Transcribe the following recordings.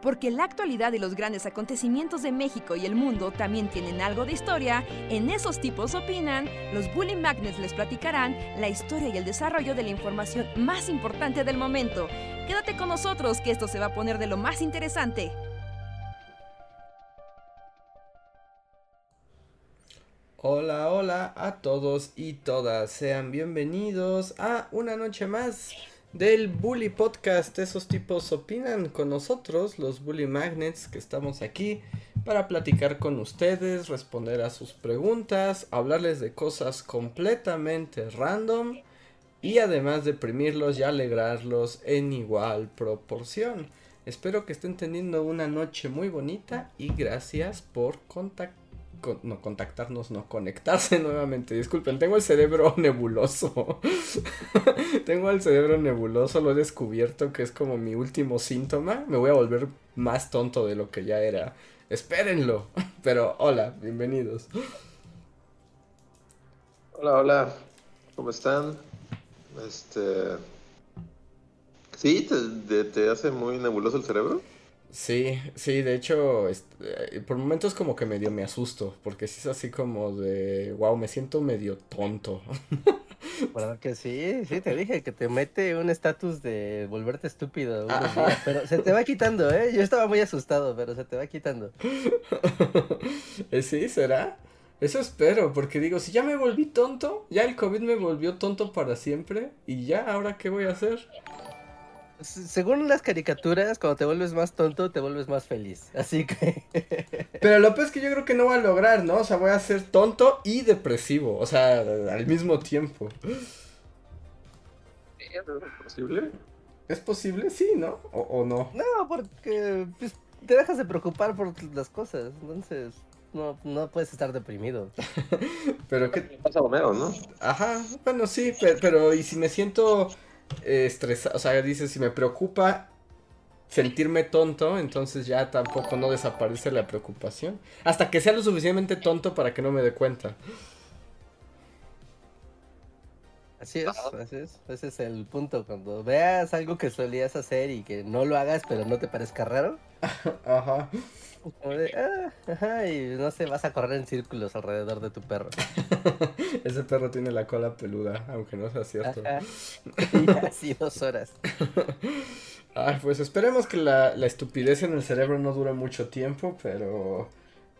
Porque la actualidad y los grandes acontecimientos de México y el mundo también tienen algo de historia, en esos tipos opinan, los Bully Magnets les platicarán la historia y el desarrollo de la información más importante del momento. Quédate con nosotros que esto se va a poner de lo más interesante. Hola, hola a todos y todas. Sean bienvenidos a una noche más del Bully Podcast. Esos tipos opinan con nosotros, los Bully Magnets, que estamos aquí para platicar con ustedes, responder a sus preguntas, hablarles de cosas completamente random y además deprimirlos y alegrarlos en igual proporción. Espero que estén teniendo una noche muy bonita y gracias por contactar no contactarnos, no conectarse nuevamente. Disculpen, tengo el cerebro nebuloso. tengo el cerebro nebuloso, lo he descubierto que es como mi último síntoma. Me voy a volver más tonto de lo que ya era. Espérenlo. Pero hola, bienvenidos. Hola, hola. ¿Cómo están? Este. ¿Sí? ¿Te, te hace muy nebuloso el cerebro? Sí, sí, de hecho, este, por momentos como que medio me asusto, porque sí es así como de, wow, me siento medio tonto. Bueno, que sí, sí, te dije que te mete un estatus de volverte estúpido pero se te va quitando, ¿eh? Yo estaba muy asustado, pero se te va quitando. Eh, sí, ¿será? Eso espero, porque digo, si ya me volví tonto, ya el COVID me volvió tonto para siempre, y ya, ¿ahora qué voy a hacer? Según las caricaturas, cuando te vuelves más tonto, te vuelves más feliz. Así que. Pero lo peor es que yo creo que no voy a lograr, ¿no? O sea, voy a ser tonto y depresivo. O sea, al mismo tiempo. ¿Es posible? ¿Es posible? Sí, ¿no? ¿O, no? No, porque pues, te dejas de preocupar por las cosas. Entonces, no, no puedes estar deprimido. pero qué. Pasa Homero, ¿no? Ajá, bueno, sí, pero ¿y si me siento estresado, o sea, dice, si me preocupa sentirme tonto, entonces ya tampoco no desaparece la preocupación. Hasta que sea lo suficientemente tonto para que no me dé cuenta. Así es, así es. Ese es el punto. Cuando veas algo que solías hacer y que no lo hagas, pero no te parezca raro. Ajá. Ah, ajá, y no sé, vas a correr en círculos alrededor de tu perro. Ese perro tiene la cola peluda, aunque no sea cierto. Y así dos horas. Ay, pues esperemos que la, la, estupidez en el cerebro no dure mucho tiempo, pero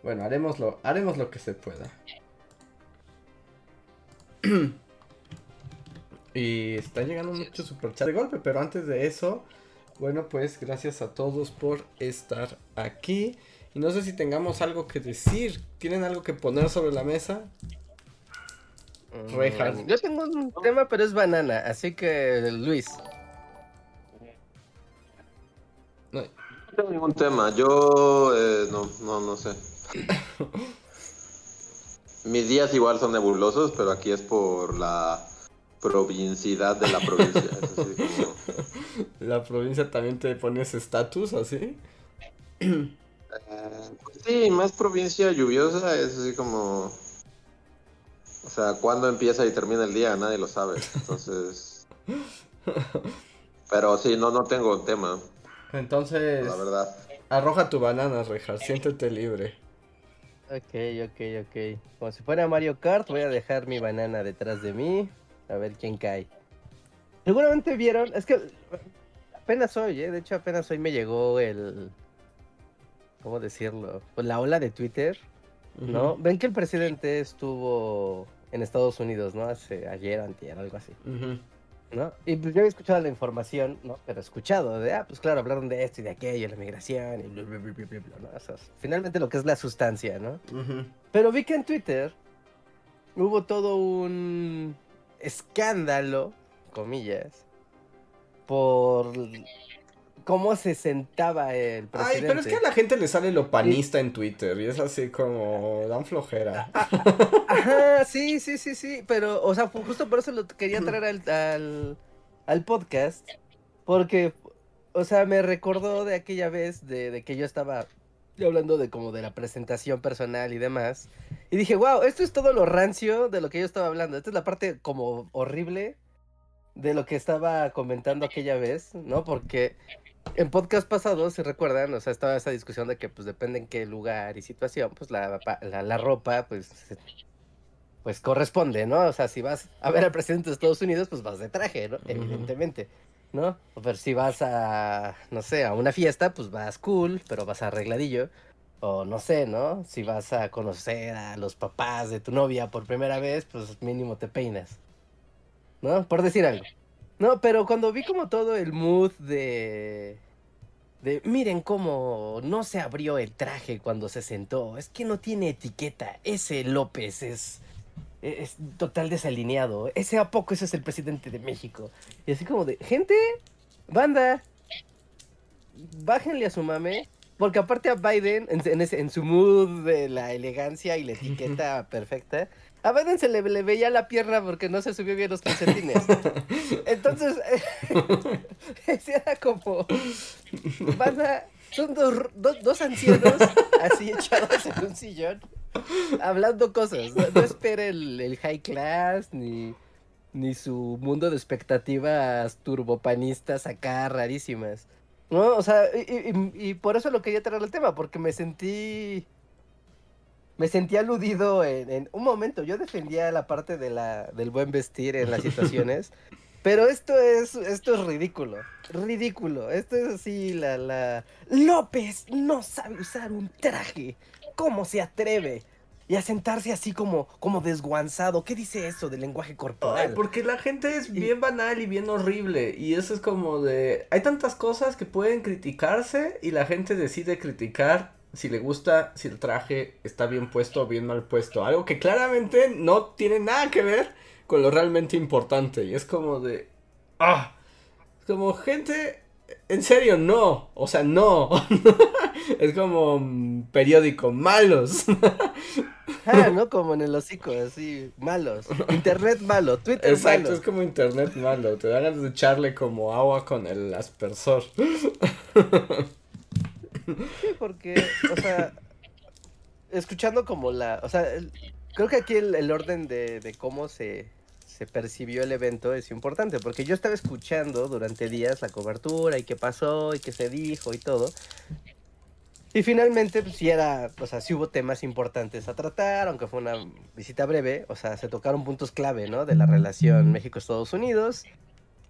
bueno, haremos lo, haremos lo que se pueda. y está llegando mucho superchat de golpe, pero antes de eso, bueno, pues gracias a todos por estar aquí. Y no sé si tengamos algo que decir. ¿Tienen algo que poner sobre la mesa? Mm, yo tengo un tema, pero es banana, así que Luis. No, tengo ningún tema, yo eh, no, no, no sé. Mis días igual son nebulosos, pero aquí es por la provinciedad de la provincia. ¿La provincia también te pone ese estatus así? Eh, sí, más provincia lluviosa es así como... O sea, cuándo empieza y termina el día, nadie lo sabe. Entonces... Pero sí, no, no tengo tema. Entonces... La verdad. Arroja tu banana, Reja, siéntete libre. Ok, ok, ok. Como si fuera Mario Kart, voy a dejar mi banana detrás de mí. A ver quién cae. Seguramente vieron, es que apenas hoy, ¿eh? de hecho apenas hoy me llegó el, ¿cómo decirlo? Pues la ola de Twitter, ¿no? Ven que el presidente estuvo en Estados Unidos, ¿no? Hace ayer, antier, algo así. ¿No? Y pues yo había escuchado la información, ¿no? Pero escuchado de, ah, pues claro, hablaron de esto y de aquello, la migración y bla, bla, bla, bla, bla, ¿no? O sea, finalmente lo que es la sustancia, ¿no? Pero vi que en Twitter hubo todo un escándalo, comillas, por cómo se sentaba el presidente. Ay, pero es que a la gente le sale lo panista en Twitter y es así como dan flojera. Ajá, sí, sí, sí, sí, pero, o sea, justo por eso lo quería traer al, al, podcast, porque, o sea, me recordó de aquella vez de, de que yo estaba hablando de como de la presentación personal y demás. Y dije, wow, esto es todo lo rancio de lo que yo estaba hablando. Esta es la parte como horrible de lo que estaba comentando aquella vez, ¿no? Porque en podcast pasados, si recuerdan, o sea, estaba esa discusión de que pues depende en qué lugar y situación, pues la, la, la ropa, pues, pues corresponde, ¿no? O sea, si vas a ver al presidente de Estados Unidos, pues vas de traje, ¿no? Evidentemente, ¿no? O pero si vas a, no sé, a una fiesta, pues vas cool, pero vas arregladillo. O no sé, ¿no? Si vas a conocer a los papás de tu novia por primera vez, pues mínimo te peinas. ¿No? Por decir algo. No, pero cuando vi como todo el mood de... De, miren cómo no se abrió el traje cuando se sentó. Es que no tiene etiqueta. Ese López es... Es total desalineado. Ese a poco ese es el presidente de México. Y así como de, gente, banda, bájenle a su mame. Porque aparte a Biden, en, en ese- en su mood de la elegancia y la etiqueta perfecta, a Biden se le, le veía la pierna porque no se subió bien los calcetines. Entonces, era como, banda, son dos, dos, dos ancianos así echados en un sillón, hablando cosas. No, no espere el, el high class ni, ni su mundo de expectativas turbopanistas acá rarísimas. No, o sea, y, y- y por eso lo quería traer al tema, porque me sentí. Me sentí aludido en, en un momento. Yo defendía la parte de la, del buen vestir en las situaciones. Pero esto es, esto es ridículo. Ridículo. Esto es así la, la. López no sabe usar un traje. ¿Cómo se atreve? Y a sentarse así como, como desguanzado. ¿Qué dice eso del lenguaje Ay, corporal? porque la gente es bien banal y bien horrible. Y eso es como de. Hay tantas cosas que pueden criticarse y la gente decide criticar si le gusta, si el traje está bien puesto o bien mal puesto. Algo que claramente no tiene nada que ver con lo realmente importante. Y es como de. ¡Ah! Es como gente. En serio, no. O sea, no. es como mm, periódico, malos. Ah, ¿no? Como en el hocico, así, malos. Internet malo, Twitter Exacto, malo. es como internet malo. Te dan ganas de echarle como agua con el aspersor. Sí, porque, o sea, escuchando como la, o sea, el- creo que aquí el, el orden de, de cómo se, se percibió el evento es importante, porque yo estaba escuchando durante días la cobertura y qué pasó y qué se dijo y todo. Y finalmente, pues sí era, o sea, sí hubo temas importantes a tratar, aunque fue una visita breve, o sea, se tocaron puntos clave, ¿no? De la relación México-Estados Unidos.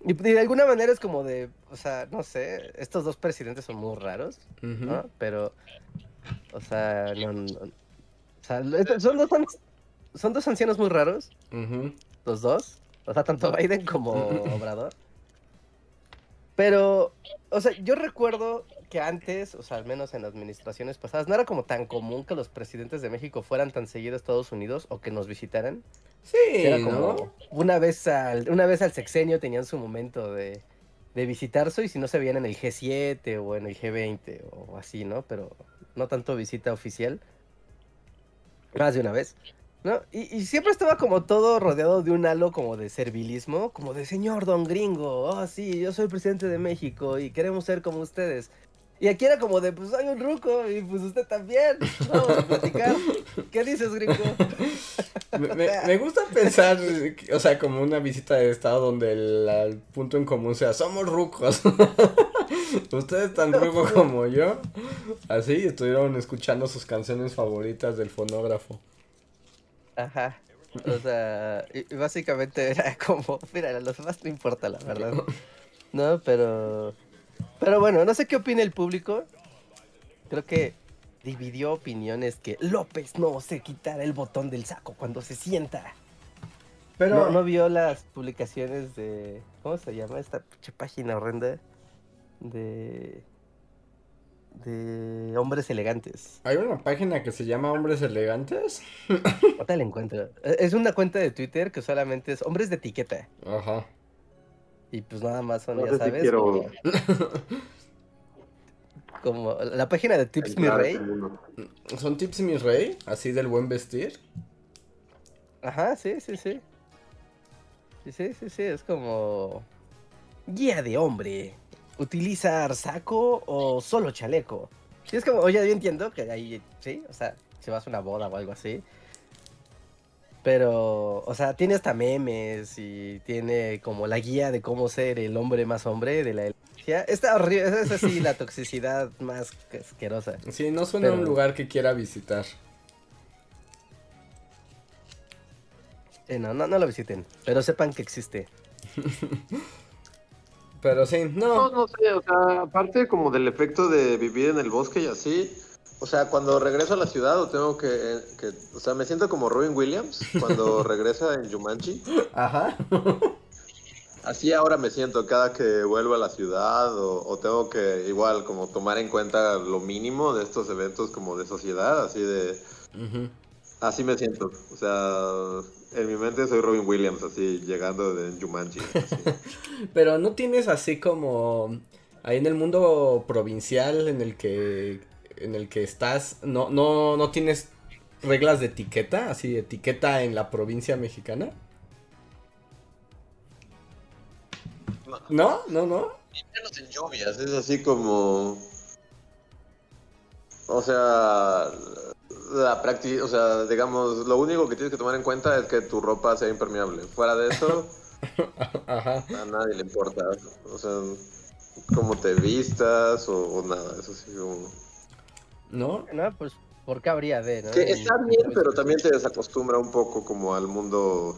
Y de alguna manera es como de, o sea, no sé, estos dos presidentes son muy raros. ¿no? Pero, o sea, no, no- o sea, son dos, son dos ancianos muy raros, los dos, o sea, tanto Biden como. Obrador. Pero, o sea, yo recuerdo que antes, o sea, al menos en administraciones pasadas, no era como tan común que los presidentes de México fueran tan seguidos a Estados Unidos o que nos visitaran. Sí, Era ¿no? como una vez al, una vez al sexenio tenían su momento de, de visitarse y si no se veían en el G7 o en el G20 o así, ¿no? Pero no tanto visita oficial. Más de una vez. ¿No? Y, y siempre estaba como todo rodeado de un halo como de servilismo, como de señor don gringo, oh sí, yo soy el presidente de México y queremos ser como ustedes. Y aquí era como de, pues soy un ruco y pues usted también, vamos a platicar. ¿Qué dices, gringo? Me, me- me gusta pensar, o sea, como una visita de estado donde el, el punto en común sea, somos rucos. Ustedes tan rucos como yo. Así estuvieron escuchando sus canciones favoritas del fonógrafo. Ajá. O sea, y- y básicamente era como, mira, a los demás no importa, la verdad. No, pero. Pero bueno, no sé qué opina el público. Creo que dividió opiniones que López no se quitara el botón del saco cuando se sienta. Pero, No, no vio las publicaciones de. ¿Cómo se llama esta página horrenda? De. De hombres elegantes. hay una página que se llama Hombres Elegantes. Ahorita la encuentro. Es una cuenta de Twitter que solamente es hombres de etiqueta. Ajá. Y pues nada más son, No ya sé si sabes, quiero como, como la página de Tips Mi Rey. mundo. ¿Son tips mi rey? Así del buen vestir. Ajá, sí, sí, sí. Sí, sí, sí, sí, es como... Guía de hombre. ¿Utilizar saco o solo chaleco? Sí, es como, oye, yo entiendo que ahí, sí, o sea, si vas a una boda o algo así. Pero, o sea, tiene hasta memes y tiene como la guía de cómo ser el hombre más hombre de la energía. Está horrible, es así la toxicidad más asquerosa. Sí, no suena a un lugar que quiera visitar. no, no, no lo visiten, pero sepan que existe. pero sí, no. No, no sé, o sea, aparte como del efecto de vivir en el bosque y así, o sea, cuando regreso a la ciudad o tengo que, que o sea, me siento como Robin Williams cuando regresa en Jumanji. Ajá. Así ahora me siento cada que vuelvo a la ciudad o, tengo que igual como tomar en cuenta lo mínimo de estos eventos como de sociedad, así de... Así me siento. O sea, en mi mente soy Robin Williams, así llegando de Jumanji. Pero no tienes así como ahí en el mundo provincial en el que en el que estás, no no no tienes reglas de etiqueta, así etiqueta en la provincia mexicana. ¿No? ¿No, no? Y menos en lluvias, es así como... O sea, la práctica, o sea, digamos, lo único que tienes que tomar en cuenta es que tu ropa sea impermeable. Fuera de eso, a nadie le importa. O sea, cómo te vistas o, nada, eso sí como... ¿No? No, pues, ¿por qué habría de, no? Que está bien, pero también te desacostumbra un poco como al mundo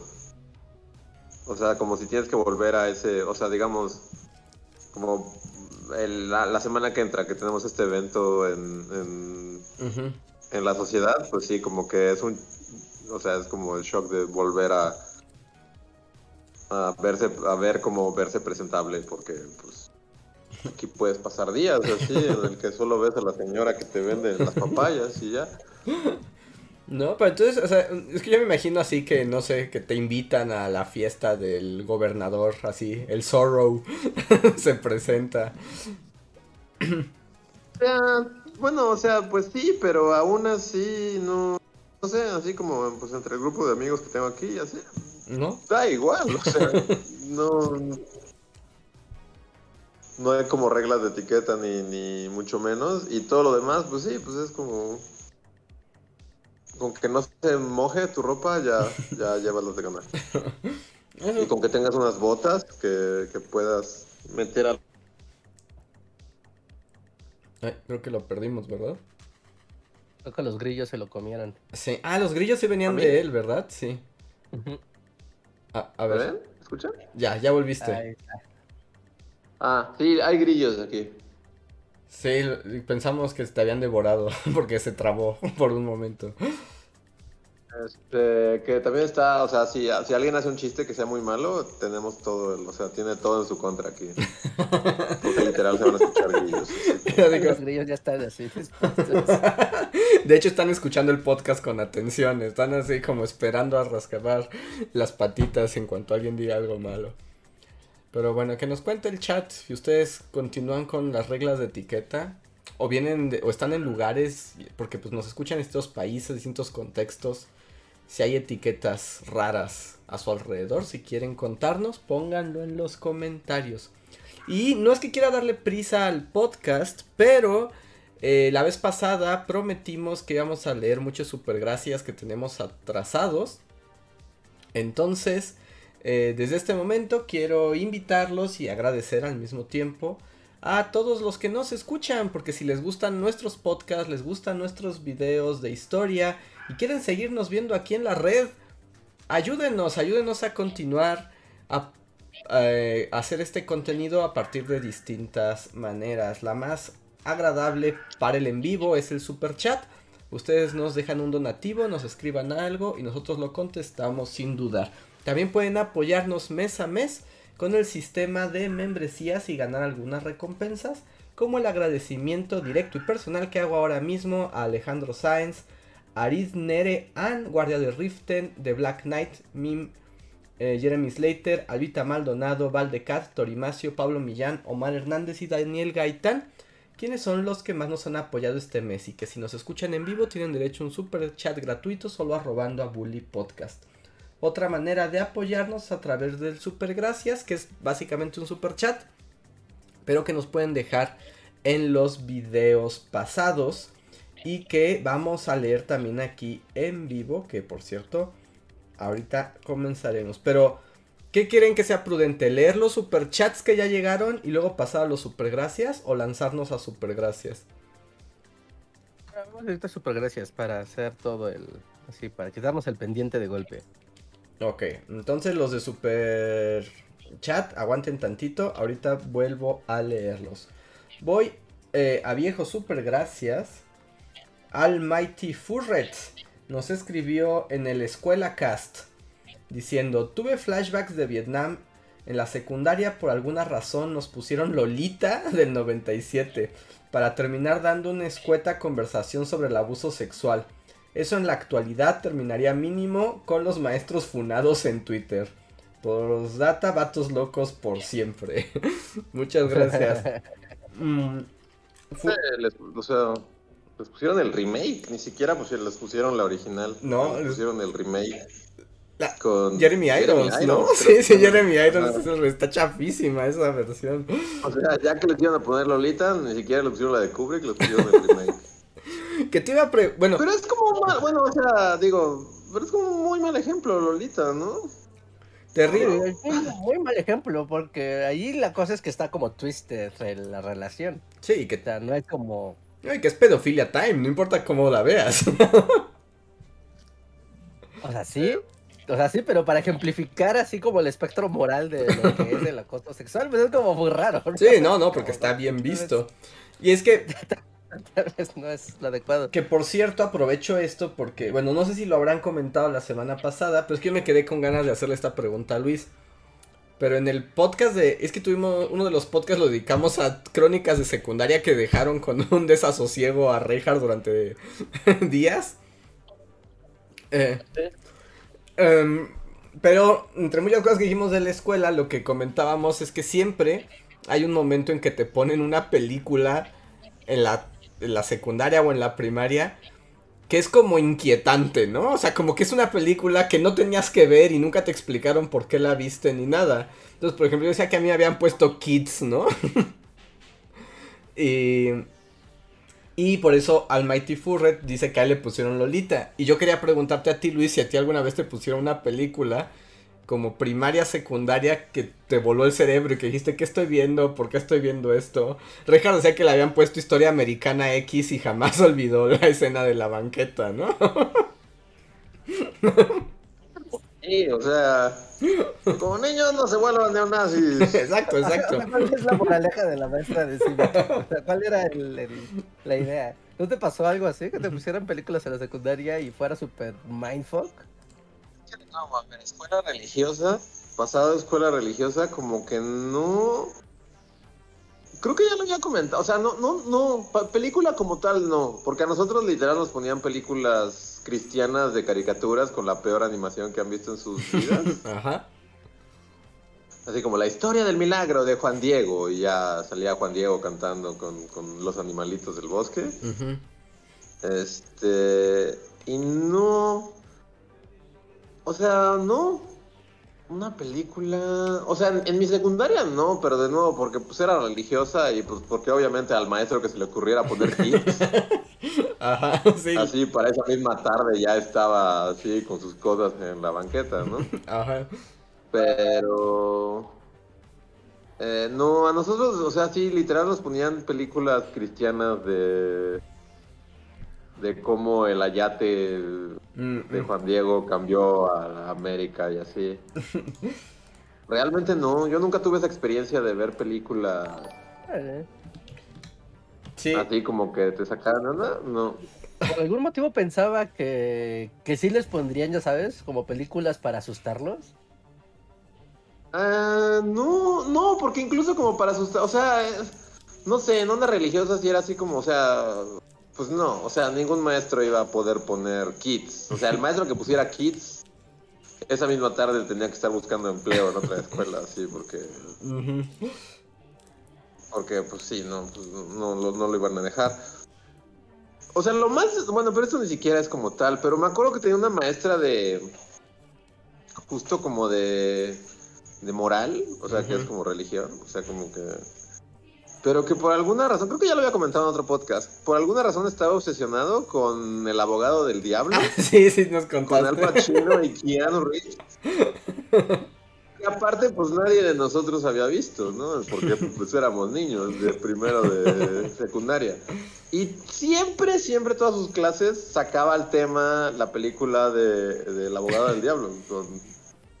o sea, como si tienes que volver a ese, o sea, digamos, como la, semana que entra que tenemos este evento en, en, la sociedad, pues sí, como que es un, o sea, es como el shock de volver a, a verse, a ver cómo verse presentable, porque pues aquí puedes pasar días así en el que solo ves a la señora que te vende las papayas y ya. No, pero entonces, o sea, es que yo me imagino así que, no sé, que te invitan a la fiesta del gobernador, así, el Zorro se presenta. bueno, o sea, pues sí, pero aún así no, no sé, así como pues entre el grupo de amigos que tengo aquí, así. ¿No? Da igual, o sea, no... No hay como reglas de etiqueta ni, ni mucho menos. Y todo lo demás, pues sí, pues es como con que no se moje tu ropa, ya, ya llevas los de ganar. y con que tengas unas botas que, puedas meter al... creo que lo perdimos, ¿verdad? Creo que los grillos se lo comieron. Sí. Ah, los grillos sí venían de él, ¿verdad? Sí. Ah, a ver. ¿Escuchan? Ya, ya volviste. Ah, sí, hay grillos aquí. Sí, pensamos que te habían devorado porque se trabó por un momento. Este, que también está, o sea, si, si alguien hace un chiste que sea muy malo, tenemos todo, o sea, tiene todo en su contra aquí. Porque literal se van a escuchar grillos. Los grillos ya están así. De hecho, están escuchando el podcast con atención, están así como esperando a rascar las patitas en cuanto alguien diga algo malo. Pero bueno, que nos cuente el chat si ustedes continúan con las reglas de etiqueta o vienen o están en lugares porque pues nos escuchan en estos países, distintos contextos. Si hay etiquetas raras a su alrededor, si quieren contarnos, pónganlo en los comentarios. Y no es que quiera darle prisa al podcast, pero eh, la vez pasada prometimos que íbamos a leer muchos super gracias que tenemos atrasados. Entonces, eh, desde este momento quiero invitarlos y agradecer al mismo tiempo a todos los que nos escuchan, porque si les gustan nuestros podcasts, les gustan nuestros videos de historia y quieren seguirnos viendo aquí en la red, ayúdenos, ayúdenos a continuar a, eh, hacer este contenido a partir de distintas maneras. La más agradable para el en vivo es el super chat. Ustedes nos dejan un donativo, nos escriban algo y nosotros lo contestamos sin dudar. También pueden apoyarnos mes a mes con el sistema de membresías y ganar algunas recompensas, como el agradecimiento directo y personal que hago ahora mismo a Alejandro Sáenz, Ariz Nere An, Guardia de Riften, The Black Knight, Mim, eh, Jeremy Slater, Albita Maldonado, Valdecat, Torimacio, Pablo Millán, Omar Hernández y Daniel Gaitán, quienes son los que más nos han apoyado este mes y que si nos escuchan en vivo tienen derecho a un super chat gratuito solo arrobando a Bully Podcast. Otra manera de apoyarnos a través del super gracias, que es básicamente un super chat, pero que nos pueden dejar en los videos pasados y que vamos a leer también aquí en vivo, que por cierto, ahorita comenzaremos. Pero ¿Qué quieren que sea prudente? ¿Leer los superchats que ya llegaron y luego pasar a los supergracias o lanzarnos a supergracias? Vamos ahorita supergracias para hacer todo el. Así, para quitarnos el pendiente de golpe. Ok, entonces los de super chat, aguanten tantito, ahorita vuelvo a leerlos. Voy eh, a viejo super gracias. Almighty Furret nos escribió en el Escuela Cast diciendo, tuve flashbacks de Vietnam. En la secundaria por alguna razón nos pusieron Lolita del 97 para terminar dando una escueta conversación sobre el abuso sexual. Eso en la actualidad terminaría mínimo con los maestros funados en Twitter. Por data, vatos locos por siempre. Muchas gracias. Mm, les, o sea, les pusieron el remake, ni siquiera pues, les pusieron la original. No, les pusieron el remake. La- Con Jeremy Irons, ¿no? Irons, Sí, sí, Jeremy Irons. Eso Está chafísima esa versión. O sea, ya que les iban a poner Lolita, ni siquiera le pusieron la de Kubrick, les pusieron el remake. Que te iba a pre... Bueno, Pero es como mal, bueno, o sea, digo, pero es como un muy mal ejemplo Lolita, ¿no? terrible. Es un muy mal ejemplo, porque ahí la cosa es que está como twisted la relación. Sí, que, O sea, no es como. ay, que es pedofilia time, no importa cómo la veas. O sea, sí. O sea, sí, pero para ejemplificar así como el espectro moral de lo que es el acoso sexual, pues es como muy raro. ¿no? Sí, no, no, porque está bien visto. Y es que, Tal vez no es lo adecuado. que por cierto, aprovecho esto porque, bueno, no sé si lo habrán comentado la semana pasada, pero es que yo me quedé con ganas de hacerle esta pregunta a Luis. Pero en el podcast de, es que tuvimos, uno de los podcasts lo dedicamos a crónicas de secundaria que dejaron con un desasosiego a Reinhardt durante días. Eh, em, pero entre muchas cosas que dijimos de la escuela, lo que comentábamos es que siempre hay un momento en que te ponen una película en la, en la secundaria o en la primaria que es como inquietante, ¿no? O sea, como que es una película que no tenías que ver y nunca te explicaron por qué la viste ni nada. Entonces, por ejemplo, yo decía que a mí me habían puesto Kids, ¿no? y... Y por eso Almighty Furret dice que a él le pusieron Lolita. Y yo quería preguntarte a ti, Luis, si a ti alguna vez te pusieron una película como primaria, secundaria, que te voló el cerebro y que dijiste, ¿qué estoy viendo? ¿Por qué estoy viendo esto? Richard decía que le habían puesto Historia Americana X y jamás olvidó la escena de la banqueta, ¿no? Sí, o sea, como niños no se vuelvan neonazis. exacto, exacto. ¿Cuál es la moraleja de la maestra de cine? O sea, ¿cuál era el- el- la idea? ¿No te pasó algo así? Que te pusieran películas en la secundaria y fuera super mindfuck. No, mames, escuela religiosa, pasado escuela religiosa, como que no. Creo que ya lo había comentado. O sea, no, no, no. película como tal, no. Porque a nosotros literal nos ponían películas cristianas de caricaturas con la peor animación que han visto en sus vidas. Ajá. Así como la historia del milagro de Juan Diego. Y ya salía Juan Diego cantando con, con los animalitos del bosque. Ujú. Este. Y no. O sea, no. Una película. O sea, en, en mi secundaria no, pero de nuevo, porque pues era religiosa y pues porque obviamente al maestro que se le ocurriera poner hits, Ajá, sí. así para esa misma tarde ya estaba así con sus cosas en la banqueta, ¿no? Ajá. Pero. eh, no, a nosotros, o sea, sí, literal nos ponían películas cristianas de. De cómo el ayate Mm, de mm. Juan Diego cambió a América y así. Realmente no, yo nunca tuve esa experiencia de ver películas Sí. así como que te sacaran, ¿no? No. Por algún motivo pensaba que, que sí les pondrían, ya sabes, como películas para asustarlos. Ah, no, no, porque incluso como para asustar, o sea, no sé, en onda religiosa sí era así como, o sea, pues no, o sea, ningún maestro iba a poder poner kids. O sea, el maestro que pusiera kids, esa misma tarde tenía que estar buscando empleo en otra escuela, así, porque, porque pues sí, no, pues, no, no, no lo iban a dejar. O sea, lo más, bueno, pero esto ni siquiera es como tal, pero me acuerdo que tenía una maestra de, justo como de, de moral, o sea, que es como religión, o sea, como que... Pero que por alguna razón, creo que ya lo había comentado en otro podcast, por alguna razón estaba obsesionado con el abogado del diablo, sí, sí, nos con Al contaste. Pacino y Keanu Reeves. que aparte, pues nadie de nosotros había visto, ¿no? Porque pues éramos niños de primero de secundaria. Y siempre, siempre todas sus clases sacaba al tema la película de, de La abogada del diablo, con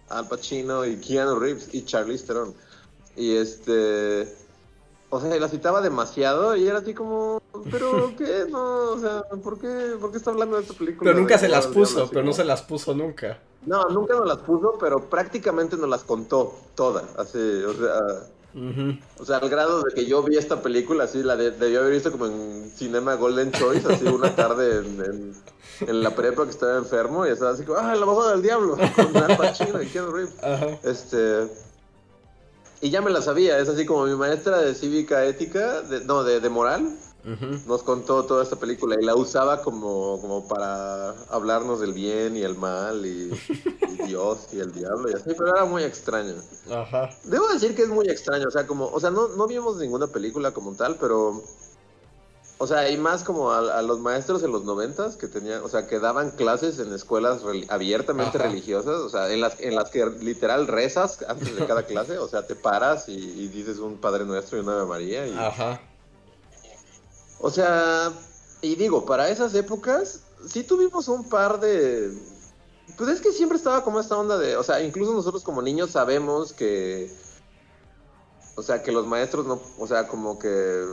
Al Pacino y Keanu Reeves y Charlize Theron. Y este... O sea, la citaba demasiado y era así como, pero ¿qué? No, o sea, ¿por qué, ¿por qué está hablando de esta película? Pero nunca se las puso, pero no se las puso nunca. no, nunca nos las puso, pero prácticamente nos las contó todas. Así, o sea, o sea, al grado de que yo vi esta película, así la de, debió haber visto como en Cinema Golden Choice, así una tarde en, en- en la prepa que estaba enfermo y estaba así como, ah, la abogada del diablo, con Al Pacino y Keanu Reeves. Ajá. Este. Y ya me la sabía, es así como mi maestra de cívica ética, de- no, de, de moral, Ujú. nos contó toda esta película y la usaba como, como para hablarnos del bien y el mal y, y Dios y el diablo y así, pero era muy extraño. Ajá. Debo decir que es muy extraño, o sea, como, o sea, no, no vimos ninguna película como tal, pero, o sea, y más como a, a los maestros en los noventas que tenían, o sea, que daban clases en escuelas abiertamente Ajá. religiosas, o sea, en las, en las que literal rezas antes de cada clase, o sea, te paras y, y dices un Padre Nuestro y una Ave María y, Ajá. o sea, y digo, para esas épocas, sí tuvimos un par de. Pues es que siempre estaba como esta onda de. O sea, incluso nosotros como niños sabemos que. O sea, que los maestros no. O sea, como que.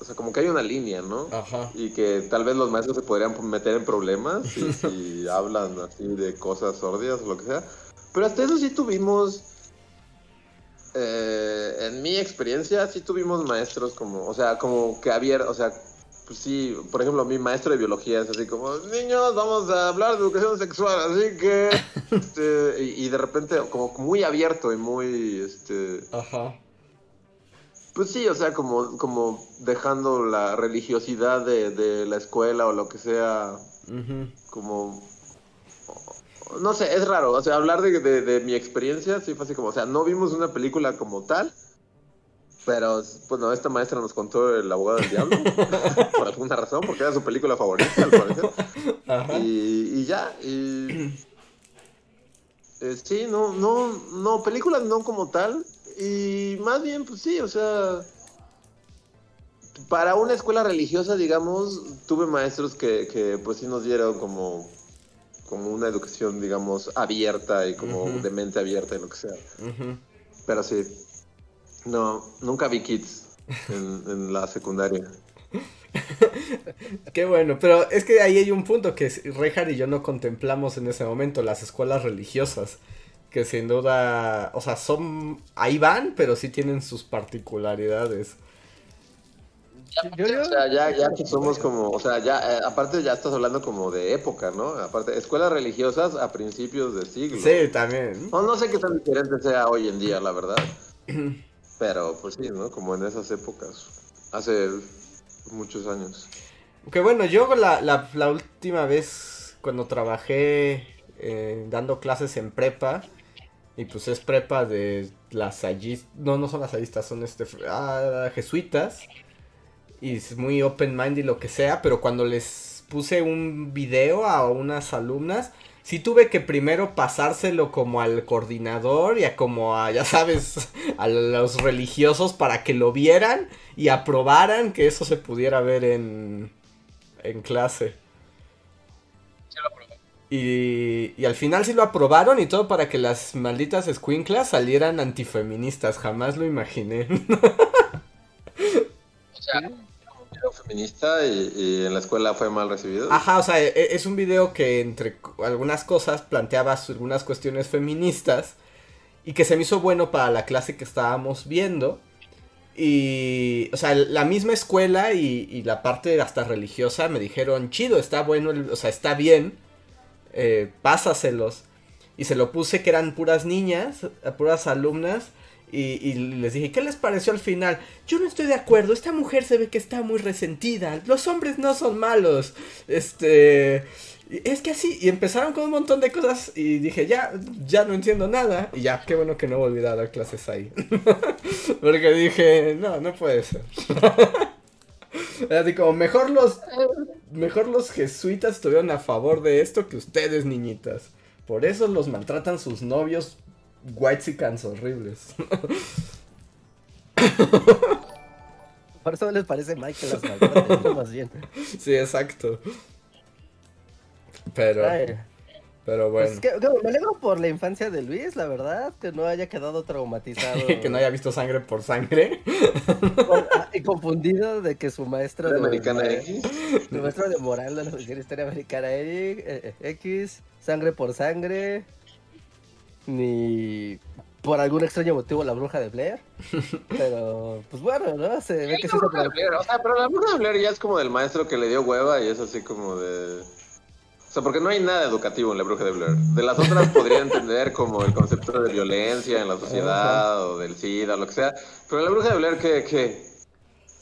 O sea, como que hay una línea, ¿no? Ajá. Y que tal vez los maestros se podrían meter en problemas si, si hablan así de cosas sórdidas o lo que sea. Pero hasta eso sí tuvimos. eh, en mi experiencia, sí tuvimos maestros como, o sea, como que abierto, o sea, pues sí, por ejemplo, mi maestro de biología es así como, niños, vamos a hablar de educación sexual, así que, este, y, y de repente como muy abierto y muy, este, Ajá. Pues sí, o sea, como, como dejando la religiosidad de, de la escuela o lo que sea, como... No sé, es raro, o sea, hablar de, de- de mi experiencia, sí fue así como, o sea, no vimos una película como tal, pero, bueno, esta maestra nos contó El abogado del diablo, por alguna razón, porque era su película favorita, al parecer, Ajá. y, y ya, y... eh, sí, no, no, no, películas no como tal, y más bien, pues sí, o sea... Para una escuela religiosa, digamos, tuve maestros que, que pues sí nos dieron como, como una educación, digamos, abierta y como de mente abierta y lo que sea. Pero sí, no, nunca vi kids en, en la secundaria. Qué bueno, pero es que ahí hay un punto que Rejar y yo no contemplamos en ese momento, las escuelas religiosas, que sin duda, o sea, son, ahí van, pero sí tienen sus particularidades. Yo, yo- O sea, ya, ya que somos como, o sea, ya, eh, aparte ya estás hablando como de época, ¿no? Aparte, escuelas religiosas a principios de siglo. Sí, también. No, no sé qué tan diferente sea hoy en día, la verdad. Pero, pues sí, ¿no? Como en esas épocas. Hace muchos años. Que bueno, yo la, la, la última vez cuando trabajé eh, dando clases en prepa, y pues es prepa de las allistas, no, no son las allistas, son este, ah, jesuitas, y es muy open mind y lo que sea, pero cuando les puse un video a unas alumnas, sí tuve que primero pasárselo como al coordinador y a como a, ya sabes, a los religiosos para que lo vieran y aprobaran que eso se pudiera ver en, en clase. Y, y al final sí lo aprobaron y todo para que las malditas escuinclas salieran antifeministas. Jamás lo imaginé. O sea, un video feminista y, y en la escuela fue mal recibido. Ajá, o sea, e- es un video que entre algunas cosas planteaba algunas cuestiones feministas y que se me hizo bueno para la clase que estábamos viendo. Y, o sea, la misma escuela y, y la parte hasta religiosa me dijeron, chido, está bueno, el- o sea, está bien, eh, pásaselos. Y se lo puse que eran puras niñas, eh, puras alumnas. Y, y les dije, ¿qué les pareció al final? Yo no estoy de acuerdo, esta mujer se ve que está muy resentida, los hombres no son malos, este... Es que así, y empezaron con un montón de cosas y dije, ya, ya no entiendo nada. Y ya, qué bueno que no volví a dar clases ahí. Porque dije, no, no puede ser. Así como, mejor los, mejor los jesuitas estuvieron a favor de esto que ustedes, niñitas. Por eso los maltratan sus novios whitesicans horribles. Por eso les parece mal que las maltraten, ¿no? más bien. Sí, exacto. Pero, Ay, pero bueno. es que, que me alegro por la infancia de Luis, la verdad, que no haya quedado traumatizado. que no haya visto sangre por sangre. Ah, y confundido de que su maestro De de Americana de- X. su maestro de moral de la Historia Americana Eric, eh, eh, X, sangre por sangre, ni por algún extraño motivo la bruja de Blair. Pero, pues bueno, ¿no? Se ve que sí La se bruja de Blair, o sea, pero la bruja de Blair ya es como del maestro que le dio hueva y es así como de... Sea, porque no hay nada educativo en la bruja de Blair. De las otras podría entender como el concepto de violencia en la sociedad o del SIDA o lo que sea. Pero la bruja de Blair, que que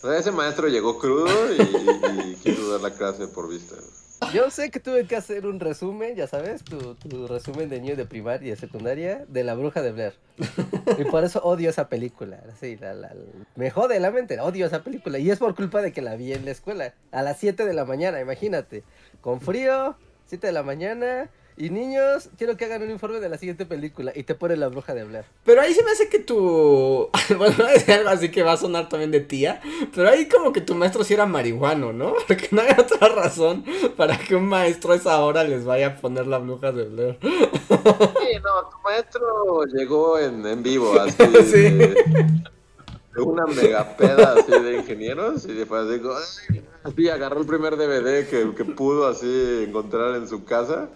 O sea, ese maestro llegó crudo y, y- quiso dar la clase por vista. Yo sé que tuve que hacer un resumen, ya sabes, tu, tu resumen de niño de primaria y de secundaria de la bruja de Blair. Y por eso odio esa película. Sí, la, la- me jode la mente, odio esa película. Y es por culpa de que la vi en la escuela. A las 7 de la mañana, imagínate. Con frío, 7 de la mañana. Y niños, quiero que hagan un informe de la siguiente película. Y te pone la bruja de Blair. Pero ahí se me hace que tu. Bueno, no es algo así que va a sonar también de tía. Pero ahí como que tu maestro sí era marihuano, ¿no? Porque no hay otra razón para que un maestro a esa hora les vaya a poner la bruja de Blair. Sí, no, tu maestro llegó en, en vivo, así. Sí. De una mega peda así de ingenieros y después dijo, "Ay", así agarró el primer DVD que, que pudo así encontrar en su casa,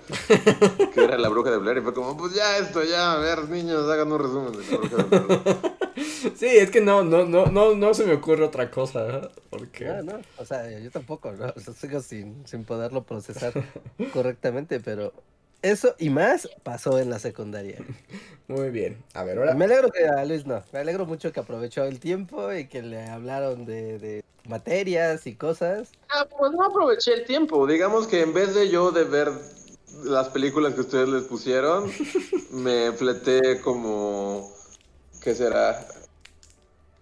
que era La Bruja de Blair, y fue como, pues ya esto, ya, a ver, niños, hagan un resumen de La Bruja de Blair. Sí, es que no, no, no, no, no se me ocurre otra cosa. ¿eh? Porque. No, no, o sea, yo tampoco, ¿no? O sea, sigo sin, sin poderlo procesar correctamente, pero eso y más pasó en la secundaria. Muy bien. A ver, ahora. Me alegro que a Luis no, me alegro mucho que aprovechó el tiempo y que le hablaron de, de materias y cosas. Ah, pues no aproveché el tiempo, digamos que en vez de yo de ver las películas que ustedes les pusieron, me fleté como, ¿qué será?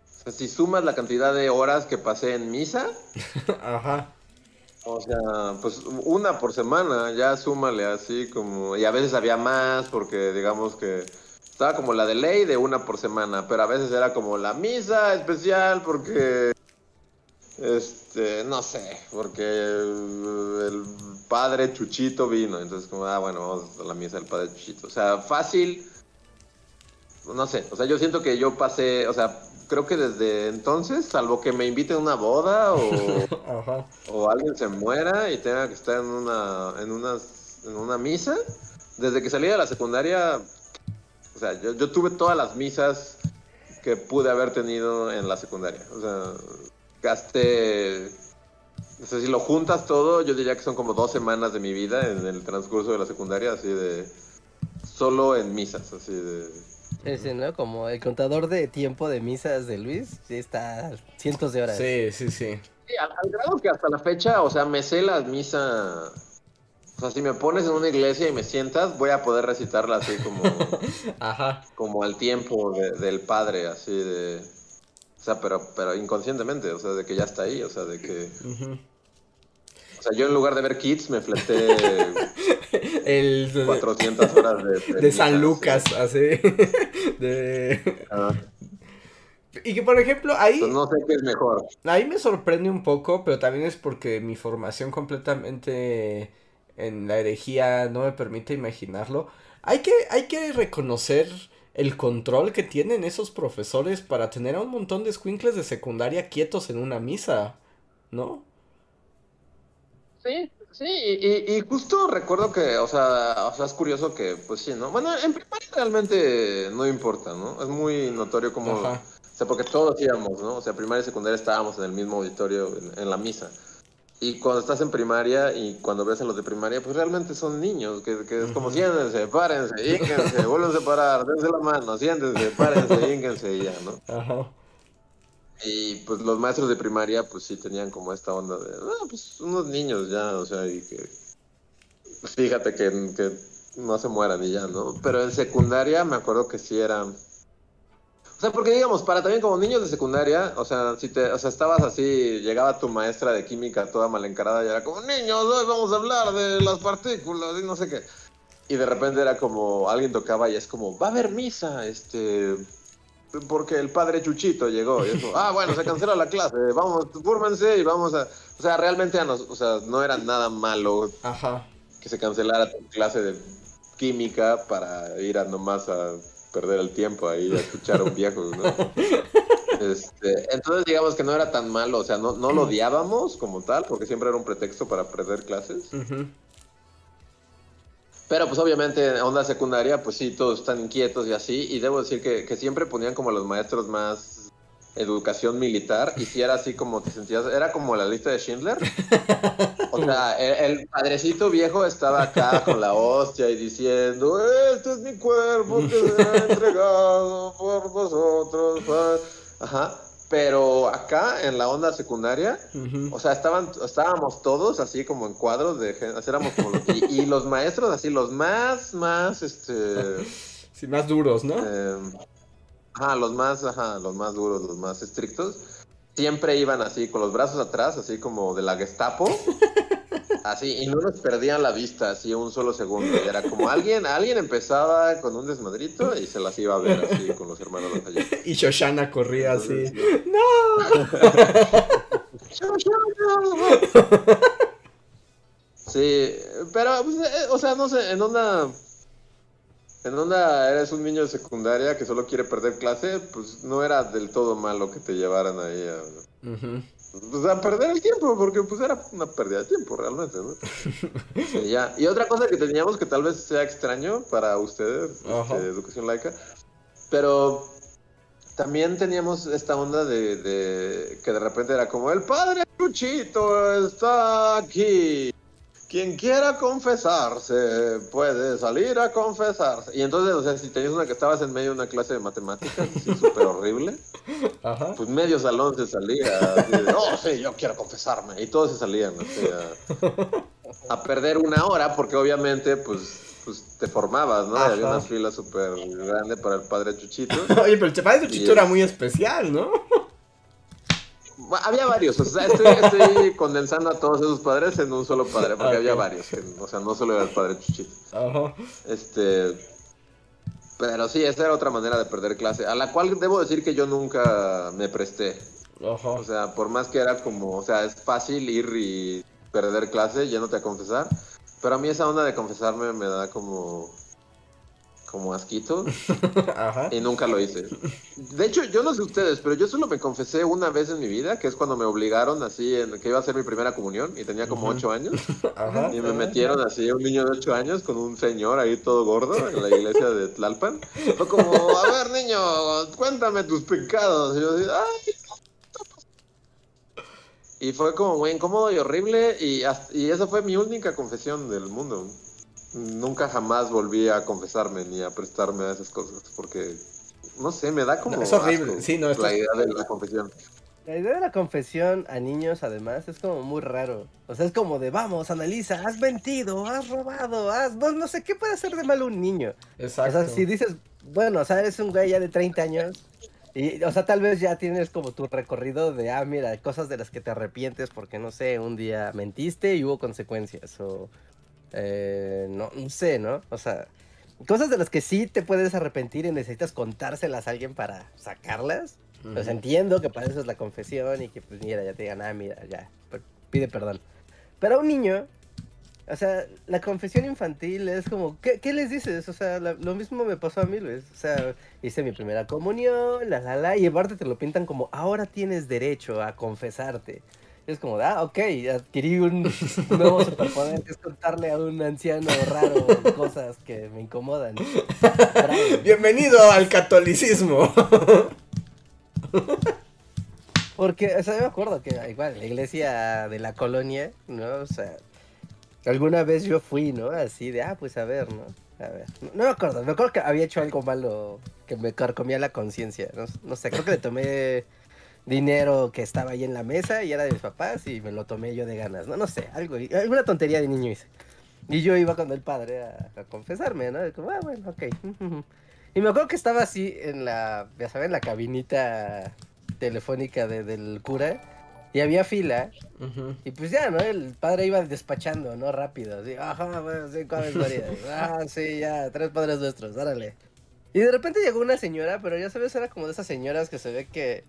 O sea, si sumas la cantidad de horas que pasé en misa, Ajá. O sea, pues una por semana, ya súmale así como, y a veces había más porque digamos que estaba como la de ley de una por semana, pero a veces era como la misa especial porque, este, no sé, porque el, padre Chuchito vino, entonces como, ah, bueno, vamos a la misa del padre Chuchito, o sea, fácil, no sé, o sea, yo siento que yo pasé, o sea, creo que desde entonces, salvo que me inviten a una boda o Ajá. o alguien se muera y tenga que estar en una en una en una misa desde que salí de la secundaria o sea yo, yo tuve todas las misas que pude haber tenido en la secundaria o sea gasté o sea, si lo juntas todo yo diría que son como dos semanas de mi vida en el transcurso de la secundaria así de solo en misas así de Ese, ¿no? Como el contador de tiempo de misas de Luis, sí está cientos de horas. Sí, sí, sí. Sí, al, al grado que hasta la fecha, o sea, me sé la misa. O sea, si me pones en una iglesia y me sientas, voy a poder recitarla así como, Ajá. como al tiempo de- del padre, así de. O sea, pero, pero inconscientemente, o sea, de que ya está ahí, o sea, de que. O sea, yo en lugar de ver Kids me fleté El de, 400 horas de. San. Lucas, así. De... Ah, Y que por ejemplo, ahí, pues no sé qué es mejor. ahí me sorprende un poco, pero también es porque mi formación completamente en la herejía no me permite imaginarlo. Hay que, hay que reconocer el control que tienen esos profesores para tener a un montón de squinkles de secundaria quietos en una misa, ¿no? Sí, sí, y, y justo recuerdo que, o sea, o sea, es curioso que, pues sí, ¿no? Bueno, en primaria realmente no importa, ¿no? Es muy notorio como, Ajá. o sea, porque todos íbamos, ¿no? O sea, primaria y secundaria estábamos en el mismo auditorio, en, en la misa. Y cuando estás en primaria y cuando ves a los de primaria, pues realmente son niños, que, que es como siéntense, párense, ínquense, vuelven a parar, dense la mano, siéntense, párense, ínquense y ya, ¿no? Ajá. Y pues los maestros de primaria, pues sí tenían como esta onda de, ah, pues unos niños ya, o sea, y que fíjate que, que no se mueran y ya, ¿no? Pero en secundaria me acuerdo que sí era. O sea, porque digamos, para también como niños de secundaria, o sea, si te, o sea, estabas así, llegaba tu maestra de química toda mal encarada y era como, niños, hoy vamos a hablar de las partículas y no sé qué. y de repente era como, alguien tocaba y es como, va a haber misa, este, porque el padre Chuchito llegó. Y eso, ah, bueno, se cancela la clase, vamos, fórmense y vamos a... O sea, realmente o sea, no era nada malo Ajá. que se cancelara tu clase de química para ir a nomás a perder el tiempo ahí a escuchar a un viejo, ¿no? Este, entonces digamos que no era tan malo, o sea, no, no lo odiábamos como tal, porque siempre era un pretexto para perder clases. Ujú. Pero pues obviamente en onda secundaria, pues sí, todos están inquietos y así. Y debo decir que, que siempre ponían como a los maestros más educación militar. Y si era así como te sentías, era como la lista de Schindler. O sea, el, el padrecito viejo estaba acá con la hostia y diciendo, este es mi cuerpo que será entregado por vosotros. pa". Ajá. Pero acá en la onda secundaria, Ujú. o sea, estaban, estábamos todos así como en cuadros de así éramos como los- y, y los maestros así, los más, más, este, Sí, más duros, ¿no? eh, ajá, los más, ajá, los más duros, los más estrictos, siempre iban así con los brazos atrás, así como de la Gestapo, así, y no nos perdían la vista así un solo segundo, y era como alguien, alguien empezaba con un desmadrito y se las iba a ver así con los hermanos allá. Y Shoshana corría así. Sí, pero, pues, eh, o sea, no sé, en onda. En onda eres un niño de secundaria que solo quiere perder clase, pues no era del todo malo que te llevaran ahí a. pues, a perder el tiempo, porque pues era una pérdida de tiempo realmente, ¿no? Sí, ya. Y otra cosa que teníamos que tal vez sea extraño para ustedes, este, educación laica, pero también teníamos esta onda de, de que de repente era como el padre Chuchito está aquí. Quien quiera confesarse puede salir a confesarse. Y entonces, o sea, si tenías una que estabas en medio de una clase de matemáticas, así súper horrible, Ajá. pues medio salón se salía. así de, oh, sí, yo quiero confesarme. Y todos se salían así a, a perder una hora, porque obviamente, pues, pues te formabas, ¿no? Y Había una fila súper grande para el padre Chuchito. Oye, pero el padre Chuchito Y- era muy especial, ¿no? Había varios, o sea, estoy, estoy condensando a todos esos padres en un solo padre, porque había varios, o sea, no solo era el padre Chuchito. Ajá. Este. Pero sí, esa era otra manera de perder clase, a la cual debo decir que yo nunca me presté. Ajá. O sea, por más que era como, o sea, es fácil ir y perder clase yéndote a confesar, pero a mí esa onda de confesarme me da como. Como asquito Ajá. y nunca lo hice. De hecho, yo no sé ustedes, pero yo solo me confesé una vez en mi vida, que es cuando me obligaron así, en que iba a ser mi primera comunión y tenía como ocho años. Ajá. Y me metieron así, un niño de 8 años con un señor ahí todo gordo en la iglesia de Tlalpan. Fue como, a ver niño, cuéntame tus pecados. Y yo así, ay. Y fue como muy incómodo y horrible y, hasta- y esa fue mi única confesión del mundo. Nunca jamás volví a confesarme ni a prestarme a esas cosas porque, no sé, me da como No, es horrible. asco Sí, no, la es- idea de la confesión. La idea de la confesión a niños, además, es como muy raro. O sea, es como de, vamos, analiza, has mentido, has robado, has... No, no sé, ¿qué puede hacer de malo un niño? Exacto. O sea, si dices, bueno, o sea, eres un güey ya de 30 años, y, o sea, tal vez ya tienes como tu recorrido de, ah, mira, cosas de las que te arrepientes porque, no sé, un día mentiste y hubo consecuencias, o, eh, no, no sé, ¿no? O sea, cosas de las que sí te puedes arrepentir y necesitas contárselas a alguien para sacarlas. Pues Ujú. entiendo que para eso es la confesión y que pues mira, ya te digan, ah, mira, ya, pide perdón. Pero a un niño, o sea, la confesión infantil es como, ¿qué, qué les dices? O sea, la- lo mismo me pasó a mí, Luis. O sea, hice mi primera comunión, la, la, la, y aparte te lo pintan como, ahora tienes derecho a confesarte. Es como, ah, ok, adquirí un nuevo superpoder, que es contarle a un anciano raro cosas que me incomodan. Bravo. Bienvenido al catolicismo. Porque, o sea, yo me acuerdo que igual la iglesia de la colonia, ¿no? O sea, alguna vez yo fui, ¿no? Así de, ah, pues a ver, ¿no? A ver. No, no me acuerdo, me acuerdo que había hecho algo malo que me carcomía la conciencia. No, no sé, creo que le tomé dinero que estaba ahí en la mesa y era de mis papás y me lo tomé yo de ganas, ¿no? No sé, algo, alguna tontería de niño hice. Y yo iba con el padre a, a confesarme, ¿no? Y como, ah, bueno, ok. Y me acuerdo que estaba así en la, ya saben, la cabinita telefónica de- del cura. Y había fila, y pues ya, ¿no? El padre iba despachando, ¿no? Rápido, así, ajá, bueno, sí, ¿cuál es María? Ah, sí, ya, tres padres nuestros, órale. Y de repente llegó una señora, pero ya sabes, era como de esas señoras que se ve que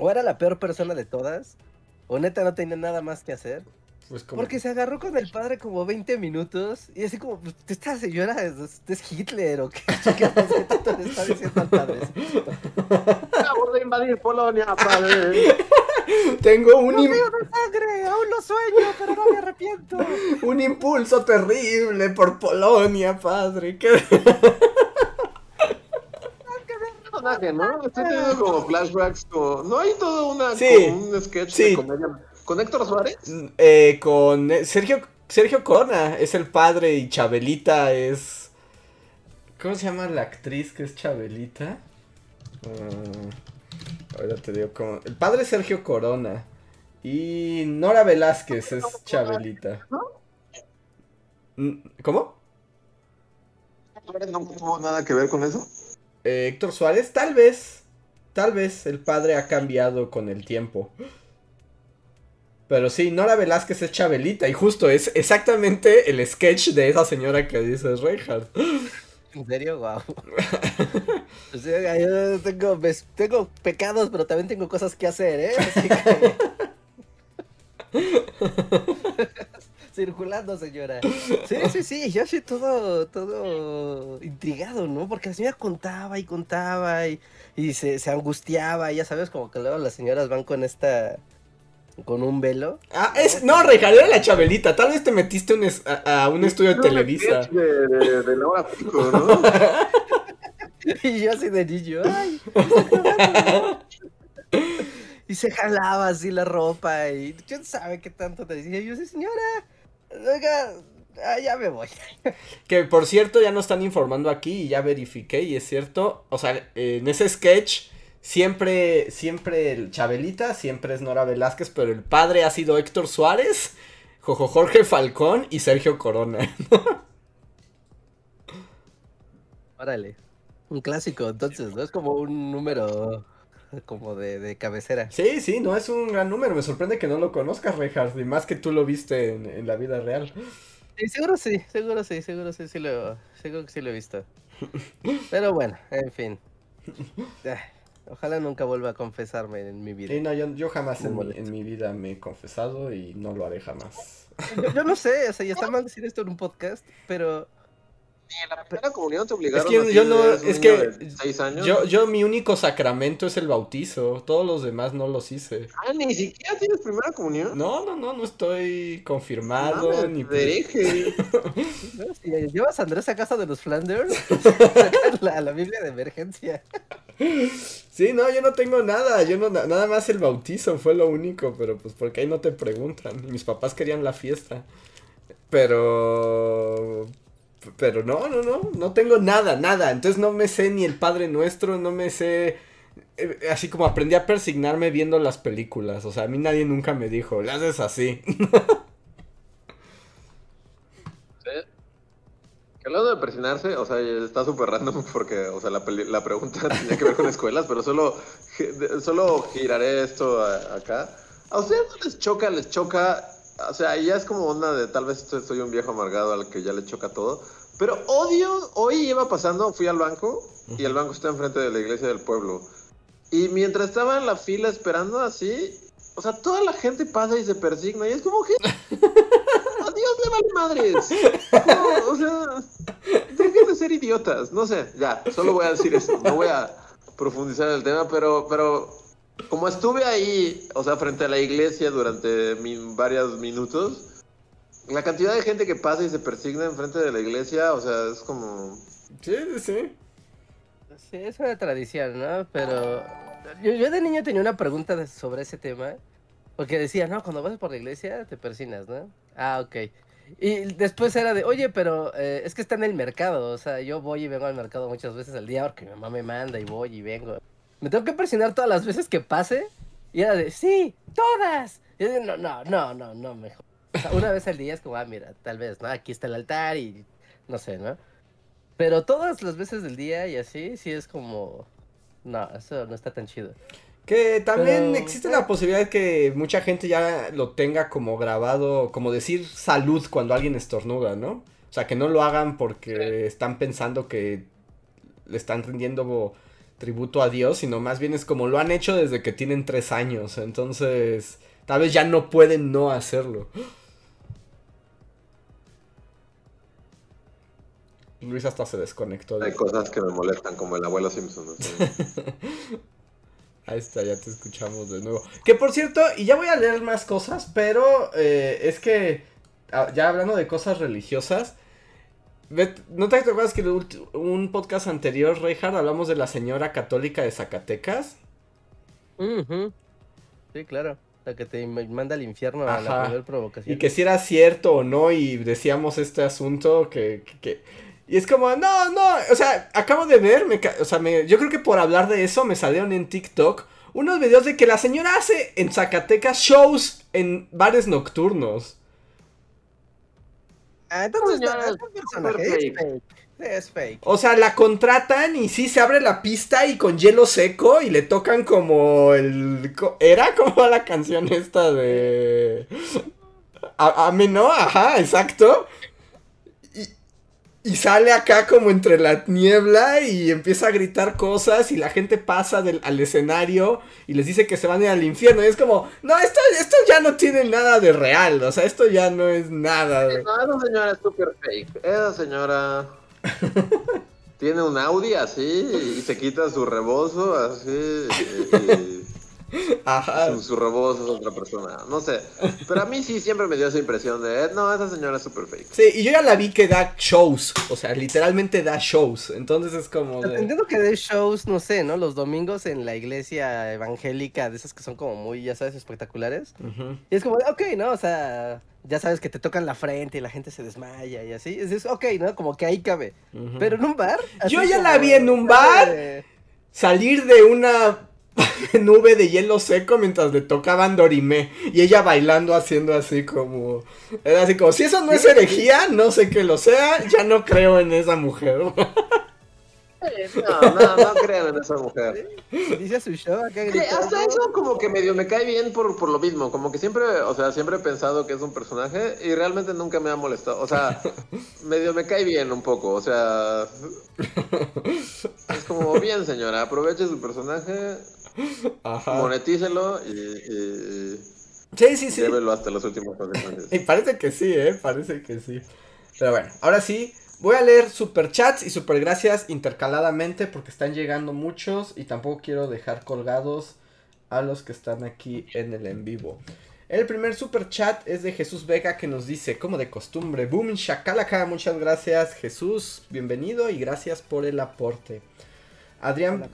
o era la peor persona de todas, o neta no tenía nada más que hacer. Pues como... Porque se agarró con el padre como 20 minutos y así como, pues, esta señora es, es Hitler o qué, ¿Qué tanto le está diciendo al padre. Acabo de invadir Polonia, padre. Tengo un, im- ¡Río de sangre! ¡Aún lo sueño, pero no me arrepiento! un impulso terrible por Polonia, padre. ¿Qué? Personaje, ¿no? Estoy teniendo como flashbacks, como... ¿No hay todo una, Sí, como un sketch sí. de comedia? ¿Con Héctor Suárez? Eh, con eh, Sergio, Sergio Corona es el padre y Chabelita es... ¿Cómo se llama la actriz que es Chabelita? Ah, ahora te digo cómo... El padre es Sergio Corona y Nora Velázquez es Chabelita. Mm, ¿Cómo? ¿Suárez no tuvo nada que ver con eso? Eh, Héctor Suárez, tal vez, tal vez el padre ha cambiado con el tiempo. Pero sí, Nora Velázquez es Chabelita y justo es exactamente el sketch de esa señora que dices Reinhardt. ¿En serio? Wow. O sea, yo tengo, ves- tengo pecados, pero también tengo cosas que hacer, ¿eh? Así que... Circulando, señora. Sí, sí, sí, yo soy todo, todo intrigado, ¿no? Porque la señora contaba y contaba y, y se, se angustiaba, y ya sabes, como que luego las señoras van con esta, con un velo. Ah, es, no, era la Chabelita. Tal vez te metiste un es- a, a un estudio de Televisa. De, de, de Laura Pico, ¿no? Y yo así de niño. Y se jalaba así la ropa y quién sabe qué tanto te decía. Y yo, sí, señora, oiga, ah, ya me voy. Que por cierto, ya nos están informando aquí y ya verifiqué y es cierto. O sea, en ese sketch siempre, siempre el Chabelita, siempre es Nora Velázquez, pero el padre ha sido Héctor Suárez, Jojo Jorge Falcón y Sergio Corona. Órale, un clásico, entonces, ¿no? Es como un número como de, de cabecera. Sí, sí, no es un gran número. Me sorprende que no lo conozcas, Reinhardt, y más que tú lo viste en, en la vida real. Sí, seguro sí, seguro sí, seguro sí, sí lo, seguro que sí lo he visto. Pero bueno, en fin. Ojalá nunca vuelva a confesarme en mi vida. Sí, no, yo, yo jamás en en mi vida me he confesado y no lo haré jamás. Yo, yo no sé, o sea, ya está mal decir esto en un podcast, pero En la primera comunión te obligaron Es que yo no- es que de seis años. Yo, yo, mi único sacramento es el bautizo. Todos los demás no los hice. Ah, ni siquiera tienes primera comunión. No, no, no, no estoy confirmado Mames, ni. ¿no? si llevas a Andrés a casa de los Flanders, la, la Biblia de emergencia. Sí, no, yo no tengo nada. Yo no, na- nada más el bautizo fue lo único, pero pues porque ahí no te preguntan. Mis papás querían la fiesta. Pero. Pero no, no, no, no tengo nada, nada. Entonces no me sé ni el Padre Nuestro, no me sé. eh, Así como aprendí a persignarme viendo las películas. O sea, a mí nadie nunca me dijo, le haces así. Sí. Que hablando de presionarse, o sea, está súper random porque, o sea, la, la pregunta tenía que ver con escuelas, pero solo, solo giraré esto a- acá. ¿A ustedes no les choca, les choca? O sea, ya es como una de, tal vez soy- un viejo amargado al que ya le choca todo, pero odio, hoy iba pasando, fui al banco y el banco está enfrente de la iglesia del pueblo. Y mientras estaba en la fila esperando así, o sea, toda la gente pasa y se persigna y es como que... A Dios le vale madres. O sea, dejen de ser idiotas. No sé, ya, solo voy a decir eso. No voy a profundizar en el tema, pero, pero como estuve ahí, o sea, frente a la iglesia durante mi- varios minutos, la cantidad de gente que pasa y se persigna enfrente de la iglesia, o sea, es como... Sí, sí, sí. Sí, es una tradición, ¿no? Pero yo, yo de niño tenía una pregunta de- sobre ese tema. Porque decía, no, cuando vas por la iglesia te persinas, ¿no? Ah, ok. Y después era de, oye, pero eh, es que está en el mercado. O sea, yo voy y vengo al mercado muchas veces al día porque mi mamá me manda y voy y vengo. ¿Me tengo que persinar todas las veces que pase? Y era de, sí, todas. Y yo de, no, no, no, no, no, mejor. O sea, una vez al día es como, ah, mira, tal vez, ¿no? Aquí está el altar y no sé, ¿no? Pero todas las veces del día y así, sí es como... No, eso no está tan chido. Que también Pero, existe la posibilidad que mucha gente ya lo tenga como grabado, como decir salud cuando alguien estornuda, ¿no? O sea, que no lo hagan porque están pensando que le están rindiendo tributo a Dios, sino más bien es como lo han hecho desde que tienen tres años. Entonces, tal vez ya no pueden no hacerlo. Luis hasta se desconectó. de- Hay cosas que me molestan, como el abuelo Simpson. ¿no? Ahí está, ya te escuchamos de nuevo. Que por cierto, y ya voy a leer más cosas, pero eh, es que, ah, ya hablando de cosas religiosas, ¿no te acuerdas que en un podcast anterior, Reinhard, hablamos de la señora católica de Zacatecas? Sí, claro. La que te manda al infierno a la primera provocación. Y que si era cierto o no, y decíamos este asunto que... que- que- y es como, no, no, o sea, acabo de ver, me ca- o sea, me- yo creo que por hablar de eso me salieron en TikTok unos videos de que la señora hace en Zacatecas shows en bares nocturnos. Ah, entonces No, es un personaje, es fake. Es fake. O sea, la contratan y sí se abre la pista y con hielo seco y le tocan como el... ¿Era como la canción esta de... A- Ame, ¿no? Ajá, exacto. Y, sale acá como entre la niebla y empieza a gritar cosas y la gente pasa del, al escenario y les dice que se van a ir al infierno. Y es como, no, esto, esto ya no tiene nada de real. O sea, esto ya no es nada. de- No, esa señora es súper fake. Esa señora tiene un Audi así y se quita su rebozo así. y- Ajá. su, su rebozo es otra persona. No sé. Pero a mí sí siempre me dio esa impresión de, eh, no, esa señora es súper fake. Sí, y yo ya la vi que da shows, o sea, literalmente da shows, entonces es como de... Entiendo que de shows, no sé, ¿no? Los domingos en la iglesia evangélica, de esas que son como muy, ya sabes, espectaculares. Y es como, de, ok, ¿no? O sea, ya sabes que te tocan la frente y la gente se desmaya y así. Es, es ok, ¿no? Como que ahí cabe. Pero en un bar. Yo ya la vi en un bar. de- Salir de una nube de hielo seco mientras le tocaban Dorime y ella bailando haciendo así como... Era así como, si eso no es herejía, no sé que lo sea, ya no creo en esa mujer. No, no, no crean en esa mujer. Dice su show acá hasta eso como que medio me cae bien por, por lo mismo, como que siempre, o sea, siempre he pensado que es un personaje y realmente nunca me ha molestado, o sea, medio me cae bien un poco, o sea, es como, bien señora, aproveche su personaje, Ajá. monetícelo y, y, Sí, sí, sí. llévelo hasta los últimos consecuencias. Y parece que sí, ¿eh? Parece que sí. Pero bueno, ahora sí, voy a leer superchats y supergracias intercaladamente porque están llegando muchos y tampoco quiero dejar colgados a los que están aquí en el en vivo. El primer superchat es de Jesús Vega que nos dice, como de costumbre, boom shakalaka, muchas gracias Jesús, bienvenido y gracias por el aporte. Adrián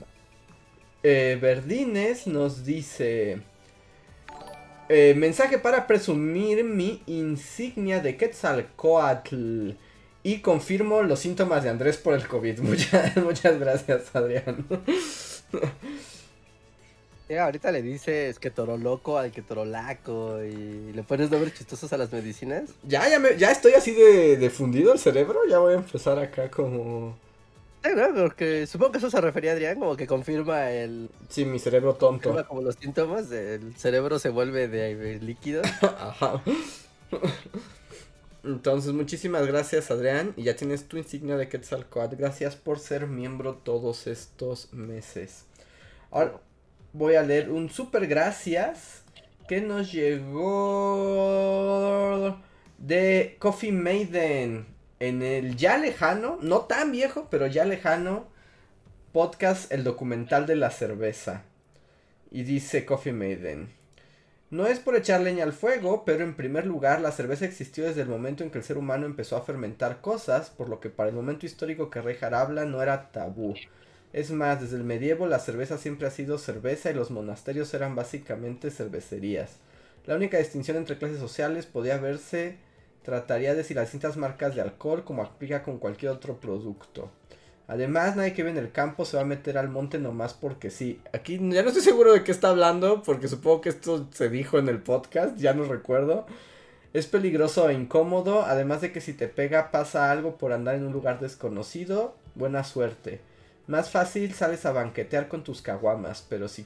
eh, Verdines nos dice... eh, mensaje para presumir mi insignia de Quetzalcoatl. Y confirmo los síntomas de Andrés por el COVID. Muchas, muchas gracias, Adrián. Ya, ahorita le dices que toro loco al que toro laco y le pones nombres chistosos a las medicinas. Ya, ya, me- ya estoy así de, de fundido el cerebro. Ya voy a empezar acá como... Porque supongo que eso se refería a Adrián, como que confirma el Sí, mi cerebro tonto. confirma como los síntomas, el cerebro se vuelve de, de líquido. Ajá. Entonces, muchísimas gracias, Adrián. Y ya tienes tu insignia de Quetzalcoatl. Gracias por ser miembro todos estos meses. Ahora voy a leer un super gracias que nos llegó de Coffee Maiden en el ya lejano, no tan viejo, pero ya lejano podcast El documental de la cerveza. Y dice Coffee Maiden. No es por echar leña al fuego, pero en primer lugar la cerveza existió desde el momento en que el ser humano empezó a fermentar cosas, por lo que para el momento histórico que Rejar habla no era tabú. Es más, desde el medievo la cerveza siempre ha sido cerveza y los monasterios eran básicamente cervecerías. La única distinción entre clases sociales podía verse trataría de si las distintas marcas de alcohol como aplica con cualquier otro producto. Además, nadie que vive en el campo se va a meter al monte nomás porque sí. Aquí ya no estoy seguro de qué está hablando, porque supongo que esto se dijo en el podcast, ya no recuerdo. Es peligroso e incómodo, además de que si te pega pasa algo por andar en un lugar desconocido, buena suerte. Más fácil sales a banquetear con tus caguamas, pero si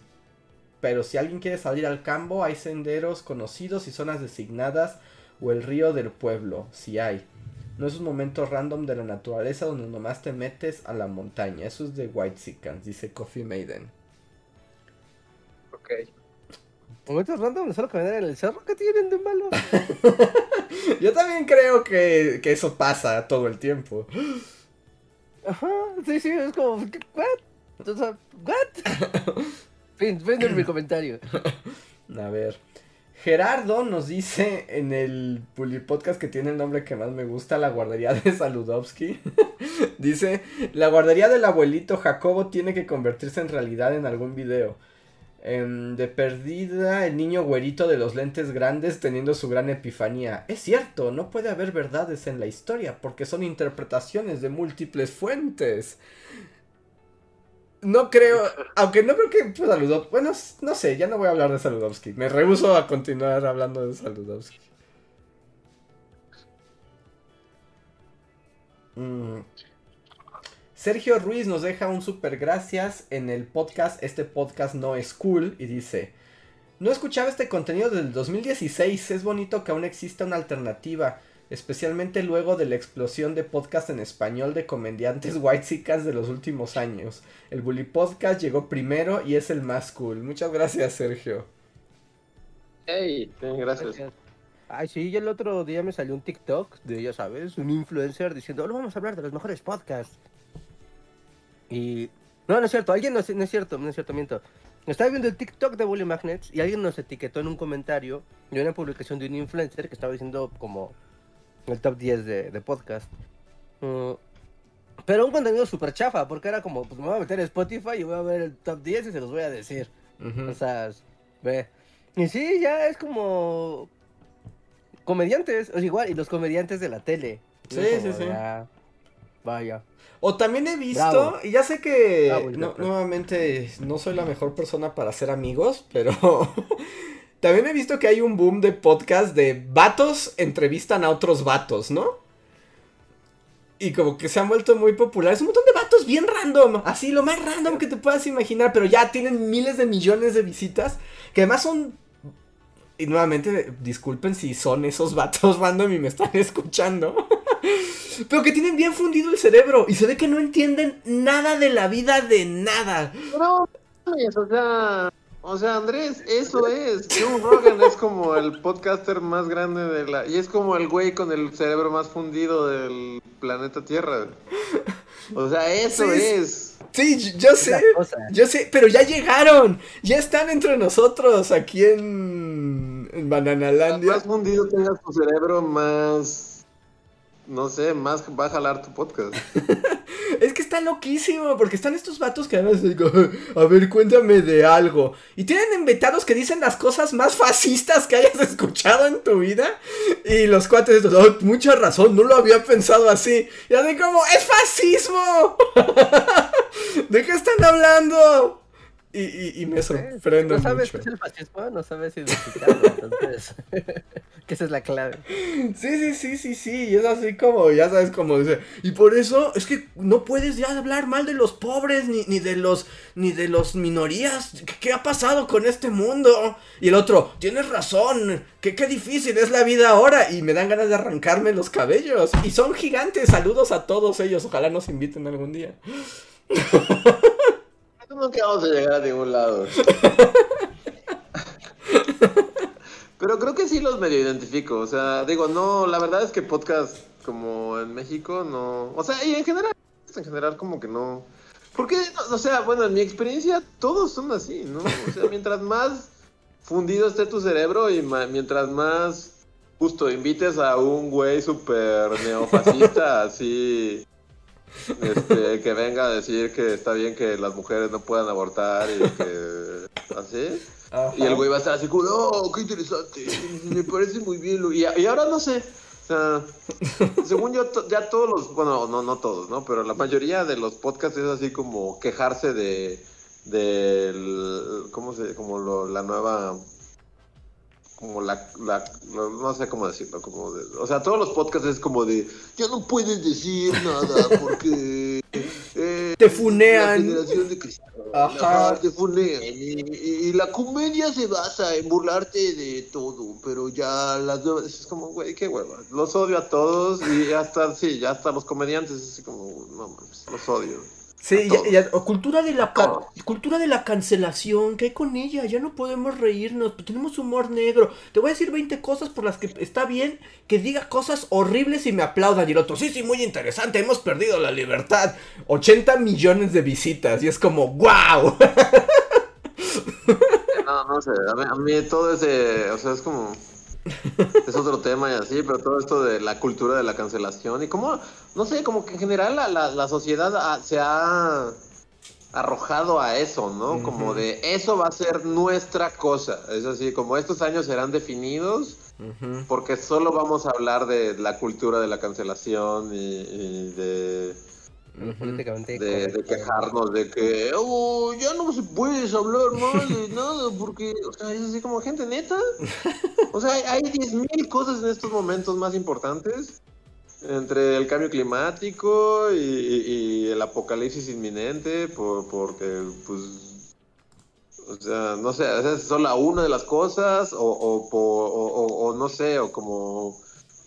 pero si alguien quiere salir al campo, hay senderos conocidos y zonas designadas o el río del pueblo, si hay. No es un momento random de la naturaleza donde nomás te metes a la montaña. Eso es de White Seekers, dice Coffee Maiden. Ok. Momentos random, solo caminar en el cerro, ¿qué tienen de malo? Yo también creo que, que eso pasa todo el tiempo. Ajá, sí, sí, es como, ¿qué? ¿what? Entonces, ¿what? fin, fin de mi comentario. A ver. Gerardo nos dice en el Podcast que tiene el nombre que más me gusta, la guardería de Saludowski. dice, la guardería del abuelito Jacobo tiene que convertirse en realidad en algún video. Em, de perdida, el niño güerito de los lentes grandes teniendo su gran epifanía. Es cierto, no puede haber verdades en la historia porque son interpretaciones de múltiples fuentes. No creo, aunque no creo que pues. Bueno, no sé, ya no voy a hablar de Saludowski. Me rehuso a continuar hablando de Saludowski. Mm. Sergio Ruiz nos deja un super gracias en el podcast. Este podcast no es cool y dice: No escuchaba este contenido desde el 2016. Es bonito que aún exista una alternativa, especialmente luego de la explosión de podcast en español de comediantes whitexicans de los últimos años. El Bully Podcast llegó primero y es el más cool. Muchas gracias, Sergio. Hey, gracias. Ay, sí, yo el otro día me salió un TikTok de, ya sabes, un influencer diciendo, hoy vamos a hablar de los mejores podcasts. Y... No, no es cierto, alguien nos... No es cierto, no es cierto, miento. Estaba viendo el TikTok de Bully Magnets y alguien nos etiquetó en un comentario de una publicación de un influencer que estaba diciendo como el top 10 de, de podcast. Mm, pero un contenido súper chafa, porque era como, pues me voy a meter a Spotify y voy a ver el top 10 y se los voy a decir. O sea, ve. Y sí, ya es como. Comediantes, o sea, igual, y los comediantes de la tele. Sí, sí, sí. ya, Vaya. O también he visto, Bravo. y ya sé que Bravo, no- Ildepe. nuevamente no soy la mejor persona para hacer amigos, pero también he visto que hay un boom de podcast de vatos entrevistan a otros vatos, ¿no? Y como que se han vuelto muy populares. Un montón de vatos bien random. Así, lo más random que te puedas imaginar. Pero ya tienen miles de millones de visitas. Que además son. Y nuevamente, disculpen si son esos vatos random y me están escuchando. Pero que tienen bien fundido el cerebro. Y se ve que no entienden nada de la vida de nada. No, o sea, o sea, Andrés, eso es. Joe Rogan es como el podcaster más grande de la. Y es como el güey con el cerebro más fundido del planeta Tierra. O sea, eso Sí, es. Sí, yo sé. Yo sé, pero ya llegaron. Ya están entre nosotros aquí en, en Bananalandia. Más fundido tengas tu cerebro, más. No sé, más va a jalar tu podcast. Es que está loquísimo, porque están estos vatos que además digo, a ver, cuéntame de algo. Y tienen invitados que dicen las cosas más fascistas que hayas escuchado en tu vida. Y los cuates, estos, "Oh, mucha razón, no lo había pensado así. Y así como, ¡es fascismo! ¿De qué están hablando? Y, y, y me sorprende No sabes mucho. qué es el fascismo, no sabes identificarlo, entonces. que esa es la clave. Sí, sí, sí, sí, sí, y es así como, ya sabes, como dice, y por eso es que no puedes ya hablar mal de los pobres, ni, ni de los, ni de los minorías, ¿Qué, qué ha pasado con este mundo? Y el otro, tienes razón, que qué difícil es la vida ahora, y me dan ganas de arrancarme los cabellos, y son gigantes, saludos a todos ellos, ojalá nos inviten algún día. Nunca vamos a llegar a ningún lado. Pero creo que sí los medio identifico. O sea, digo, no, la verdad es que podcast como en México no. O sea, y en general, en general como que no. Porque, o sea, bueno, en mi experiencia todos son así, ¿no? O sea, mientras más fundido esté tu cerebro y mientras más justo invites a un güey súper neofascista, así, este, que venga a decir que está bien que las mujeres no puedan abortar y que así. Y el güey va a estar así como, oh, qué interesante, me parece muy bien. lo-". Y, y ahora no sé, o sea, según yo, ya todos los, bueno, no, no todos, ¿no? Pero la mayoría de los podcasts es así como quejarse de, del, ¿cómo se, como lo, la nueva, como la, la, no sé cómo decirlo, como de, o sea, todos los podcasts es como de, ya no puedes decir nada porque eh, te funean. La generación de cristal. Ajá. Ajá, te funean. Y, y- y la comedia se basa en burlarte de todo, pero ya las nuevas, es como, güey, qué hueva. Los odio a todos y hasta, sí, ya hasta los comediantes, es así como, no mames, los odio. Sí, ya- todos. ya- o cultura de la cultura de la cancelación, ¿qué hay con ella? Ya no podemos reírnos, pues tenemos humor negro. Te voy a decir 20 cosas por las que está bien que diga cosas horribles y me aplaudan. Y el otro, sí, sí, muy interesante, hemos perdido la libertad. 80 millones de visitas y es como, ¡wow! No, no sé, a mí, a mí todo ese, o sea, es como, es otro tema y así, pero todo esto de la cultura de la cancelación y como, no sé, como que en general la, la, la sociedad se ha arrojado a eso, ¿no? Como de, eso va a ser nuestra cosa, es así, como estos años serán definidos porque solo vamos a hablar de la cultura de la cancelación y, y de, Políticamente de, de quejarnos de que oh, ya no se puedes hablar mal de nada porque, o sea, es así como gente neta. O sea, hay- hay 10.000 cosas en estos momentos más importantes entre el cambio climático y, y- y el apocalipsis inminente por, porque, pues, o sea, no sé, esa es solo una de las cosas o, o, po- o- o- o no sé, o como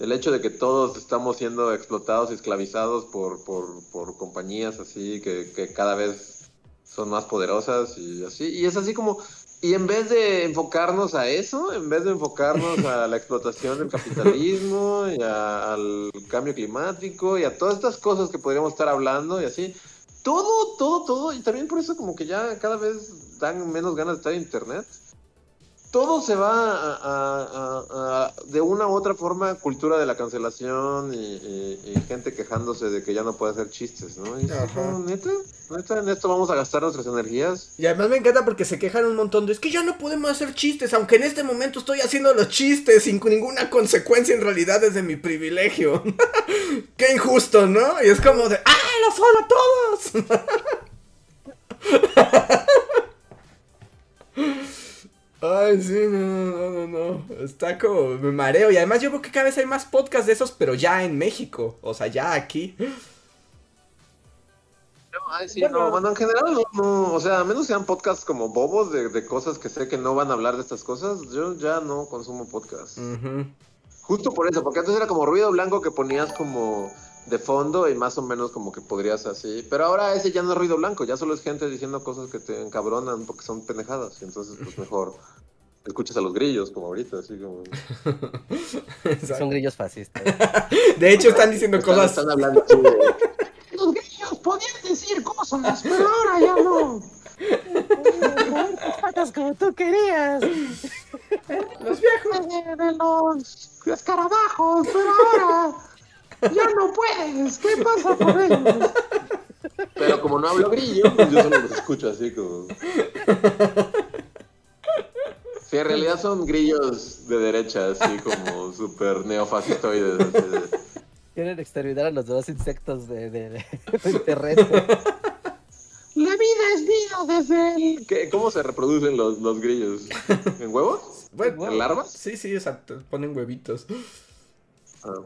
el hecho de que todos estamos siendo explotados y esclavizados por, por, compañías así que, que cada vez son más poderosas y así. Y es así como, y en vez de enfocarnos a eso, en vez de enfocarnos a la explotación del capitalismo y a- al cambio climático y a todas estas cosas que podríamos estar hablando y así, todo, todo, todo, y también por eso como que ya cada vez dan menos ganas de estar en internet. Todo se va a, a- a- de una u otra forma, cultura de la cancelación y, y- y gente quejándose de que ya no puede hacer chistes, ¿no? Y como, neta, neta, en esto vamos a gastar nuestras energías. Y además me encanta porque se quejan un montón de es que ya no podemos hacer chistes, aunque en este momento estoy haciendo los chistes sin ninguna consecuencia en realidad desde mi privilegio. Qué injusto, ¿no? Y es como de ¡Ah, los odio a todos! Ay, sí, no, no, no, no. Está como, me mareo. Y además yo veo que cada vez hay más podcasts de esos, pero ya en México. O sea, ya aquí. No, ay, sí, Bueno. no, bueno, en general no, no, o sea, a menos sean podcasts como bobos de, de cosas que sé que no van a hablar de estas cosas, yo ya no consumo podcasts. Justo por eso, porque antes era como ruido blanco que ponías como de fondo y más o menos como que podrías así, pero ahora ese ya no es ruido blanco, ya solo es gente diciendo cosas que te encabronan porque son pendejadas, y entonces pues mejor escuchas a los grillos como ahorita, así como... Son grillos fascistas. De hecho, están diciendo Están, cosas. están hablando así de... Los grillos podían decir cosas, pero ahora ya no. Patas como tú querías. Los viejos. De, de los escarabajos, pero ahora ya no puedes. ¿Qué pasa con ellos? Pero como no hablo grillo, pues yo solo los escucho así como... Sí, en realidad son grillos de derecha, así como súper neofascistoides. Quieren exterminar a los dos insectos de, de, terreno. La vida es vida desde el... ¿Qué- ¿Cómo se reproducen los, los grillos? ¿En huevos? Bueno, ¿En larvas? Sí, sí, exacto. Ponen huevitos. Ah.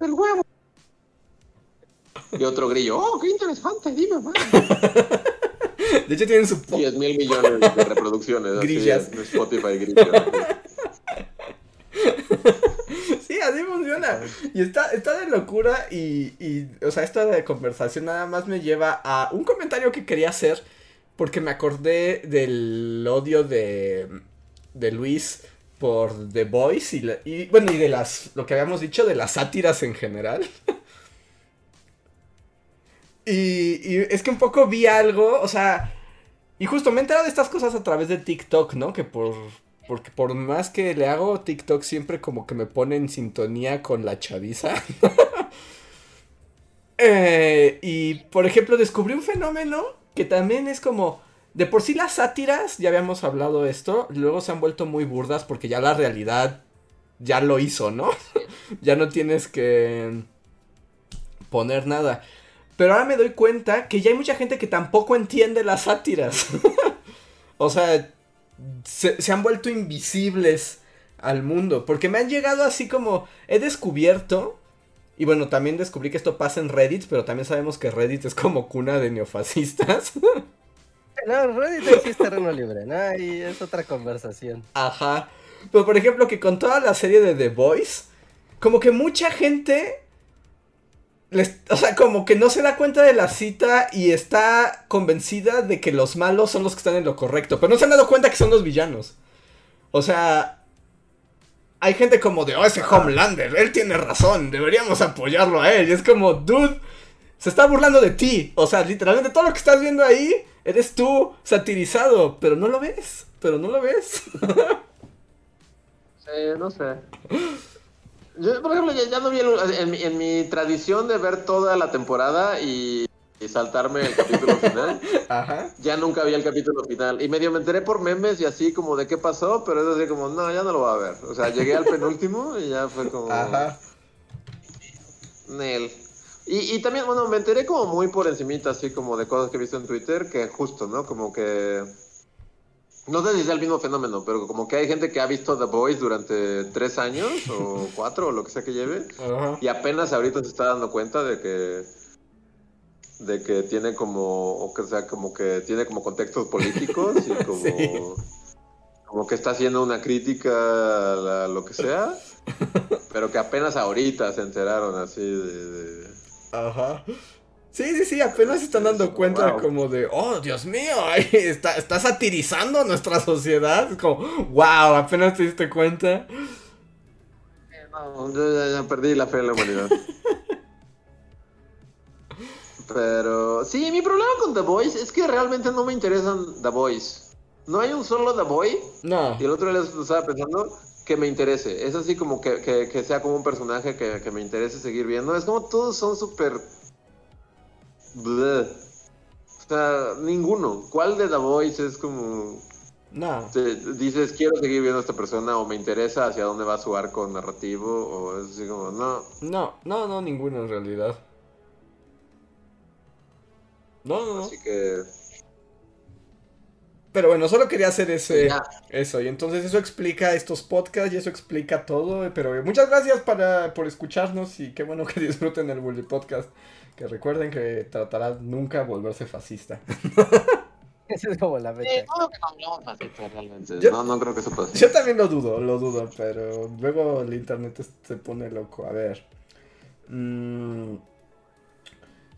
el huevo. Y otro grillo. ¡Oh! Qué interesante, dime más. De hecho, tienen su. po- 10 mil millones de reproducciones. así Grillas. en Spotify grillo. Sí, así funciona. Y está, está de locura. Y, y, o sea, esta de conversación nada más me lleva a un comentario que quería hacer. Porque me acordé del odio de, de Luis por The Voice. Y, la- y, bueno, y de las. Lo que habíamos dicho de las sátiras en general. Y, y es que un poco vi algo, o sea, y justo me he enterado de estas cosas a través de TikTok, ¿no? Que por, porque por más que le hago TikTok siempre como que me pone en sintonía con la chaviza. Eh, y por ejemplo descubrí un fenómeno que también es como, de por sí las sátiras, ya habíamos hablado de esto, luego se han vuelto muy burdas porque ya la realidad ya lo hizo, ¿no? ya no tienes que poner nada. Pero ahora me doy cuenta que ya hay mucha gente que tampoco entiende las sátiras. o sea, se, se han vuelto invisibles al mundo. Porque me han llegado así como. He descubierto. Y bueno, también descubrí que esto pasa en Reddit, pero también sabemos que Reddit es como cuna de neofascistas. No, Reddit es terreno libre, ¿no? Ahí es otra conversación. Ajá. Pero por ejemplo, que con toda la serie de The Voice, como que mucha gente. Les- o sea, como que no se da cuenta de la cita y está convencida de que los malos son los que están en lo correcto. Pero no se han dado cuenta que son los villanos. O sea. Hay gente como de, oh, ese Homelander, él tiene razón, deberíamos apoyarlo a él. Y es como, dude, se está burlando de ti. O sea, literalmente todo lo que estás viendo ahí, eres tú satirizado, pero no lo ves, pero no lo ves. Sí, no sé. Yo, por ejemplo, ya, ya no vi el- en, mi, en mi tradición de ver toda la temporada y, y saltarme el capítulo final. Ajá. Ya nunca vi el capítulo final. Y medio me enteré por memes y así como de qué pasó, pero es así como, no, ya no lo voy a ver. O sea, llegué al penúltimo y ya fue como... Ajá. Nel. Y, y también, bueno, me enteré como muy por encimita, así como de cosas que he visto en Twitter, que justo, ¿no? Como que... No sé si sea el mismo fenómeno, pero como que hay gente que ha visto The Voice durante tres años o cuatro o lo que sea que lleve. Y apenas ahorita se está dando cuenta de que de que tiene como o que sea como que tiene como contextos políticos y como Sí. como que está haciendo una crítica a la- lo que sea pero que apenas ahorita se enteraron así de, de- Ajá. Sí, sí, sí, apenas se están dando cuenta Wow. como de, oh, Dios mío, está, está satirizando nuestra sociedad. Es como, wow, apenas te diste cuenta. No, yo ya, ya perdí la fe en la humanidad pero sí mi problema con The Voice es que realmente no me interesan The Voice no hay un solo The Boy No, Y el otro día estaba pensando que me interese. Es así como que, que- que sea como un personaje que, que me interese seguir viendo. Es como todos son súper... bleh. O sea, ninguno. ¿Cuál de The Voice es como... no. te- dices, quiero seguir viendo a esta persona o me interesa hacia dónde va su arco narrativo? O es así como, no. No, no, no, ninguno en realidad. No, no, no. Así que... Pero bueno, solo quería hacer ese, Ya. eso. Y entonces eso explica estos podcasts y eso explica todo. Pero muchas gracias para, por escucharnos y qué bueno que disfruten el Bully Podcast. Que recuerden que tratará nunca volverse fascista. Esa es como la meta. Yo- No, no creo que eso pase. Yo también lo dudo, lo dudo, pero luego el internet se pone loco. A ver. Mm,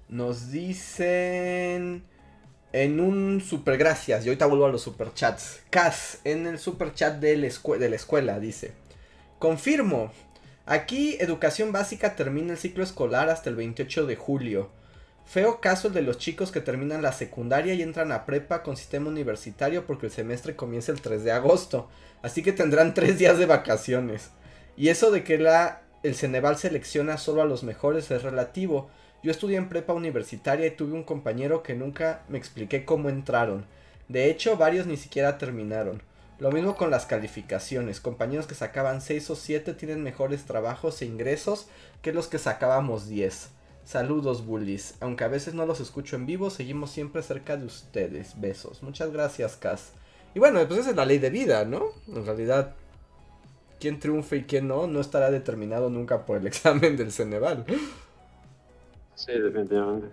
nos dicen en un super gracias. Y ahorita vuelvo a los super chats. Cas, en el super chat de la, de la escuela, dice. Confirmo. Aquí educación básica termina el ciclo escolar hasta el 28 de julio. Feo caso el de los chicos que terminan la secundaria y entran a prepa con sistema universitario porque el semestre comienza el 3 de agosto. Así que tendrán tres días de vacaciones. Y eso de que la, el Ceneval selecciona solo a los mejores es relativo. Yo estudié en prepa universitaria y tuve un compañero que nunca me expliqué cómo entraron. De hecho, varios ni siquiera terminaron. Lo mismo con las calificaciones. Compañeros que sacaban 6 o 7 tienen mejores trabajos e ingresos que los que sacábamos 10. Saludos, bullies. Aunque a veces no los escucho en vivo, seguimos siempre cerca de ustedes. Besos. Muchas gracias, Cas. Y bueno, pues esa es la ley de vida, ¿no? En realidad, quién triunfe y quién no, no estará determinado nunca por el examen del Ceneval. Sí, definitivamente.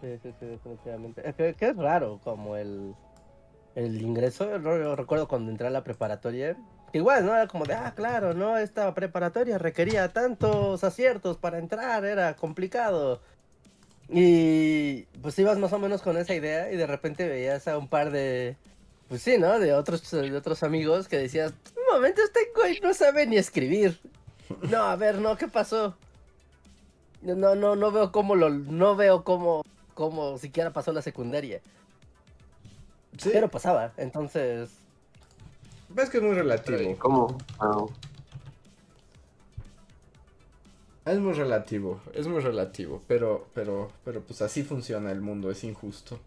Sí, sí, sí, definitivamente. Es que, que es raro como el, el ingreso. Yo recuerdo cuando entré a la preparatoria. Igual, ¿no? Era como de, ah, claro, ¿no? Esta preparatoria requería tantos aciertos para entrar, era complicado. Y pues ibas más o menos con esa idea y de repente veías a un par de, pues sí, ¿no? De otros, de otros amigos que decías, un momento, este güey no sabe ni escribir. No, a ver, no, ¿qué pasó? No, no, no veo cómo lo, no veo cómo, cómo siquiera pasó la secundaria. Sí, Pero pasaba, entonces, es que es muy relativo. ¿Cómo? Ah, Es muy relativo, es muy relativo, pero, pero, pero pues así funciona el mundo, es injusto.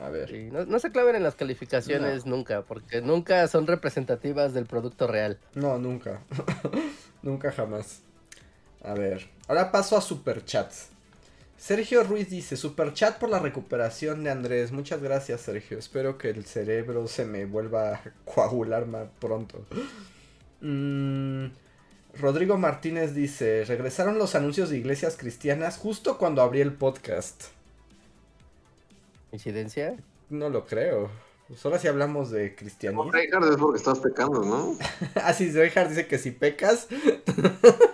A ver. sí, no, no se claven en las calificaciones nunca, porque nunca son representativas del producto real. No, nunca. nunca jamás. A ver. Ahora paso a superchats. Sergio Ruiz dice, superchat por la recuperación de Andrés. Muchas gracias, Sergio. Espero que el cerebro se me vuelva a coagular más pronto. Mm, Rodrigo Martínez dice, regresaron los anuncios de iglesias cristianas justo cuando abrí el podcast. ¿Incidencia? No lo creo. Pues ahora sí hablamos de cristianismo. Reinhardt es porque estás pecando, ¿no? ah, sí, Reinhardt dice que si pecas.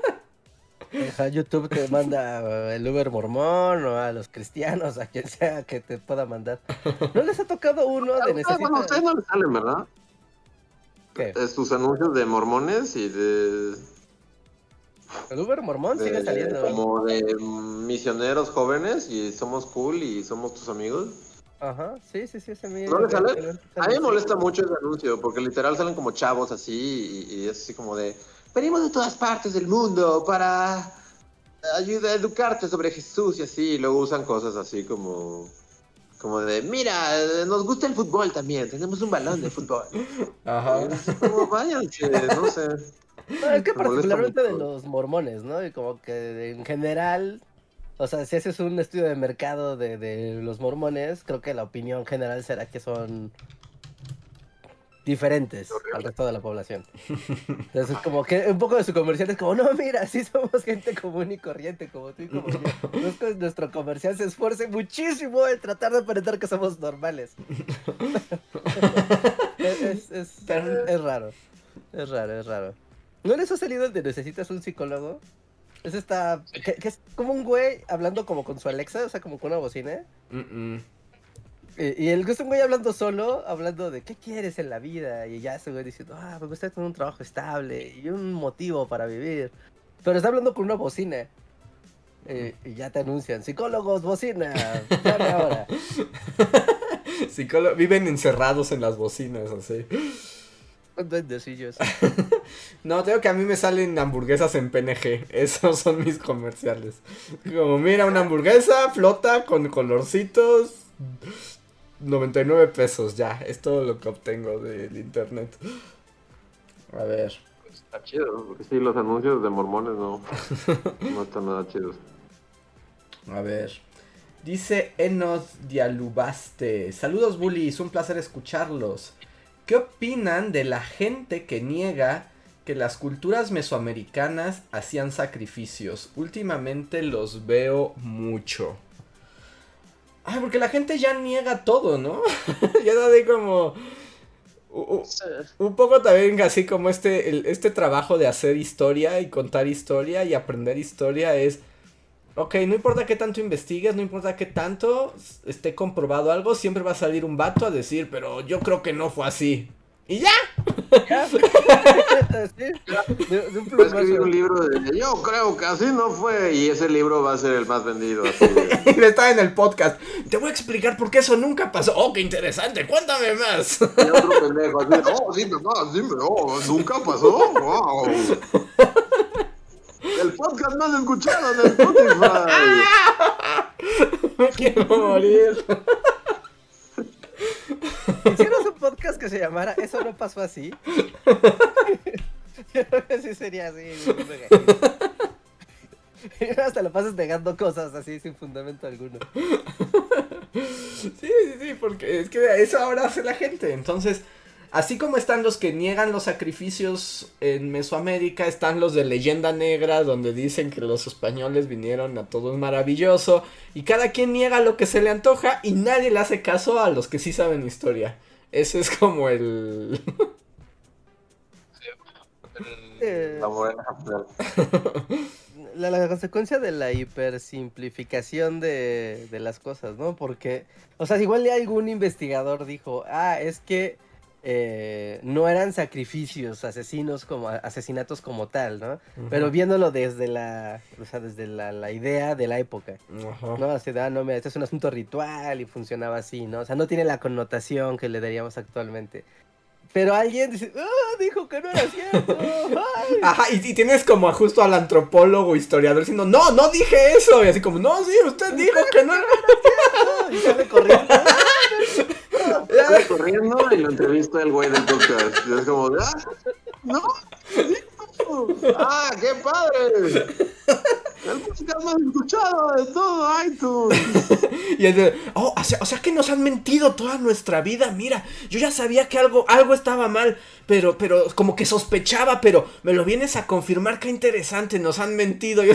Ajá, YouTube te manda el Uber mormón o a los cristianos, a quien sea que te pueda mandar. ¿No les ha tocado uno de Bueno, a necesita... ustedes no les salen, ¿verdad? ¿Qué? Sus anuncios de mormones y de... El Uber mormón sigue saliendo. Como de misioneros jóvenes y somos cool y somos tus amigos. Ajá, sí, sí, sí, ese mí. ¿No le sale? A mí me molesta mucho ese anuncio porque literal salen como chavos así y, y es así como de venimos de todas partes del mundo para ayudar a educarte sobre Jesús y así y luego usan cosas así como como de mira nos gusta el fútbol también tenemos un balón de fútbol Ajá. Como váyanse no sé No, es que particularmente de los mormones, ¿no? Y como que en general, o sea, si haces un estudio de mercado de, de los mormones, creo que la opinión general será que son diferentes al resto de la población. Entonces, como que un poco de su comercial es como, no, mira, sí somos gente común y corriente, como tú y como yo. Es que nuestro comercial se esfuerce muchísimo en tratar de aparentar que somos normales. es, es, es- es raro, es raro, es raro. ¿No les ha salido el de necesitas un psicólogo? Ese está, que, que es como un güey hablando como con su Alexa, o sea, como con una bocina. Mm, mm. Y, y el es un güey hablando solo, hablando de qué quieres en la vida. Y ya ese güey diciendo, ah, me gusta tener un trabajo estable y un motivo para vivir. Pero está hablando con una bocina. Eh, y ya te anuncian, psicólogos, bocina, llame ahora. Psicólogo- Viven encerrados en las bocinas, así. Duendecillos. No, tengo que a mí me salen hamburguesas en PNG. Esos son mis comerciales. Como, mira, una hamburguesa, flota, con colorcitos. 99 pesos, ya. Es todo lo que obtengo del internet. A ver. está chido porque sí los anuncios de mormones no no están nada chidos A ver. Dice Enos Dialubaste. Saludos, bullies. Un placer escucharlos. ¿Qué opinan de la gente que niega que las culturas mesoamericanas hacían sacrificios? Últimamente los veo mucho. Ay, porque la gente ya niega todo, ¿no? ya da de como... Un poco también así como este, el- este trabajo de hacer historia y contar historia y aprender historia es... Ok, no importa qué tanto investigues, no importa qué tanto esté comprobado algo, siempre va a salir un vato a decir, pero yo creo que no fue así. Y ya. De, de un a escribir plumazo. un libro de yo creo que así no fue y ese libro va a ser el más vendido así Y está en el podcast. Te voy a explicar por qué eso nunca pasó. Oh, qué interesante, cuéntame más. Y otro pendejo así, oh, sí, verdad, sí, pero oh, nunca pasó, wow. El podcast más escuchado en Spotify. Me quiero morir. Hicieras un podcast que se llamara Eso no pasó así. Yo creo que sí sería así. hasta lo pasas negando cosas así sin fundamento alguno. Sí, sí, sí, porque es que eso ahora hace la gente. Entonces, así como están los que niegan los sacrificios en Mesoamérica, están los de leyenda negra, donde dicen que los españoles vinieron a todo un maravilloso, y cada quien niega lo que se le antoja y nadie le hace caso a los que sí saben historia. Ese es como el... La morena. la, la consecuencia de la hipersimplificación de, de las cosas, ¿no? Porque, o sea, igual algún investigador dijo, ah, es que eh, no eran sacrificios, asesinos como asesinatos como tal, ¿no? Pero viéndolo desde la, o sea, desde la, la idea de la época, Ajá. ¿no? Así de, ah, no, mira, este es un asunto ritual y funcionaba así, ¿no? O sea, no tiene la connotación que le daríamos actualmente. Pero alguien dice, ah, dijo que no era cierto. ay". Ajá, y, y tienes como justo al antropólogo, historiador, diciendo, no, no dije eso. Y así como, no, sí, usted dijo que no. Y sale corriendo. Corriendo y lo entrevista el güey del podcast. Y es como, ah, no, ah, qué padre. El podcast más escuchado de todo iTunes. Y es de, oh, o sea, o sea que nos han mentido toda nuestra vida, mira, yo ya sabía que algo, algo estaba mal, pero, pero, como que sospechaba, pero me lo vienes a confirmar, qué interesante, nos han mentido. Y yo,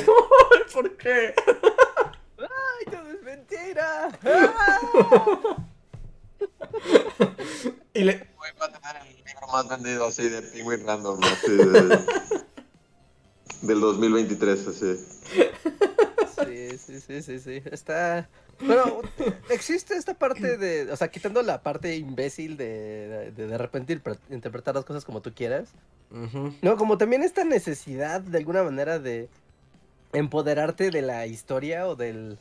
"Ay, ¿por qué? ¡Ay, todo es mentira! ¡Ah! Y le, va a tener el libro más vendido así de Penguin Random, así de, del 2023, así. Sí, sí, sí, sí, sí. Está. Pero existe esta parte de. O sea, quitando la parte imbécil de de, de repente interpre- interpretar las cosas como tú quieras. No, como también esta necesidad de alguna manera de empoderarte de la historia o del.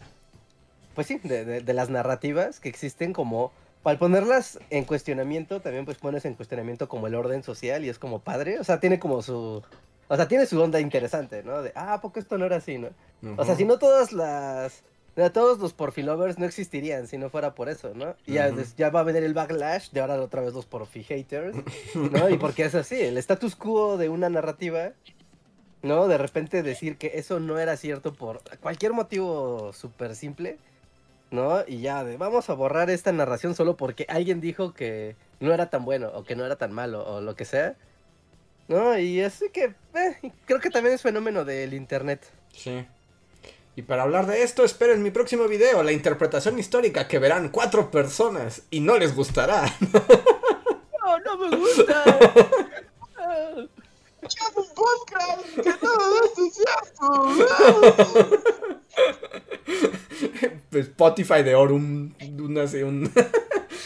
Pues sí, de, de- de las narrativas que existen como. Al ponerlas en cuestionamiento, también pues pones en cuestionamiento como el orden social y es como padre. O sea, tiene como su. O sea, tiene su onda interesante, ¿no? De, ah, ¿a poco esto no era así, ¿no? O sea, si no todas las... no, Todos los porfilovers no existirían si no fuera por eso, ¿no? Y ya va a venir el backlash de ahora otra vez los porfi haters, ¿no? Y porque es así, el status quo de una narrativa, ¿no? De repente decir que eso no era cierto por cualquier motivo súper simple, ¿no? Y ya, de, vamos a borrar esta narración solo porque alguien dijo que no era tan bueno o que no era tan malo o lo que sea, ¿no? Y así que eh, creo que también es fenómeno del internet. Sí. Y para hablar de esto, esperen mi próximo video, la interpretación histórica que verán cuatro personas y no les gustará. No, no me gusta. ¡Es un podcast! ¡Que todo esto es cierto! Spotify de oro, un, un, así, un,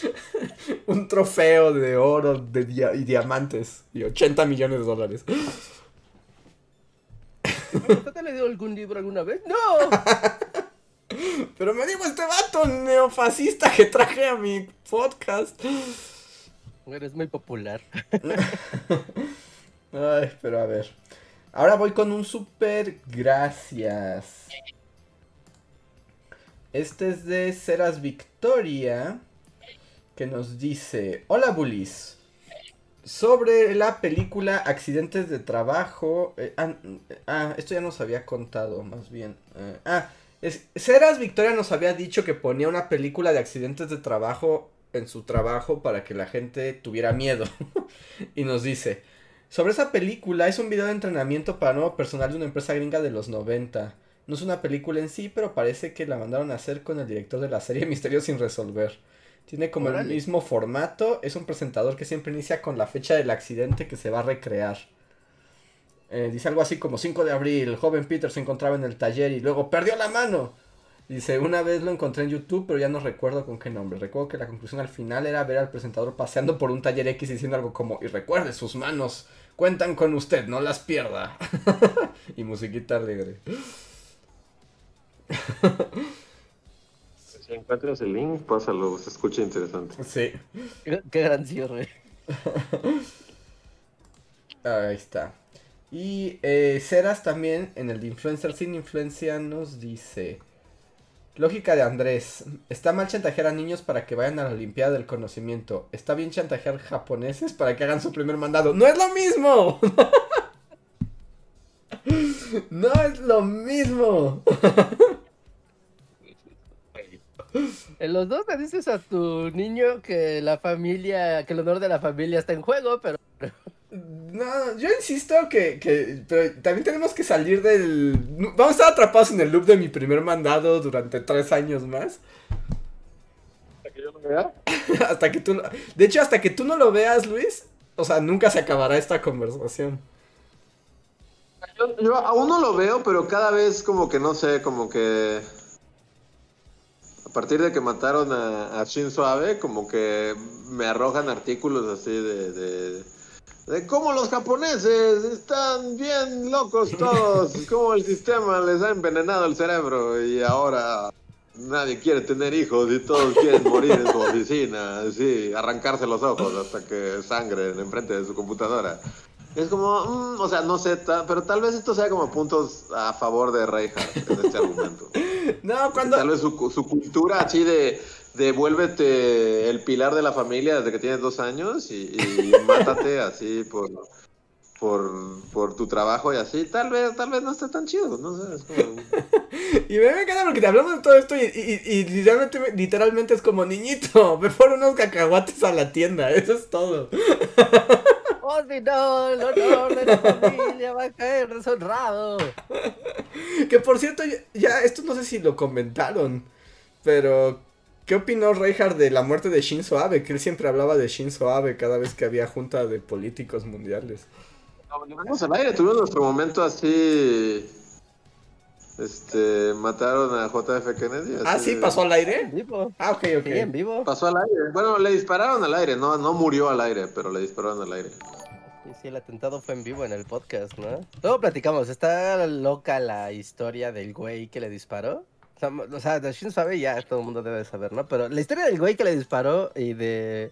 un trofeo de oro de dia- y diamantes y 80 millones de dólares. ¿Usted ha leído algún libro alguna vez? ¡No! Pero me dijo este vato neofascista que traje a mi podcast. Eres muy popular. Ay, pero a ver. Ahora voy con un super gracias. Este es de Ceras Victoria. Que nos dice: Hola, Bullies. Sobre la película Accidentes de Trabajo. eh, ah, ah, esto ya nos había contado, más bien. Eh, ah, Ceras Victoria nos había dicho que ponía una película de accidentes de trabajo en su trabajo para que la gente tuviera miedo. y nos dice: sobre esa película es un video de entrenamiento para nuevo personal de una empresa gringa de los 90. No es una película en sí, pero parece que la mandaron a hacer con el director de la serie Misterios sin resolver. Tiene como el mismo formato, es un presentador que siempre inicia con la fecha del accidente que se va a recrear. Eh, dice algo así como 5 de abril, el joven Peter se encontraba en el taller y luego perdió la mano. Dice, una vez lo encontré en YouTube, pero ya no recuerdo con qué nombre. Recuerdo que la conclusión al final era ver al presentador paseando por un taller X diciendo algo como, y recuerde, sus manos cuentan con usted, no las pierda. y musiquita alegre. Si encuentras el link, pásalo, se escucha interesante. Sí, Qué, qué gran cierre. ahí está. Y eh, Ceras también, en el de Influencer sin influencia, nos dice... Lógica de Andrés. Está mal chantajear a niños para que vayan a la Olimpiada del Conocimiento. Está bien chantajear japoneses para que hagan su primer mandado. ¡No es lo mismo! ¡No es lo mismo! En los dos le dices a tu niño que la familia, que el honor de la familia está en juego, pero No, yo insisto que, que pero también tenemos que salir del... Vamos a estar atrapados en el loop de mi primer mandado durante tres años más. que yo lo vea? hasta que tú... De hecho, hasta que tú no lo veas, Luis, o sea, nunca se acabará esta conversación. Yo, yo aún no lo veo, pero cada vez como que no sé, como que a partir de que mataron a, a Shinzo Abe, como que me arrojan artículos así de, de, de cómo los japoneses están bien locos todos, cómo el sistema les ha envenenado el cerebro y ahora nadie quiere tener hijos y todos quieren morir en su oficina, así, arrancarse los ojos hasta que sangren enfrente de su computadora. Es como, mm, o sea, no sé, ta- pero tal vez esto sea como puntos a favor de Reinhardt en este argumento. No, cuando... Tal vez su, su cultura así de, de vuélvete el pilar de la familia desde que tienes dos años y, y mátate así por, por, por tu trabajo y así, tal vez, tal vez no esté tan chido, no sé, es como... Y me, me encanta porque te hablamos de todo esto y, y- y literalmente, literalmente es como, niñito, ve por unos cacahuates a la tienda, eso es todo. Oh, si no, el honor de la familia va a caer deshonrado. Que por cierto, ya, esto no sé si lo comentaron, pero ¿qué opinó Reinhardt de la muerte de Shinzo Abe? Que él siempre hablaba de Shinzo Abe cada vez que había junta de políticos mundiales. Vamos al aire, tuvimos nuestro momento así... Este, mataron a JF Kennedy. Ah, sí, pasó al aire. vivo. Ah, ok, ok. Sí, en vivo. Pasó al aire. Bueno, le dispararon al aire, no, no murió al aire, pero le dispararon al aire. Sí, sí, el atentado fue en vivo en el podcast, ¿no? Luego platicamos, está loca la historia del güey que le disparó. O sea, de Shinzo Abe ya todo el mundo debe saber, ¿no? Pero la historia del güey que le disparó y de...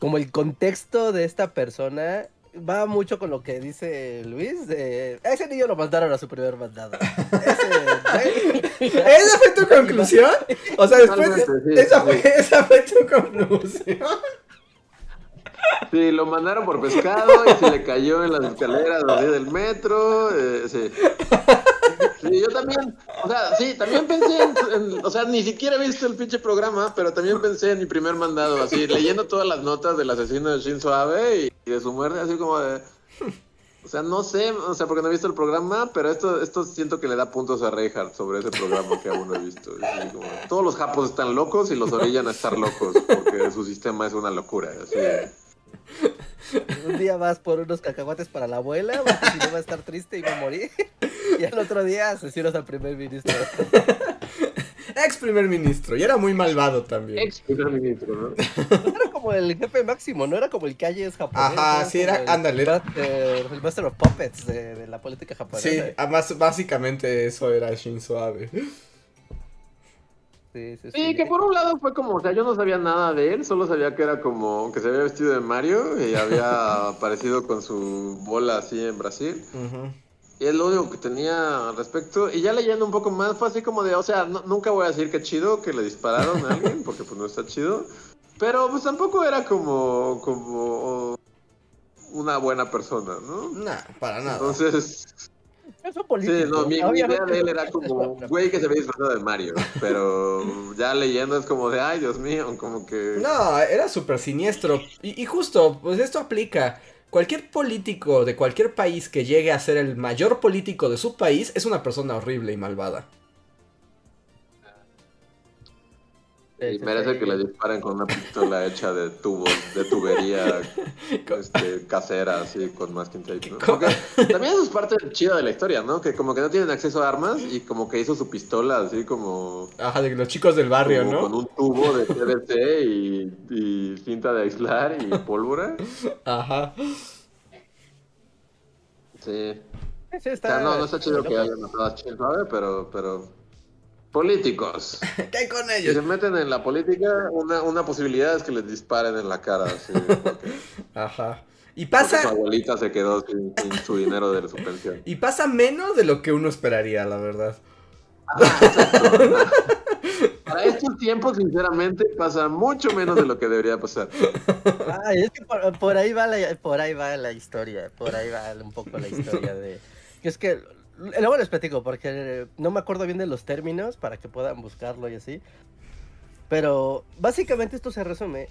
Como el contexto de esta persona va mucho con lo que dice Luis. De... A ese niño lo mandaron a su primer mandado. Ese. ¿Esa fue tu conclusión? O sea, después de- esa, sí. fue, esa fue tu conclusión. Sí, lo mandaron por pescado y se le cayó en las escaleras del metro. eh, sí. Sí, yo también, o sea, sí, también pensé en, o sea, ni siquiera he visto el pinche programa, pero también pensé en mi primer mandado, así, leyendo todas las notas del asesino de Shinzo Abe y, de su muerte, así como de, o sea, no sé, o sea, porque no he visto el programa, pero esto, esto siento que le da puntos a Reinhardt sobre ese programa que aún no he visto. Así como, todos los japos están locos y los orillan a estar locos, porque su sistema es una locura, así. Un día vas por unos cacahuates para la abuela, porque si no va a estar triste y va a morir. Y al otro día asesinas al primer ministro. Ex primer ministro, y era muy malvado también. Ex primer ministro, ¿no? No era como el jefe máximo, no era como el calles japonés. Ajá, sí, era- el ándale, era- master- el Master of Puppets de, de la política japonesa. Sí, además, básicamente eso era Shinzo Abe. Sí, sí. Sí, que por un lado fue como, o sea, yo no sabía nada de él, solo sabía que era como que se había vestido de Mario y había aparecido con su bola así en Brasil. Y es lo único que tenía al respecto. Y ya leyendo un poco más, fue así como de, o sea, no- nunca voy a decir que chido que le dispararon a alguien, porque pues no está chido. Pero pues tampoco era como, como una buena persona, ¿no? Nah, para nada. Entonces, Es un político. Sí, no, mi, mi idea de él era como un güey que se ve disfrazado de Mario, pero ya leyendo es como de, ay, Dios mío, como que... No, era súper siniestro. Y, y justo, pues esto aplica. Cualquier político de cualquier país que llegue a ser el mayor político de su país es una persona horrible y malvada. Y merece que le disparen con una pistola hecha de tubos, de tubería este, casera, así, con masking tape, ¿no? Porque también eso es parte chida de la historia, ¿no? Que como que no tienen acceso a armas y como que hizo su pistola así como... Ajá, de los chicos del barrio, como ¿no? Con un tubo de PVC y, y cinta de aislar y pólvora. Ajá. Sí. O está, sea, no, no está chido que hayan matado a Abe, pero, pero políticos. ¿Qué hay con Si se ellos? meten en la política, una, una posibilidad es que les disparen en la cara. Así, porque, Ajá. Y porque su pasa, abuelita se quedó sin, sin su dinero de su pensión. y pasa menos de lo que uno esperaría, la verdad. Para estos tiempos, sinceramente, pasa mucho menos de lo que debería pasar. Ay, es que por, por ahí va la, por ahí va la historia, por ahí va un poco la historia de... que Es que, luego les platico, porque no me acuerdo bien de los términos para que puedan buscarlo y así. Pero básicamente esto se resume.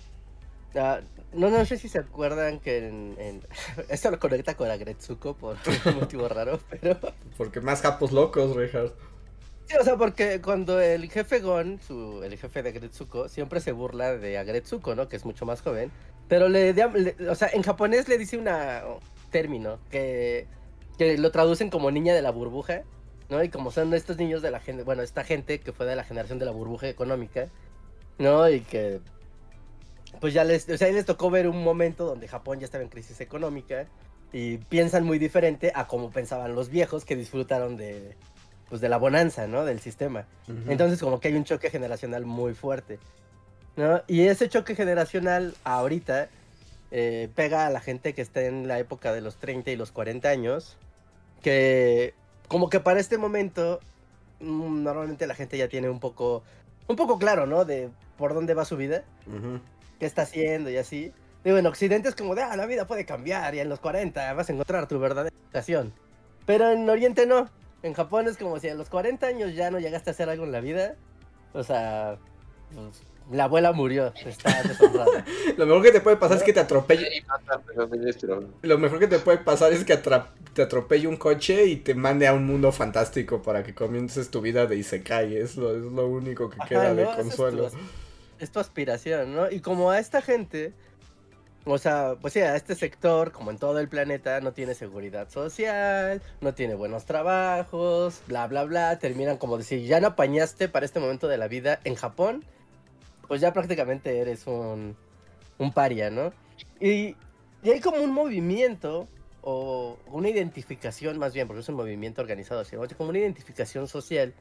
ah, no, no sé si se acuerdan que en, en- esto lo conecta con Agretsuko por un motivo raro, pero Porque más japos locos, Richard. Sí, o sea, porque cuando el jefe Gon, su, el jefe de Agretsuko, siempre se burla de Agretsuko, ¿no? Que es mucho más joven. Pero le, le- o sea, en japonés le dice un término que, que lo traducen como niña de la burbuja, ¿no? Y como son estos niños de la gente, bueno, esta gente que fue de la generación de la burbuja económica, ¿no? Y que, pues ya les, o sea, les tocó ver un momento donde Japón ya estaba en crisis económica y piensan muy diferente a como pensaban los viejos que disfrutaron de, pues de la bonanza, ¿no? Del sistema. Entonces como que hay un choque generacional muy fuerte, ¿no? Y ese choque generacional ahorita eh, pega a la gente que está en la época de los 30 y los 40 años, que como que para este momento mm, normalmente la gente ya tiene un poco, un poco claro, ¿no? De por dónde va su vida qué está haciendo y así. Digo, en Occidente es como de, ah, la vida puede cambiar y en los 40 vas a encontrar tu verdadera vocación. Pero en Oriente no. En Japón es como si a los 40 años ya no llegaste a hacer algo en la vida. O sea, pues, la abuela murió, está. Lo mejor que te puede pasar es que te atropelle. Lo mejor que te puede pasar es que atra- te atropelle un coche y te mande a un mundo fantástico para que comiences tu vida de Isekai. Es lo, es lo único que Ajá, queda ¿no? de es tu consuelo. as- es tu aspiración, ¿no? Y como a esta gente, o sea, pues sí, a este sector, como en todo el planeta, no tiene seguridad social, no tiene buenos trabajos, bla, bla, bla, terminan como de si ya no apañaste para este momento de la vida en Japón, pues ya prácticamente eres un, un paria, ¿no? Y, y hay como un movimiento, o una identificación más bien, porque es un movimiento organizado, sino como una identificación social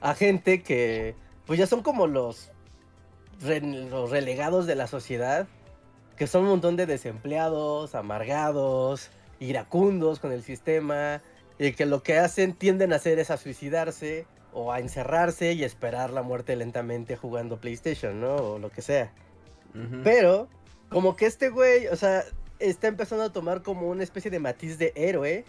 a gente que pues ya son como los, re- los relegados de la sociedad, que son un montón de desempleados, amargados, iracundos con el sistema, y que lo que hacen tienden a hacer es a suicidarse o a encerrarse y esperar la muerte lentamente jugando PlayStation, ¿no? O lo que sea. Pero, como que este güey, o sea, está empezando a tomar como una especie de matiz de héroe.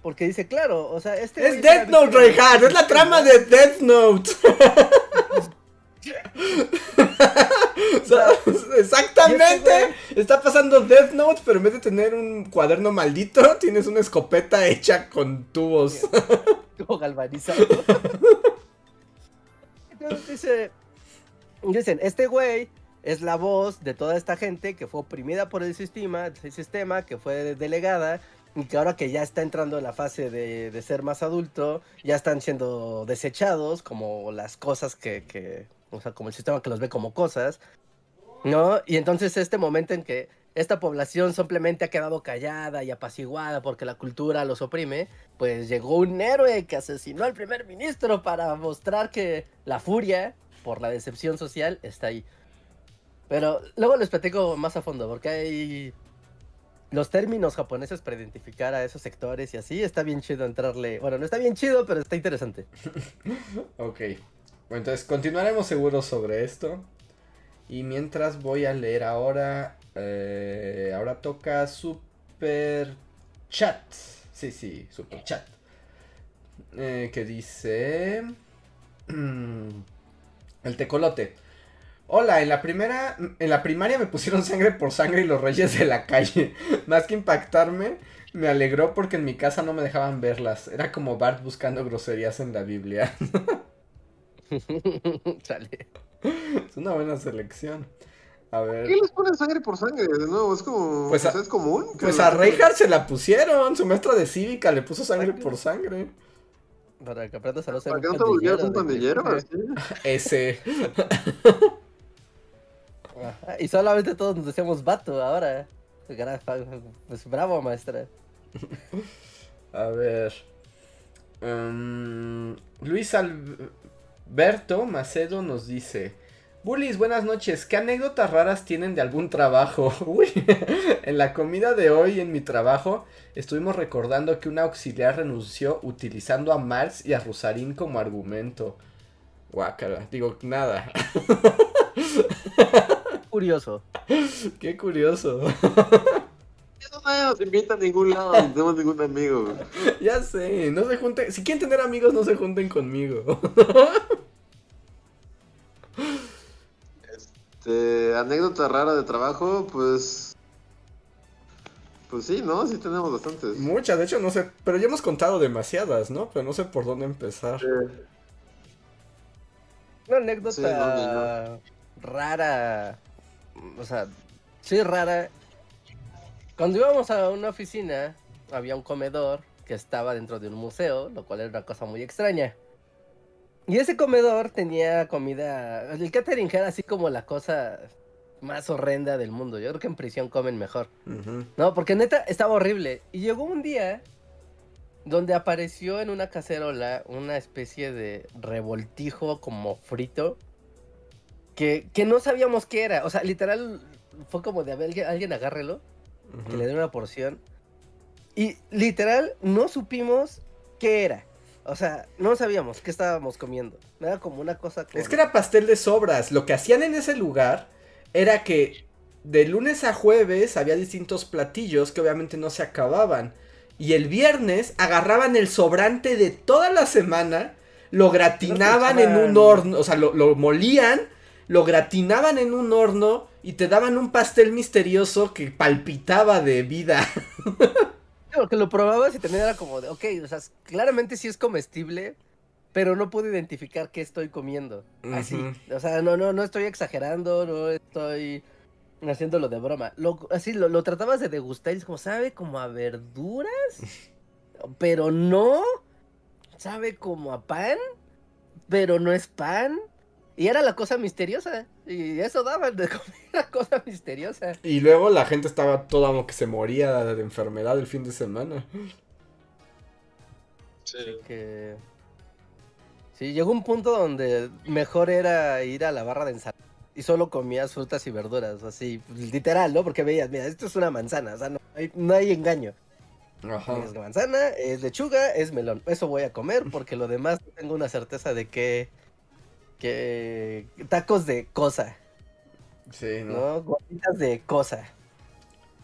Porque dice, claro, o sea, este Es Death Note, Reinhardt. Es la trama de Death Note. O sea, exactamente. Está pasando Death Note, pero en vez de tener un cuaderno maldito, tienes una escopeta hecha con tubos. Como galvanizado. Entonces dice, dicen, este güey es la voz de toda esta gente que fue oprimida por el sistema, el sistema que fue delegada y que ahora que ya está entrando en la fase de, de ser más adulto, ya están siendo desechados como las cosas que, que, o sea, como el sistema que los ve como cosas, ¿no? Y entonces este momento en que esta población simplemente ha quedado callada y apaciguada porque la cultura los oprime, pues llegó un héroe que asesinó al primer ministro para mostrar que la furia por la decepción social está ahí. Pero luego les platico más a fondo porque hay los términos japoneses para identificar a esos sectores y así. Está bien chido entrarle. Bueno, no está bien chido, pero está interesante. Ok. Bueno, entonces continuaremos seguros sobre esto. Y mientras voy a leer ahora. eh, ahora toca Super Chat. Sí, sí, Super Chat. Eh, que dice. El tecolote. Hola, en la primera. En la primaria me pusieron sangre por sangre y los reyes de la calle. Más que impactarme, me alegró porque en mi casa no me dejaban verlas. Era como Bart buscando groserías en la Biblia. Sale. Es una buena selección. A ver. ¿Qué les ponen sangre por sangre? De nuevo, es como. Pues a- es común. Pues a Reinhardt se la pusieron. Su maestra de cívica le puso sangre Sangre. por sangre. Para que aprendas a no ser ¿Para un que no te volvieras un pandillero? Ese. Ajá, Y solamente todos nos decíamos vato ahora. Pues bravo, maestra. A ver. Mm, Luis Alberto Macedo nos dice. Bullies, buenas noches. ¿Qué anécdotas raras tienen de algún trabajo? Uy, en la comida de hoy en mi trabajo estuvimos recordando que un auxiliar renunció utilizando a Marx y a Rosarín como argumento. Guácala, digo nada. Curioso. Qué curioso. No nadie nos invita a ningún lado, no tenemos ningún amigo. ya sé, no se junten. Si quieren tener amigos, no se junten conmigo. Este, anécdota rara de trabajo, pues. Pues sí, ¿no? Sí tenemos bastantes. Muchas, de hecho, no sé. Pero ya hemos contado demasiadas, ¿no? Pero no sé por dónde empezar. Una anécdota Sí, no, rara. O sea, sí, rara. Cuando íbamos a una oficina, había un comedor que estaba dentro de un museo, lo cual era una cosa muy extraña. Y ese comedor tenía comida. El catering era así como la cosa más horrenda del mundo. Yo creo que en prisión comen mejor. No, porque neta estaba horrible. Y llegó un día donde apareció en una cacerola una especie de revoltijo como frito que, que no sabíamos qué era. O sea, literal fue como de, a ver, alguien, alguien agárrelo, que le den una porción. Y literal no supimos qué era. O sea, no sabíamos qué estábamos comiendo. Era como una cosa con- Es que era pastel de sobras. Lo que hacían en ese lugar era que de lunes a jueves había distintos platillos que obviamente no se acababan. Y el viernes agarraban el sobrante de toda la semana, lo gratinaban en un horno, o sea, lo, lo molían, lo gratinaban en un horno y te daban un pastel misterioso que palpitaba de vida. Porque lo probabas y también era como de, ok, o sea, claramente sí es comestible, pero no puedo identificar qué estoy comiendo. Así. O sea, no, no, no estoy exagerando, no estoy haciéndolo de broma. Lo, así lo, lo tratabas de degustar y es como, sabe como a verduras, pero no. Sabe como a pan, pero no es pan. Y era la cosa misteriosa. Y eso daban de comer la cosa misteriosa. Y luego la gente estaba toda como que se moría de enfermedad el fin de semana. Sí. que sí llegó un punto donde mejor era ir a la barra de ensalada y solo comías frutas y verduras así literal no porque veías mira esto es una manzana o sea no hay, no hay engaño Ajá. es manzana es lechuga es melón eso voy a comer porque lo demás tengo una certeza de que que tacos de cosa Sí, ¿no? no gorditas de cosa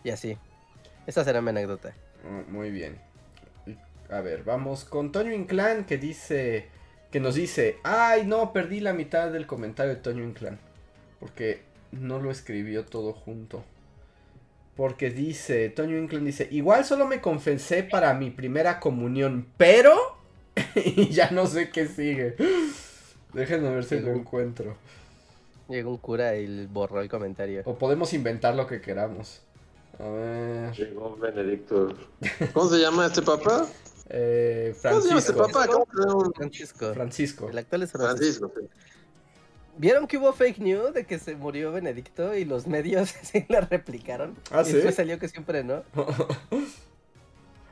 y así esa será mi anécdota Mm, Muy bien. A ver, vamos con Toño Inclán que dice, que nos dice, ay no, perdí la mitad del comentario de Toño Inclán. Porque no lo escribió todo junto. Porque dice, Toño Inclán dice, igual solo me confesé para mi primera comunión, pero... y ya no sé qué sigue. Déjenme ver si lo encuentro. llegó un cura y borró el comentario O podemos inventar lo que queramos. A ver... Llegó Benedicto. ¿Cómo se llama este papá? Eh, ¿Cómo se llama este Francisco. papá? ¿Cómo se llama? Francisco Francisco. el actual es Francisco. Francisco. sí. ¿Vieron que hubo fake news de que se murió Benedicto y los medios sí la replicaron? ¿Ah, y sí? después salió que siempre no.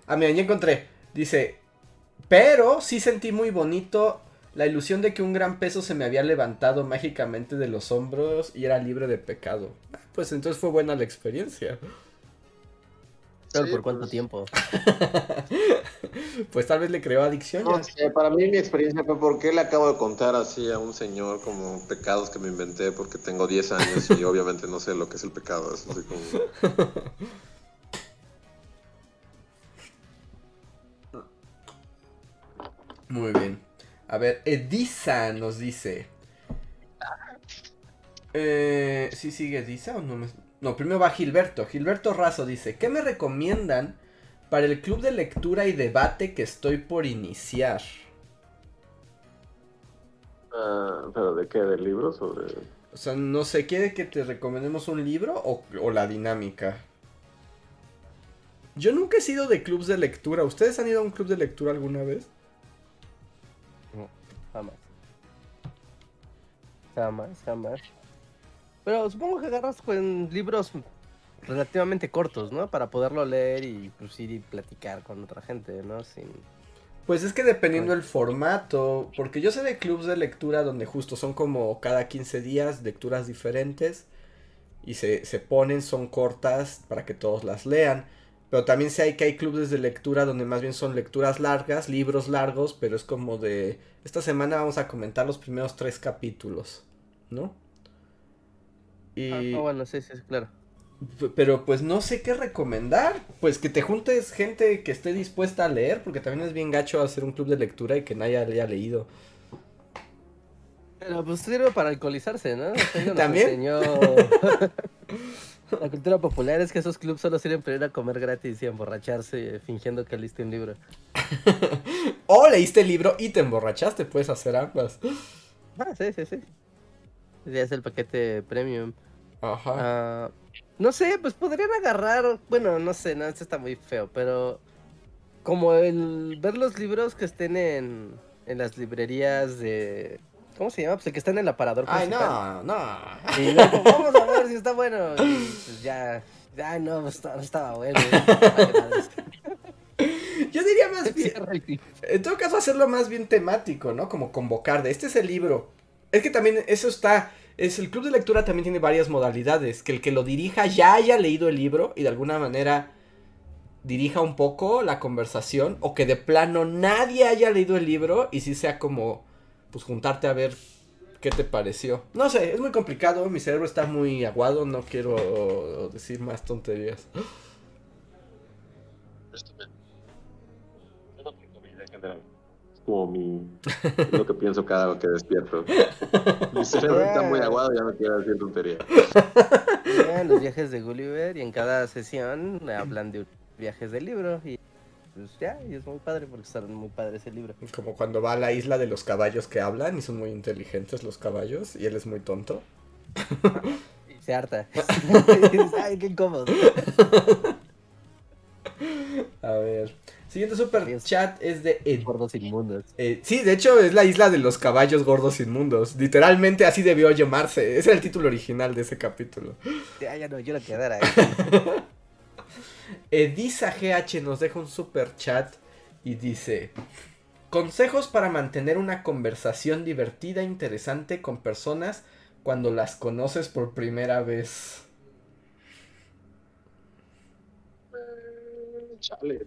Ah, mira, ya encontré. Dice, pero sí sentí muy bonito la ilusión de que un gran peso se me había levantado mágicamente de los hombros y era libre de pecado. Pues entonces fue buena la experiencia. Pero Sí, ¿por cuánto pues. tiempo? Pues tal vez le creó adicción. No sé, para mí mi experiencia fue porque le acabo de contar así a un señor como pecados que me inventé porque tengo 10 años y obviamente no sé lo que es el pecado. Es así como... Muy bien. A ver, Edisa nos dice. Eh, ¿Sí sigue Edisa o no? me- No, primero va Gilberto. Gilberto Razo dice, ¿qué me recomiendan para el club de lectura y debate que estoy por iniciar? Ah, ¿Pero de qué? ¿De libros o de...? O sea, no sé, ¿quiere que te recomendemos un libro o, o la dinámica? Yo nunca he sido de clubs de lectura. ¿Ustedes han ido a un club de lectura alguna vez? Jamás. Jamás, jamás. Pero supongo que agarras con libros relativamente cortos, ¿no? Para poderlo leer y pues ir y platicar con otra gente, ¿no? Sin... Pues es que dependiendo del formato, porque yo sé de clubs de lectura donde justo son como cada 15 días lecturas diferentes y se, se ponen, son cortas para que todos las lean. Pero también sé hay que hay clubes de lectura donde más bien son lecturas largas, libros largos, pero es como de... Esta semana vamos a comentar los primeros tres capítulos, ¿no? Y... Ah, ah, bueno, sí, sí, claro. Pero pues no sé qué recomendar. Pues que te juntes gente que esté dispuesta a leer, porque también es bien gacho hacer un club de lectura y que nadie haya leído. Pero pues sirve para alcoholizarse, ¿no? ¿También? enseñó La cultura popular es que esos clubs solo sirven para ir a comer gratis y emborracharse eh, fingiendo que leíste un libro. O leíste el libro y te emborrachaste, puedes hacer ambas. Ah, sí, sí, sí. Ya es el paquete premium. Ajá. Ah, no sé, pues podrían agarrar, bueno, no sé, no, esto está muy feo, pero como el ver los libros que estén en, en las librerías de... ¿Cómo se llama? Pues el que está en el aparador Ay, principal. no, no. Y luego, vamos a ver si está bueno. Y pues ya, ya no, pues, no estaba bueno. Madres. Yo diría más bien, en todo caso hacerlo más bien temático, ¿no? Como convocar de este es el libro. Es que también eso está, es el club de lectura también tiene varias modalidades, que el que lo dirija ya haya leído el libro y de alguna manera dirija un poco la conversación o que de plano nadie haya leído el libro y sí sea como pues juntarte a ver ¿Qué te pareció? No sé, es muy complicado, mi cerebro está muy aguado, no quiero decir más tonterías. Es como mi. es lo que pienso cada vez que despierto. Mi cerebro está muy aguado y ya me quiero decir tontería. Vean los viajes de Gulliver y en cada sesión hablan de viajes del libro y pues ya, y es muy padre porque están muy padres el libro. Como cuando va a la isla de los caballos que hablan y son muy inteligentes los caballos y él es muy tonto. Y se harta. Ay, qué incómodo. A ver. Siguiente super chat es de Ed- Gordos inmundos. eh, sí, de hecho es la isla de los caballos gordos inmundos. Literalmente así debió llamarse. Ese era el título original de ese capítulo. Ya, ya no quiero quedar ahí. Edisa GH nos deja un super chat y dice: Consejos para mantener una conversación divertida e interesante con personas cuando las conoces por primera vez. Chale.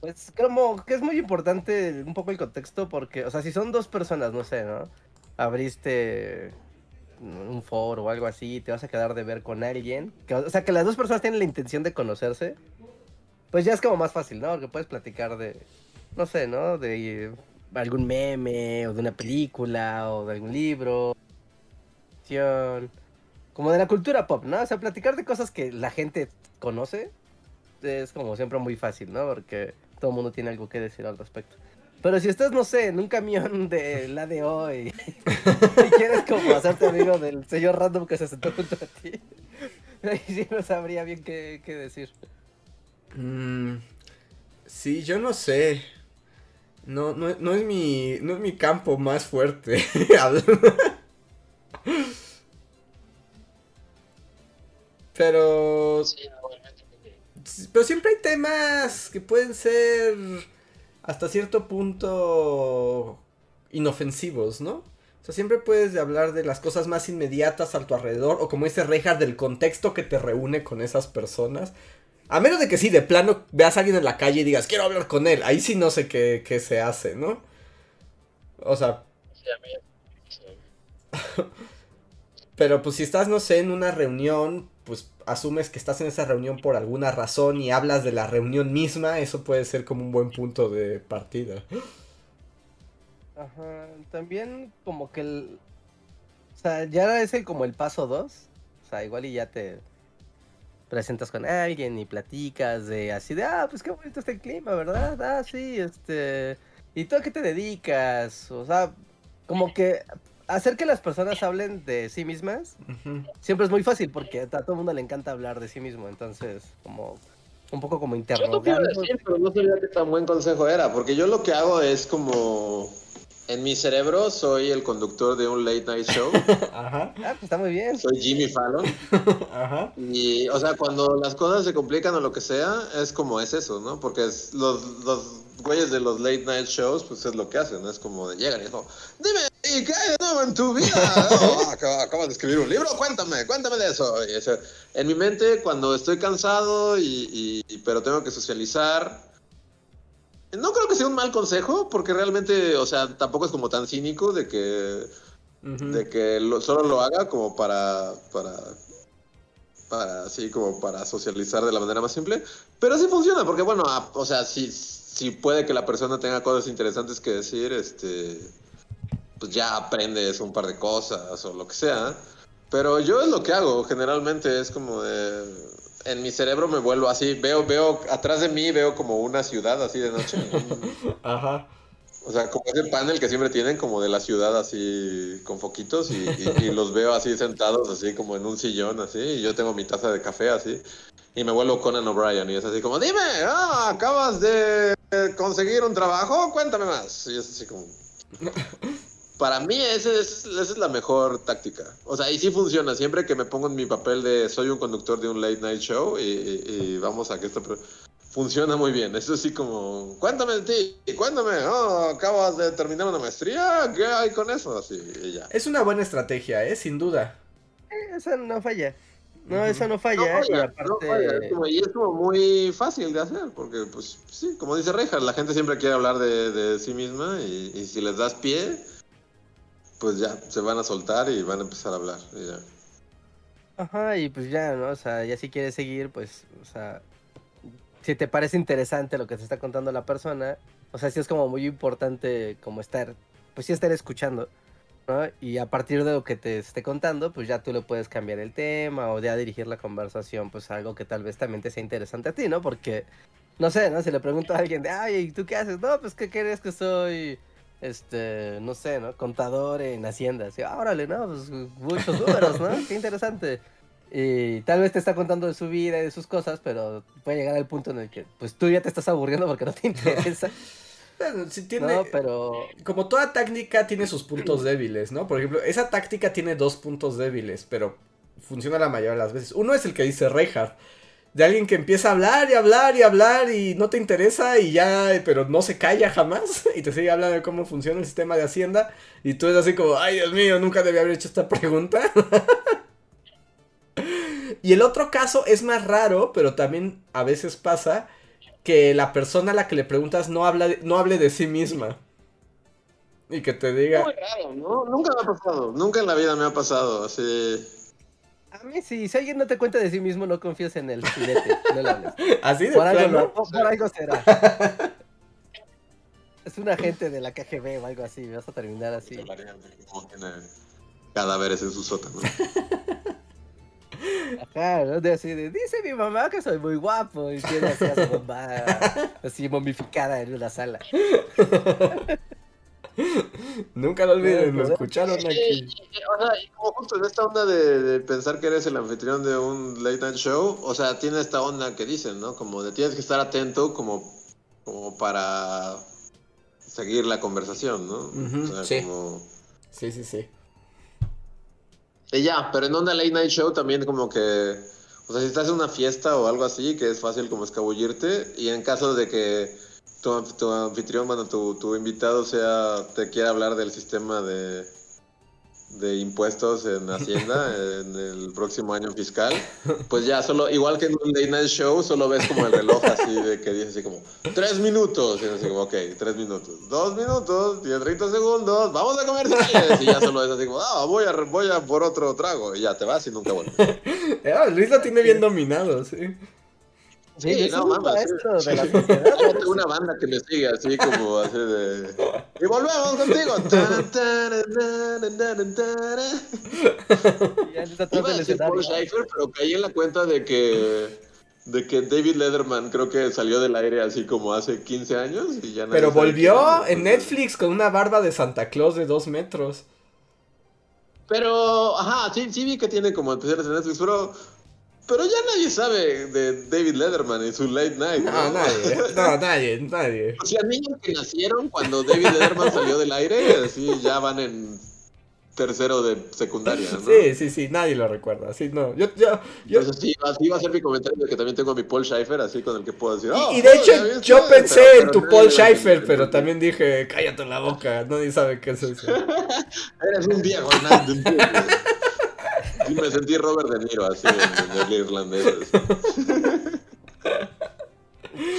Pues como que es muy importante un poco el contexto porque, o sea, si son dos personas, no sé, ¿no? Abriste un foro o algo así te vas a quedar de ver con alguien. O sea, que las dos personas tienen la intención de conocerse. Pues ya es como más fácil, ¿no? Porque puedes platicar de, no sé, ¿no? De eh, algún meme o de una película o de algún libro. Como de la cultura pop, ¿no? O sea, platicar de cosas que la gente conoce es como siempre muy fácil, ¿no? Porque todo el mundo tiene algo que decir al respecto. Pero si estás, no sé, en un camión de la de hoy y quieres como hacerte amigo del señor random que se sentó junto a ti, ahí sí no sabría bien qué, qué decir. Mm, sí, yo no sé. No, no, no es mi. No es mi campo más fuerte. Pero. Pero siempre hay temas que pueden ser hasta cierto punto inofensivos, ¿no? O sea, siempre puedes hablar de las cosas más inmediatas a tu alrededor, o como dice Rejar, del contexto que te reúne con esas personas. A menos de que sí, de plano, veas a alguien en la calle y digas, quiero hablar con él. Ahí sí no sé qué, qué se hace, ¿no? O sea, pero pues si estás, no sé, en una reunión, pues asumes que estás en esa reunión por alguna razón y hablas de la reunión misma, eso puede ser como un buen punto de partida. Ajá, también como que el... O sea, ya es el, como el paso dos. O sea, igual y ya te presentas con alguien y platicas de así de, ah, pues qué bonito está el clima, ¿verdad? Ah, sí, este... ¿Y tú a qué te dedicas? O sea, como que hacer que las personas hablen de sí mismas Ujú. siempre es muy fácil porque a todo el mundo le encanta hablar de sí mismo. Entonces, como un poco como Yo lo quiero decir, pero no sabía qué tan buen consejo era, porque yo lo que hago es como... En mi cerebro soy el conductor de un late night show, Ajá, Ah, pues está muy bien. soy Jimmy Fallon, ajá. y, o sea, cuando las cosas se complican o lo que sea, es como es eso, ¿no? Porque es- los, los güeyes de los late night shows, pues es lo que hacen, es como de llegan y es como, dime, ¿y qué hay de nuevo en tu vida? Oh, acab- acabas de escribir un libro, cuéntame, cuéntame de eso. Y, o sea, en mi mente, cuando estoy cansado, y, y- pero tengo que socializar, no creo que sea un mal consejo, porque realmente, o sea, tampoco es como tan cínico de que de que lo- solo lo haga como para, para, para, así como para socializar de la manera más simple, pero sí funciona, porque bueno, a- o sea, si, si puede que la persona tenga cosas interesantes que decir, este, pues ya aprendes un par de cosas o lo que sea, pero yo es lo que hago, generalmente es como de, en mi cerebro me vuelvo así, veo, veo, atrás de mí veo como una ciudad así de noche, Ajá. o sea, como ese panel que siempre tienen como de la ciudad así con foquitos y, y- y los veo así sentados así como en un sillón así y yo tengo mi taza de café así y me vuelvo Conan O'Brien y es así como, dime, ah, acabas de conseguir un trabajo, cuéntame más. Y es así como... Para mí ese es, esa es la mejor táctica. O sea, y sí funciona. Siempre que me pongo en mi papel de soy un conductor de un late night show y, y- y vamos a que esto... Funciona muy bien. Eso sí como, cuéntame de ti, cuéntame, oh, acabas de terminar una maestría, ¿qué hay con eso? Así, y ya. Es una buena estrategia, ¿eh? Sin duda. Eh, Esa no falla. No, eso no falla. No, y falla, aparte. no falla, es como- y es como muy fácil de hacer, porque pues sí, como dice Rejas, la gente siempre quiere hablar de, de sí misma y, y si les das pie, pues ya, se van a soltar y van a empezar a hablar. y ya. Ajá, y pues ya, ¿no? O sea, ya si quieres seguir, pues, o sea, si te parece interesante lo que te está contando la persona, o sea, sí es como muy importante como estar, pues sí estar escuchando, ¿no? Y a partir de lo que te esté contando, pues ya tú le puedes cambiar el tema o ya dirigir la conversación, pues algo que tal vez también te sea interesante a ti, ¿no? Porque, no sé, ¿no? Si le pregunto a alguien de, ay, ¿y tú qué haces? No, pues, ¿qué crees que soy? Este, no sé, ¿no? Contador en Hacienda. Así, "Ah, órale, ¿no? Pues muchos números, ¿no? Qué interesante. Y tal vez te está contando de su vida y de sus cosas, pero puede llegar al punto en el que, pues tú ya te estás aburriendo porque no te interesa, Bueno, tiene, ¿no? Pero, como toda táctica tiene sus puntos débiles, ¿no? Por ejemplo, esa táctica tiene dos puntos débiles, pero funciona la mayoría de las veces. Uno es el que dice Reinhardt, de alguien que empieza a hablar y hablar y hablar y no te interesa y ya, pero no se calla jamás y te sigue hablando de cómo funciona el sistema de Hacienda y tú eres así como, ay Dios mío, nunca debía haber hecho esta pregunta. y el otro caso es más raro, pero también a veces pasa que la persona a la que le preguntas no, habla de- no hable de sí misma. Y que te diga, Muy raro, ¿no? Nunca me ha pasado, nunca en la vida me ha pasado, así... a mí sí, si alguien no te cuenta de sí mismo, no confíes en el filete, no le hables. así de Por algo, no, por algo será. Es un agente de la KGB o algo así, vas a terminar así. Como tiene cadáveres en su sótano. Ajá, ¿no? De así de, dice mi mamá que soy muy guapo y tiene así a su mamá así momificada en una sala. Nunca lo olviden, lo escucharon aquí. y- y, o sea, y como justo en esta onda de, de pensar que eres el anfitrión de un late night show, o sea, tiene esta onda que dicen, ¿no? Como de tienes que estar atento como, como para seguir la conversación, ¿no? O sea, sí. como... Sí, sí, sí. Y ya, pero en onda late night show también como que, o sea, si estás en una fiesta o algo así, que es fácil como escabullirte, y en caso de que tu, tu anfitrión, bueno, tu, tu invitado sea, te quiera hablar del sistema de, de impuestos en Hacienda en el próximo año fiscal, pues ya solo, igual que en un late night show, solo ves como el reloj así de que dice así como, tres minutos, y es así como, ok, tres minutos, dos minutos, tiene 30 segundos, vamos a comerciales, y ya solo es así como, ah, voy a, voy a por otro trago, y ya te vas y nunca vuelves. Eh, Luis lo tiene bien dominado, sí. Sí, Sí, es no, un mames, maestro sí. de la sociedad. Yo tengo una banda que me sigue así como así de... Y volvemos contigo. Y ya está Iba a decir Paul. Schaefer, pero caí en la cuenta de que... De que David Letterman creo que salió del aire así como hace 15 años y ya Pero volvió en Netflix con una barba de Santa Claus de dos metros. Pero, ajá, sí, sí vi que tiene como especiales en Netflix, pero... Pero ya nadie sabe de David Letterman y su late night. No, nadie, no, nadie, nadie. O sea, niños que nacieron cuando David Letterman salió del aire, así ya van en tercero de secundaria, ¿no? Sí, sí, sí, nadie lo recuerda. Sí, no. Yo, yo, yo, Entonces sí, así va a ser mi comentario de que también tengo a mi Paul Schaefer, así con el que puedo decir. "Oh, y, y de oh, hecho, ya viste", yo pensé pero- en tu Paul Schaefer, pero también dije, cállate la boca, nadie sabe qué es eso. Eres un te entiende. Sí, me sentí Robert De Niro, así, en, en el irlandés.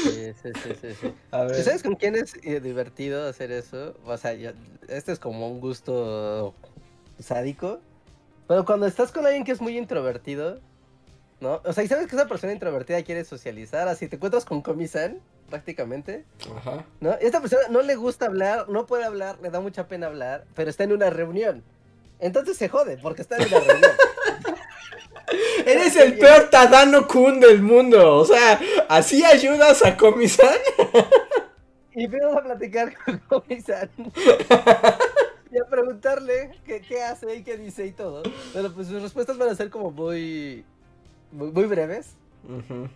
Sí, sí, sí, sí, sí. A ¿Y ver. ¿Sabes con quién es eh, divertido hacer eso? O sea, yo- este es como un gusto sádico. Pero cuando estás con alguien que es muy introvertido, ¿no? O sea, y sabes que esa persona introvertida quiere socializar, así te encuentras con Comisan, prácticamente, Ajá. ¿no? Y esta persona no le gusta hablar, no puede hablar, le da mucha pena hablar, pero está en una reunión. Entonces se jode, porque está en una reunión. Eres el peor Tadano Kun del mundo. O sea, ¿así ayudas a Comisan? Y vamos a platicar con Comisan. y a preguntarle qué, qué hace y qué dice y todo. Pero pues sus respuestas van a ser como muy, muy, muy breves,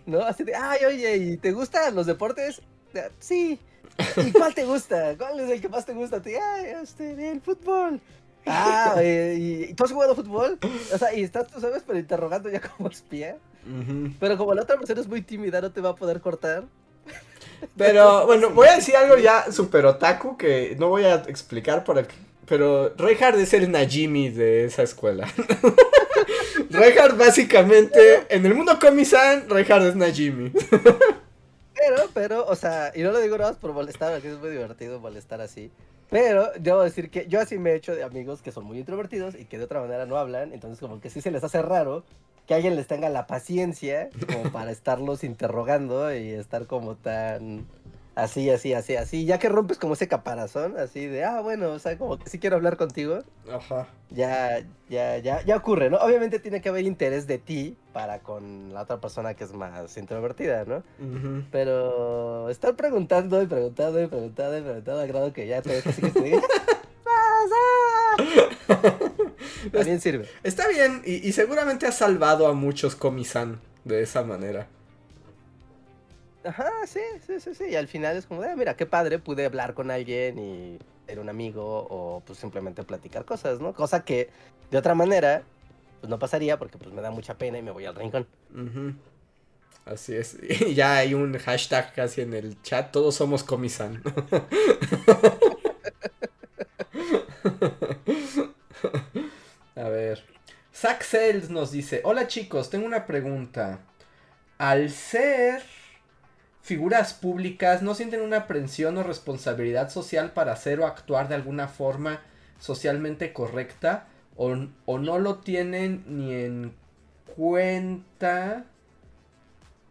¿no? Así de, ay, oye, ¿y te gustan los deportes? "Ah, Sí. ¿Y cuál te gusta? ¿Cuál es el que más te gusta? Ay, este, el fútbol. Ah, eh, ¿y tú has jugado fútbol? O sea, y estás, tú sabes, pero interrogando ya como espía. Pero como la otra persona es muy tímida, no te va a poder cortar. Pero bueno, voy a decir algo ya super otaku que no voy a explicar por aquí. Pero Reinhardt es el Najimi de esa escuela. Reinhardt básicamente, en el mundo Komi-san, Reinhardt es Najimi. Pero, pero, o sea, y no lo digo nada más por molestar, porque es muy divertido molestar así. Pero debo decir que yo así me he hecho de amigos que son muy introvertidos y que de otra manera no hablan, entonces como que sí se les hace raro que alguien les tenga la paciencia como para estarlos interrogando y estar como tan así, así, así, así, ya que rompes como ese caparazón, así de, ah, bueno, o sea, como que sí quiero hablar contigo, Ajá. ya, ya, ya, ya ocurre, ¿no? Obviamente tiene que haber interés de ti para con la otra persona que es más introvertida, ¿no? Ujú. Pero estar preguntando y preguntando y preguntando y preguntando a grado que ya te casi que te También sirve. Está bien, y, y seguramente ha salvado a muchos Komi-san de esa manera. Ajá, sí, sí, sí, sí. Y al final es como, "Ah, mira, qué padre, pude hablar con alguien y ser un amigo o pues simplemente platicar cosas, ¿no? Cosa que de otra manera pues no pasaría porque pues me da mucha pena y me voy al rincón. Ujú. Así es. Y ya hay un hashtag casi en el chat, todos somos Komi-san. A ver. Zack Sales nos dice, hola chicos, tengo una pregunta. Al ser figuras públicas, ¿no sienten una aprensión o responsabilidad social para hacer o actuar de alguna forma socialmente correcta? ¿O, o no lo tienen ni en cuenta?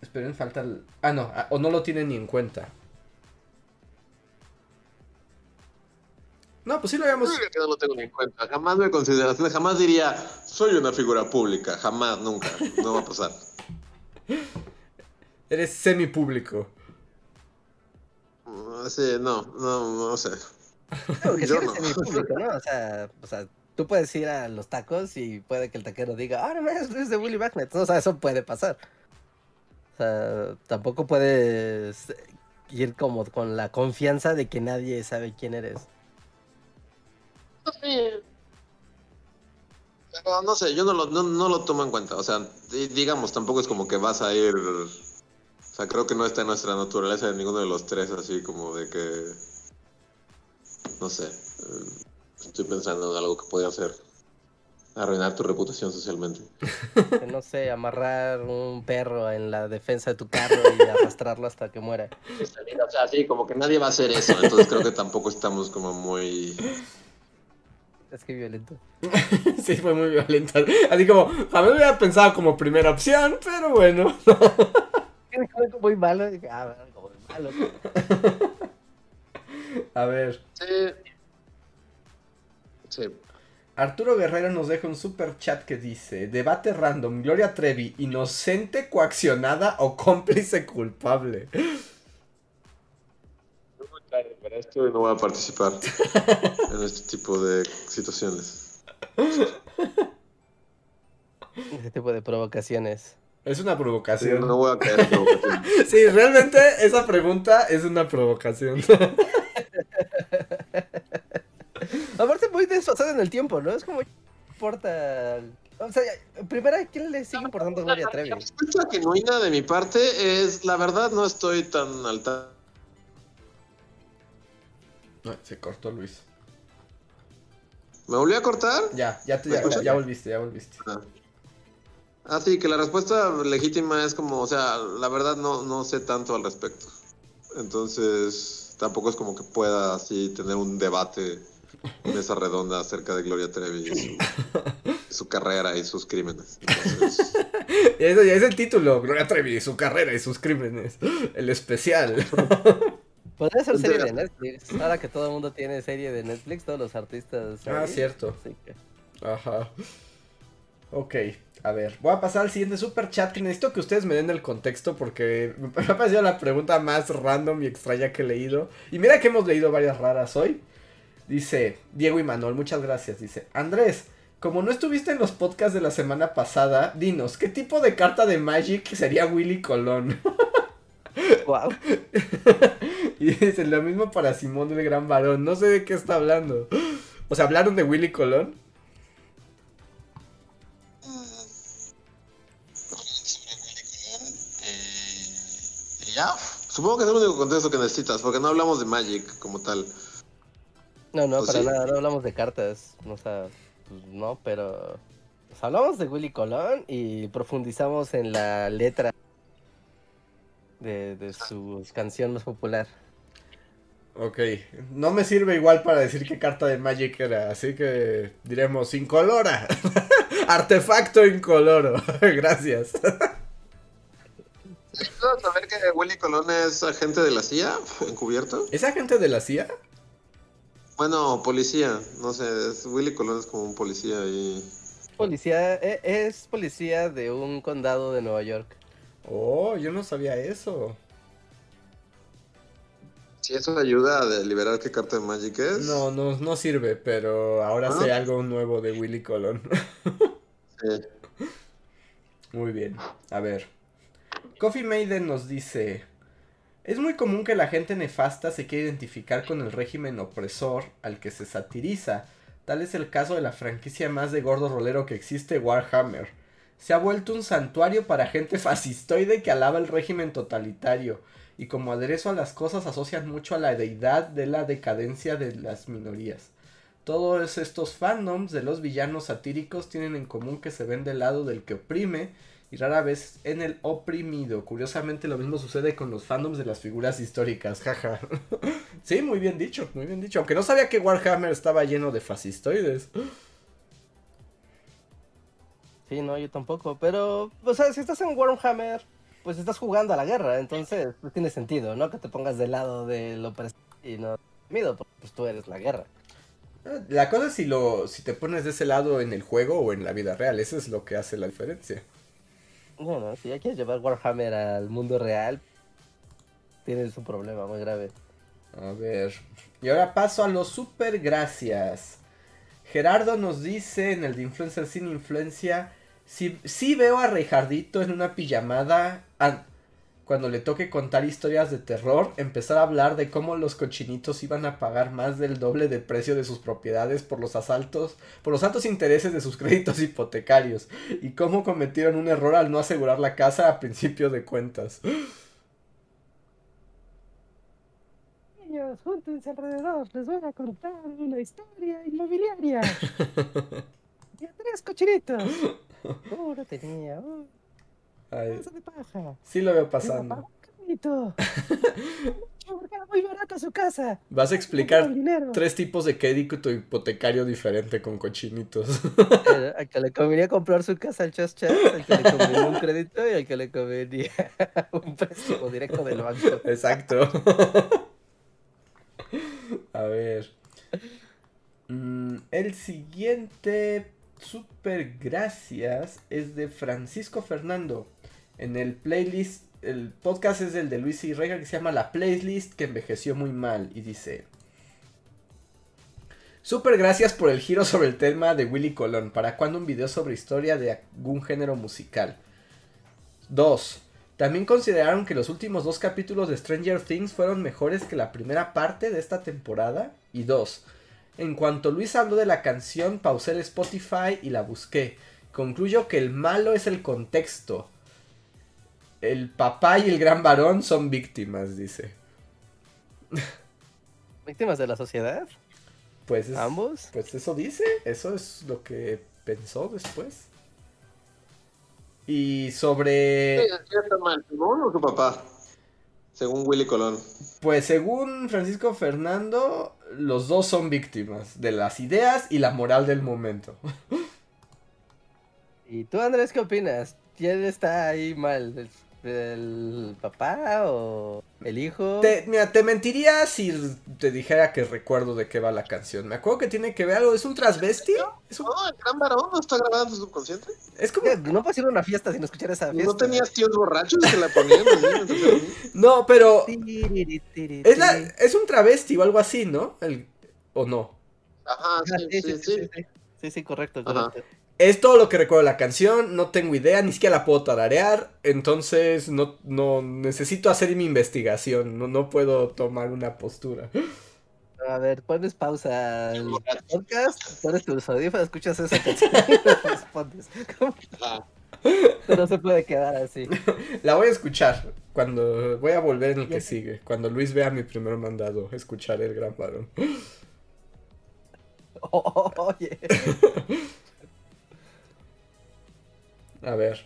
Esperen, falta el... Ah, no, ah, o no lo tienen ni en cuenta. No, pues sí lo habíamos... Que no lo tengo ni en cuenta. Jamás me consideración, jamás diría, soy una figura pública. Jamás, nunca. No va a pasar. Eres semipúblico. Ah, Sí, no, no, no sé. Yo sí eres no. semipúblico, ¿no? O sea, o sea, tú puedes ir a los tacos y puede que el taquero diga, ah, no mames, es de Willy Magnet. O sea, eso puede pasar. O sea, tampoco puedes ir como con la confianza de que nadie sabe quién eres. Pero no sé, yo no lo, no, no lo tomo en cuenta. O sea, di- digamos, tampoco es como que vas a ir. O sea, creo que no está en nuestra naturaleza de ninguno de los tres, así como de que. No sé. eh, Estoy pensando en algo que podría hacer. Arruinar tu reputación socialmente. No sé, amarrar un perro en la defensa de tu carro y arrastrarlo hasta que muera. O sea, sí, como que nadie va a hacer eso. Entonces creo que tampoco estamos como muy. Es que violento. sí, fue muy violenta. Así como, jamás lo había pensado como primera opción, pero bueno. Muy malo. dije, Ah, bueno, malo. A ver, Sí. Sí. Arturo Guerrero nos deja un super chat que dice, debate random, Gloria Trevi, inocente, coaccionada o cómplice culpable. Para esto no voy a participar en este tipo de situaciones. Ese tipo de provocaciones. Es una Sí, provocación. no voy a caer en provocación. Sí, realmente esa pregunta es una provocación. Aparte muy desfasado en el tiempo, ¿no? Es como importa. O sea, primero, ¿a quién le sigue importando Gloria Trevi? La respuesta genuina de mi parte es, la verdad, no estoy tan alta. No, se cortó Luis. ¿Me volví a cortar? Ya, ya, te- ¿Me ya, ya volviste, ya volviste. Ah. Ah, sí, que la respuesta legítima es como, o sea, la verdad no, no sé tanto al respecto. Entonces, tampoco es como que pueda así tener un debate, mesa redonda acerca de Gloria Trevi y su, su carrera y sus crímenes. Entonces, Ese ya es el título, Gloria Trevi, su carrera y sus crímenes. El especial. Podría ser serie de Netflix. Ahora que todo el mundo tiene serie de Netflix, todos los artistas. Ah, ahí. cierto. Así que- Ajá. Ok, a ver, voy a pasar al siguiente super chat que necesito que ustedes me den el contexto porque me ha parecido la pregunta más random y extraña que he leído. Y mira que hemos leído varias raras hoy. Dice Diego y Manuel, muchas gracias. Dice Andrés, como no estuviste en los podcasts de la semana pasada, dinos, ¿qué tipo de carta de Magic sería Willy Colón? Guau. y dice lo mismo para Simón del Gran Varón, no sé de qué está hablando. O sea, ¿hablaron de Willy Colón? Supongo que es el único contexto que necesitas, porque no hablamos de Magic como tal. No, no, Pues para sí. nada, no hablamos de cartas. O sea, pues no, pero. pues, hablamos de Willy Colón y profundizamos en la letra de, de su canción más popular. Ok, no me sirve igual para decir qué carta de Magic era, así que diremos incolora. Artefacto incoloro. Gracias. ¿Puedo saber que Willy Colón es agente de la CIA encubierto? ¿Es agente de la CIA? Bueno, policía, no sé, es, Willy Colón es como un policía ahí. Policía, e- es policía de un condado de Nueva York. Oh, yo no sabía eso. Si eso ayuda a deliberar qué carta de Magic es. No, no, no sirve, pero ahora ¿Ah? sé algo nuevo de Willy Colón. Sí. Muy bien, a ver. Coffee Maiden nos dice, es muy común que la gente nefasta se quiera identificar con el régimen opresor al que se satiriza. Tal es el caso de la franquicia más de gordo rolero que existe, Warhammer. Se ha vuelto un santuario para gente fascistoide que alaba el régimen totalitario y como aderezo a las cosas asocian mucho a la deidad de la decadencia de las minorías. Todos estos fandoms de los villanos satíricos tienen en común que se ven del lado del que oprime y rara vez en el oprimido. Curiosamente lo mismo sucede con los fandoms de las figuras históricas, jaja. sí, muy bien dicho, muy bien dicho. Aunque no sabía que Warhammer estaba lleno de fascistoides. Sí, no, yo tampoco. Pero, o sea, si estás en Warhammer, pues estás jugando a la guerra. Entonces, pues tiene sentido, ¿no? Que te pongas del lado del opresor y no oprimido, porque pues tú eres la guerra. La cosa es si, lo, si te pones de ese lado en el juego o en la vida real. Eso es lo que hace la diferencia. Bueno, si ya quieres llevar Warhammer al mundo real, tienes un problema muy grave. A ver. Y ahora paso a los super gracias. Gerardo nos dice en el de Influencer sin influencia. Si, si veo a Reijardito en una pijamada. Cuando le toque contar historias de terror, empezar a hablar de cómo los cochinitos iban a pagar más del doble de precio de sus propiedades por los asaltos, por los altos intereses de sus créditos hipotecarios, y cómo cometieron un error al no asegurar la casa a principio de cuentas. Niños, júntense alrededor, les voy a contar una historia inmobiliaria. y a tres cochinitos. Uh, no tenía, uh, Ay, casa de paja. sí lo veo pasando. Porque era muy barata su casa. Vas a explicar tres tipos de crédito hipotecario diferente con cochinitos. Al que le convenía comprar su casa al Chas Chas, al que le convenía un crédito y al que le convenía un préstamo directo del banco. Exacto. A ver. Mm, el siguiente super gracias es de Francisco Fernando. En el playlist, el podcast es el de Luis y Rega que se llama La Playlist que envejeció muy mal y dice... Super gracias por el giro sobre el tema de Willy Colón. ¿Para cuándo un video sobre historia de algún género musical? 2. También consideraron que los últimos dos capítulos de Stranger Things fueron mejores que la primera parte de esta temporada. Y 2. En cuanto Luis habló de la canción, pausé el Spotify y la busqué. Concluyo que el malo es el contexto. El papá y el gran varón son víctimas, dice. ¿Víctimas de la sociedad? Pues, es- ¿Ambos? pues eso dice, eso es lo que pensó después. Y sobre... Sí, sí está mal, ¿Simón o su papá? Según Willy Colón. Pues según Francisco Fernando, los dos son víctimas de las ideas y la moral del momento. ¿Y tú, Andrés, qué opinas? ¿Quién está ahí mal? ¿El, el papá o el hijo? Te, mira, te mentiría si te dijera que recuerdo de qué va la canción. Me acuerdo que tiene que ver algo, es un transvesti. Es, un- No, el gran varón no está grabado en tu subconsciente. es como... No puedes ir a una fiesta sin escuchar esa fiesta. No tenías tíos borrachos que la ponían? No, pero es, la, es un travesti o algo así, ¿no? El, ¿O no? Ajá, sí, sí, sí. sí. Sí, sí, correcto, Ajá. Es todo lo que recuerdo de la canción, no tengo idea, ni siquiera la puedo tararear, entonces no, no necesito hacer mi investigación, no, no puedo tomar una postura. A ver, pones pausa al podcast, pones tus audífonos, escuchas esa canción y respondes. No se puede quedar así. La voy a escuchar cuando voy a volver en el que sigue, cuando Luis vea mi primer mandado, escucharé el gran varón. Oye. A ver.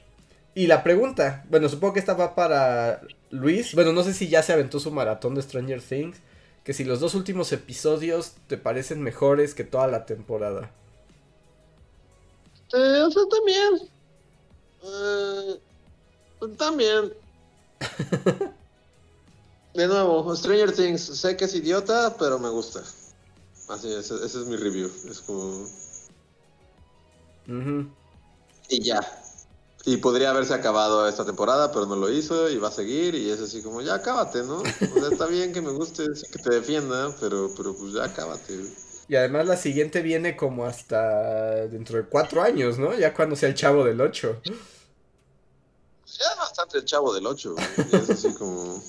Y la pregunta, bueno, supongo que esta va para Luis. Bueno, no sé si ya se aventó su maratón de Stranger Things. Que si los dos últimos episodios te parecen mejores que toda la temporada. Eh, o sea, también. Eh, también. De nuevo, Stranger Things, sé que es idiota, pero me gusta. Así es, ese es mi review. Es como. Y ya. Y podría haberse acabado esta temporada, pero no lo hizo y va a seguir. Y es así como, ya acábate, ¿no? O sea, está bien que me guste, que te defienda, pero, pero pues ya acábate. Y además la siguiente viene como hasta dentro de cuatro años, ¿no? Ya cuando sea el chavo del 8. Ya es bastante el chavo del 8. Y es así como.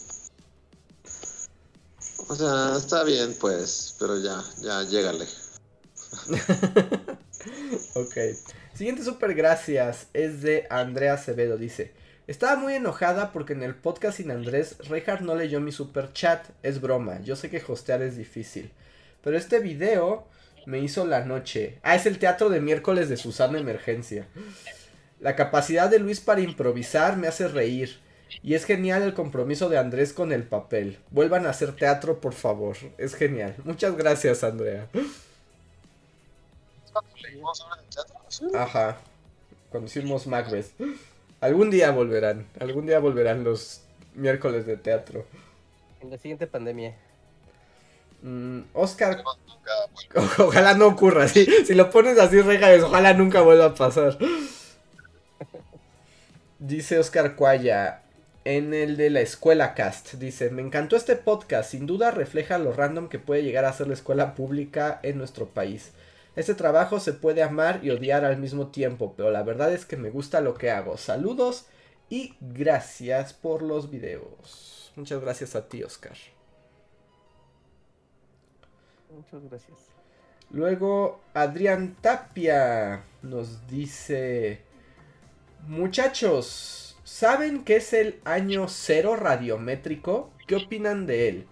O sea, está bien, pues, pero ya, ya, llégale. ok. Siguiente super gracias es de Andrea Acevedo. Dice: Estaba muy enojada porque en el podcast sin Andrés, Reinhardt no leyó mi super chat. Es broma, yo sé que hostear es difícil. Pero este video me hizo la noche. Ah, es el teatro de miércoles de Susana Emergencia. La capacidad de Luis para improvisar me hace reír. Y es genial el compromiso de Andrés con el papel. Vuelvan a hacer teatro, por favor. Es genial. Muchas gracias, Andrea. Ajá. Cuando hicimos Macbeth. Algún día volverán. Algún día volverán los miércoles de teatro. En la siguiente pandemia. Mm, Oscar. Ojalá no ocurra. Si, si lo pones así, regales, ojalá nunca vuelva a pasar. Dice Oscar Cuaya. En el de la escuela cast. Dice, me encantó este podcast. Sin duda refleja lo random que puede llegar a ser la escuela pública en nuestro país. Este trabajo se puede amar y odiar al mismo tiempo, pero la verdad es que me gusta lo que hago. Saludos y gracias por los videos. Muchas gracias a ti, Oscar. Muchas gracias. Luego, Adrián Tapia nos dice: Muchachos, ¿saben qué es el año cero radiométrico? ¿Qué opinan de él?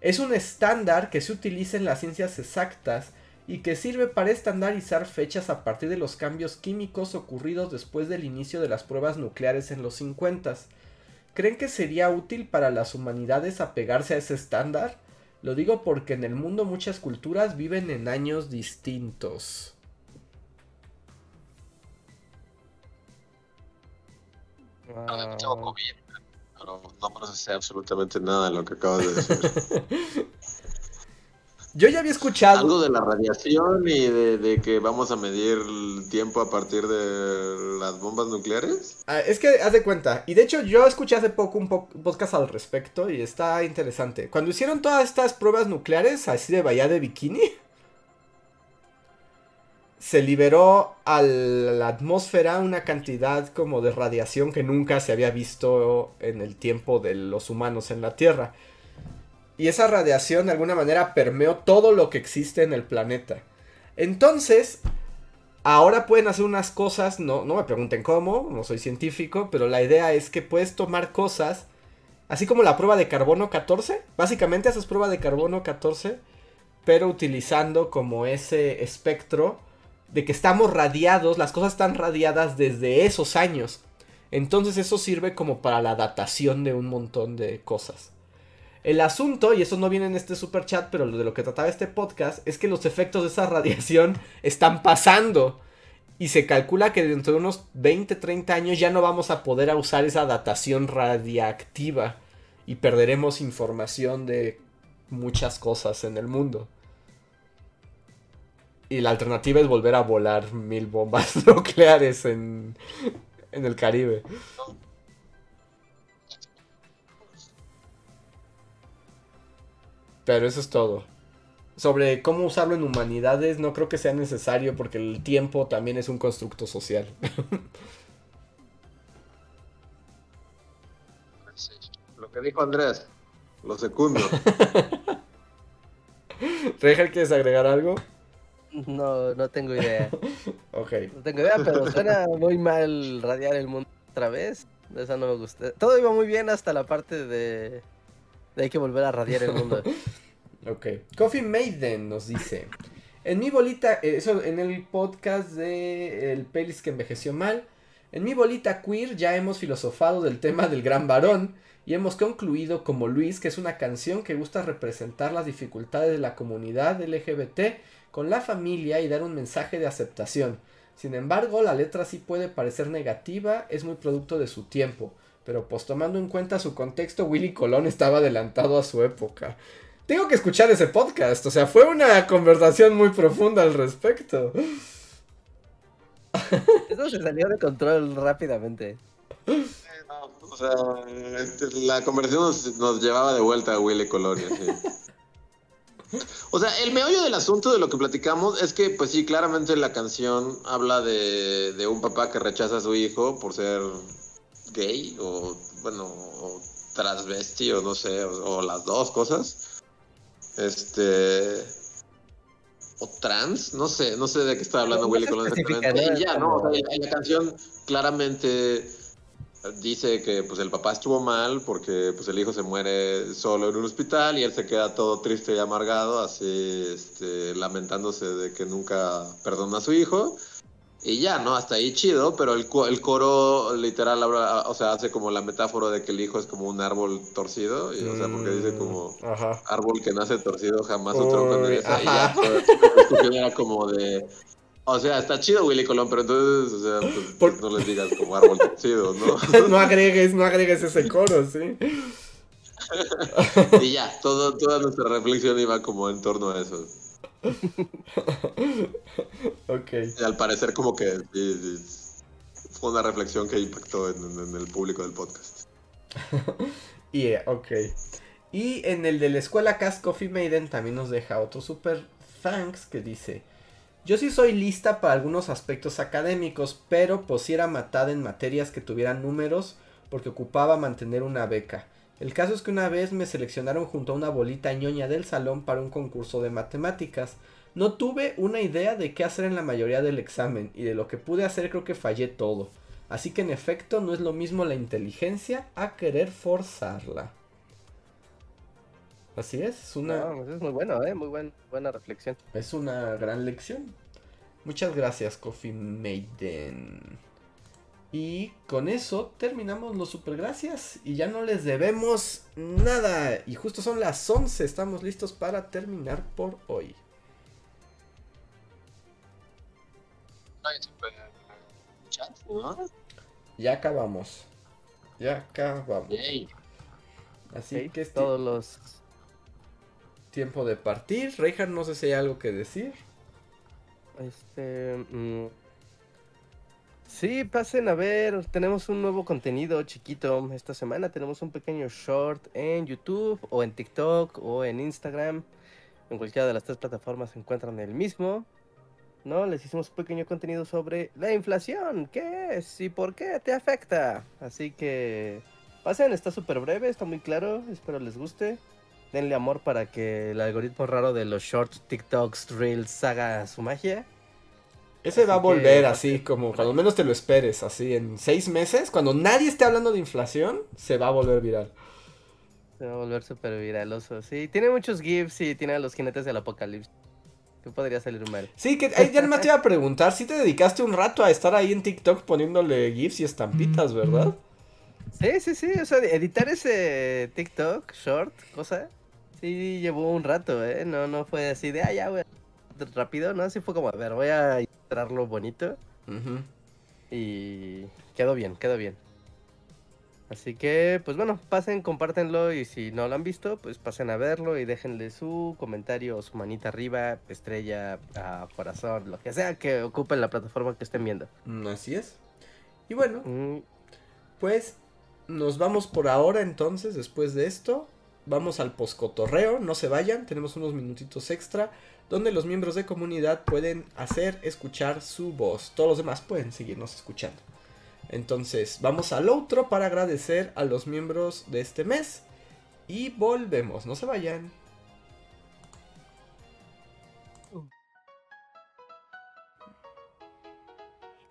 Es un estándar que se utiliza en las ciencias exactas y que sirve para estandarizar fechas a partir de los cambios químicos ocurridos después del inicio de las pruebas nucleares en los 50. ¿Creen que sería útil para las humanidades apegarse a ese estándar? Lo digo porque en el mundo muchas culturas viven en años distintos. Ah, yo tengo COVID, pero no procesé absolutamente nada de lo que acabas de decir. Yo ya había escuchado. Algo de la radiación y de, de que vamos a medir el tiempo a partir de las bombas nucleares. Ah, es que haz de cuenta. Y de hecho, yo escuché hace poco un po- podcast al respecto y está interesante. Cuando hicieron todas estas pruebas nucleares, así de Bahía de Bikini, se liberó a la atmósfera una cantidad como de radiación que nunca se había visto en el tiempo de los humanos en la Tierra. Y esa radiación de alguna manera permeó todo lo que existe en el planeta. Entonces, ahora pueden hacer unas cosas, no, no me pregunten cómo, no soy científico, pero la idea es que puedes tomar cosas, así como la prueba de carbono 14, básicamente haces prueba de carbono 14, pero utilizando como ese espectro de que estamos radiados, las cosas están radiadas desde esos años. Entonces eso sirve como para la datación de un montón de cosas. El asunto, y eso no viene en este super chat, pero lo de lo que trataba este podcast, es que los efectos de esa radiación están pasando. Y se calcula que dentro de unos 20, 30 años ya no vamos a poder usar esa datación radiactiva. Y perderemos información de muchas cosas en el mundo. Y la alternativa es volver a volar mil bombas nucleares en, en el Caribe. Pero eso es todo. Sobre cómo usarlo en humanidades no creo que sea necesario porque el tiempo también es un constructo social. Lo que dijo Andrés, lo secundo. Reger, ¿quieres agregar algo? No, no tengo idea. Ok. No tengo idea, pero suena muy mal radiar el mundo otra vez. Eso no me gusta. Todo iba muy bien hasta la parte de hay que volver a radiar el mundo. Ok. Coffee Maiden nos dice. En mi bolita, eh, eso en el podcast de El Pelis que envejeció mal. En mi bolita queer ya hemos filosofado del tema del gran varón y hemos concluido como Luis que es una canción que gusta representar las dificultades de la comunidad LGBT con la familia y dar un mensaje de aceptación. Sin embargo, la letra sí puede parecer negativa, es muy producto de su tiempo, pero pues tomando en cuenta su contexto, Willy Colón estaba adelantado a su época. Tengo que escuchar ese podcast, o sea, fue una conversación muy profunda al respecto. Eso se salió de control rápidamente. No, o sea, este, la conversación nos, nos llevaba de vuelta a Willy sí. O sea, el meollo del asunto de lo que platicamos es que, pues sí, claramente la canción habla de, de un papá que rechaza a su hijo por ser gay o, bueno, o transvesti o no sé, o, o las dos cosas. Este. O trans, no sé, no sé de qué está hablando No, Willy. ¿no? Y ya, ¿no? O sea, la canción claramente dice que pues el papá estuvo mal porque pues el hijo se muere solo en un hospital y él se queda todo triste y amargado, así este, lamentándose de que nunca perdona a su hijo. Y ya, ¿no? Hasta ahí chido, pero el, el coro literal habla, o sea, hace como la metáfora de que el hijo es como un árbol torcido, y, o sea, porque dice como Mm, Ajá. árbol que nace torcido jamás su tronco Uy, endereza. Y ajá. ya, era como de... O sea, está chido Willy Colón, pero entonces, o sea, pues, Por- no les digas como árbol torcido, ¿no? no agregues, no agregues ese coro, sí. y ya, todo, toda nuestra reflexión iba como en torno a eso. Ok. Y al parecer como que fue una reflexión que impactó en, en- en el público del podcast. Y, eh, ok. Y en el de la escuela Cast Coffee Maiden también nos deja otro super thanks que dice: Yo sí soy lista para algunos aspectos académicos, pero pues era matada en materias que tuvieran números porque ocupaba mantener una beca. El caso es que una vez me seleccionaron junto a una bolita ñoña del salón para un concurso de matemáticas. No tuve una idea de qué hacer en la mayoría del examen y de lo que pude hacer creo que fallé todo. Así que en efecto no es lo mismo la inteligencia a querer forzarla. Así es, es una, No, pues es muy bueno, ¿eh? Muy buen, buena reflexión. es una gran lección. Muchas gracias, Coffee Maiden. Y con eso terminamos los super gracias y ya no les debemos nada. Y justo son las 11, estamos listos para terminar por hoy. Ya acabamos. Ya acabamos. Así que es ti- todos los tiempo de partir. Reinhardt, no sé si hay algo que decir. Este. mm, Sí, pasen a ver. Tenemos un nuevo contenido chiquito. Esta semana tenemos un pequeño short en YouTube o en TikTok o en Instagram. En cualquiera de las tres plataformas se encuentran el mismo. ¿No? Les hicimos un pequeño contenido sobre la inflación. ¿Qué es y por qué te afecta? Así que pasen, está súper breve, está muy claro. Espero les guste. Denle amor para que el algoritmo raro de los shorts, TikToks, Reels haga su magia. Ese va a que- volver así, como cuando menos te lo esperes, así en seis meses, cuando nadie esté hablando de inflación, se va a volver viral. Se va a volver súper viraloso. Sí, tiene muchos GIFs y tiene a los jinetes del apocalipsis. ¿Qué podría salir mal? Sí, que ya nomás te iba a preguntar, si te dedicaste un rato a estar ahí en TikTok poniéndole GIFs y estampitas, ¿verdad? Sí, sí, sí. O sea, editar ese TikTok short, cosa, sí llevó un rato, ¿eh? No, no fue así de, ah, ya, güey. Rápido, ¿no? Sí fue como, a ver, voy a ilustrarlo bonito. Y quedó bien, quedó bien. Así que, pues bueno, pasen, compártenlo y si no lo han visto, pues pasen a verlo y déjenle su comentario o su manita arriba, estrella, corazón, lo que sea que ocupen la plataforma que estén viendo. Mm, Así es. Y bueno, Mm, pues nos vamos por ahora entonces, después de esto. Vamos al poscotorreo, no se vayan, tenemos unos minutitos extra donde los miembros de comunidad pueden hacer escuchar su voz. Todos los demás pueden seguirnos escuchando. Entonces, vamos al otro para agradecer a los miembros de este mes. Y volvemos, no se vayan.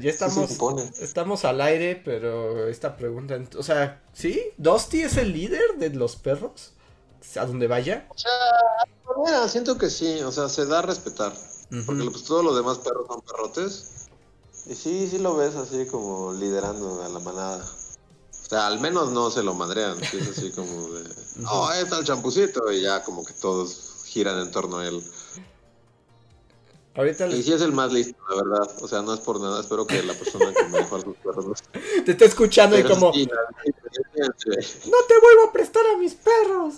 Ya estamos, se estamos al aire, pero esta pregunta, o sea, ¿sí? ¿Dusty es el líder de los perros? A donde vaya. O sea, mira, siento que sí, o sea, se da a respetar. Porque pues, todos los demás perros son perrotes. Y sí, sí lo ves así como liderando a la manada. O sea, al menos no se lo madrean. sí es así como de. Oh, ahí está el champucito. Y ya como que todos giran en torno a él. Ahorita Y les- sí es el más listo, la verdad. O sea, no es por nada. Espero que la persona que me dejó a sus perros. te está escuchando y como, sí, no te vuelvo a prestar a mis perros.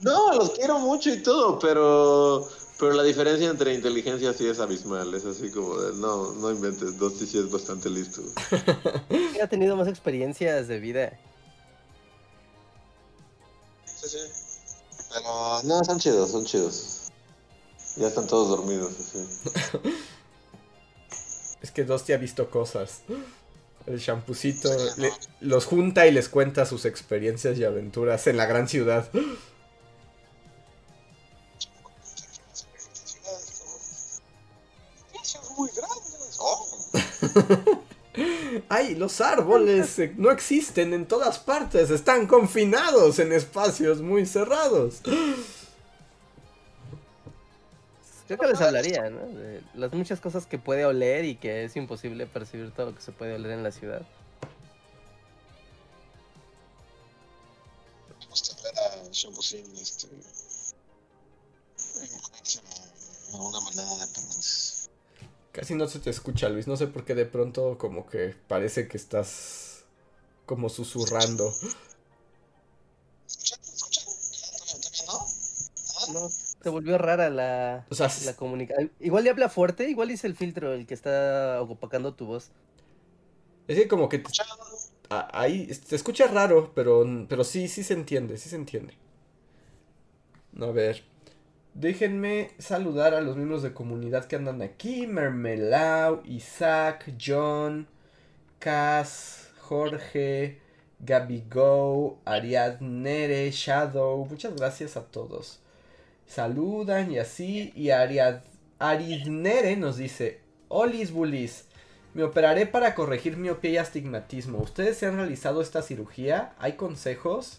No, los quiero mucho y todo, pero pero la diferencia entre inteligencia sí es abismal. Es así como de, no, no inventes. Dusty sí es bastante listo. Ha tenido más experiencias de vida. Sí, sí. Pero no, son chidos, son chidos. Ya están todos dormidos, así. Es que Dusty ha visto cosas. El champucito le- los junta y les cuenta sus experiencias y aventuras en la gran ciudad. muy grandes. Oh. ¡Ay, los árboles no existen en todas partes! Están confinados en espacios muy cerrados. Creo que les hablaría, ¿no? De las muchas cosas que puede oler y que es imposible percibir todo lo que se puede oler en la ciudad. Este. A una manada de. Casi no se te escucha, Luis. No sé por qué de pronto como que parece que estás como susurrando. ¿Escuchan? ¿Escuchan? ¿Todavía no? No, se volvió rara la, O sea, la comunicación. Igual le habla fuerte, igual es el filtro el que está opacando tu voz. es que como que te- a- ahí se escucha raro, pero, pero sí, sí se entiende, sí se entiende. A ver. Déjenme saludar a los miembros de comunidad que andan aquí. Mermelau, Isaac, John, Cass, Jorge, Gabigo, Ariadnere, Shadow. Muchas gracias a todos. Saludan y así. Y Ariad Aridnere nos dice: Olis Bulis. Me operaré para corregir miopía y astigmatismo. ¿Ustedes se han realizado esta cirugía? ¿Hay consejos?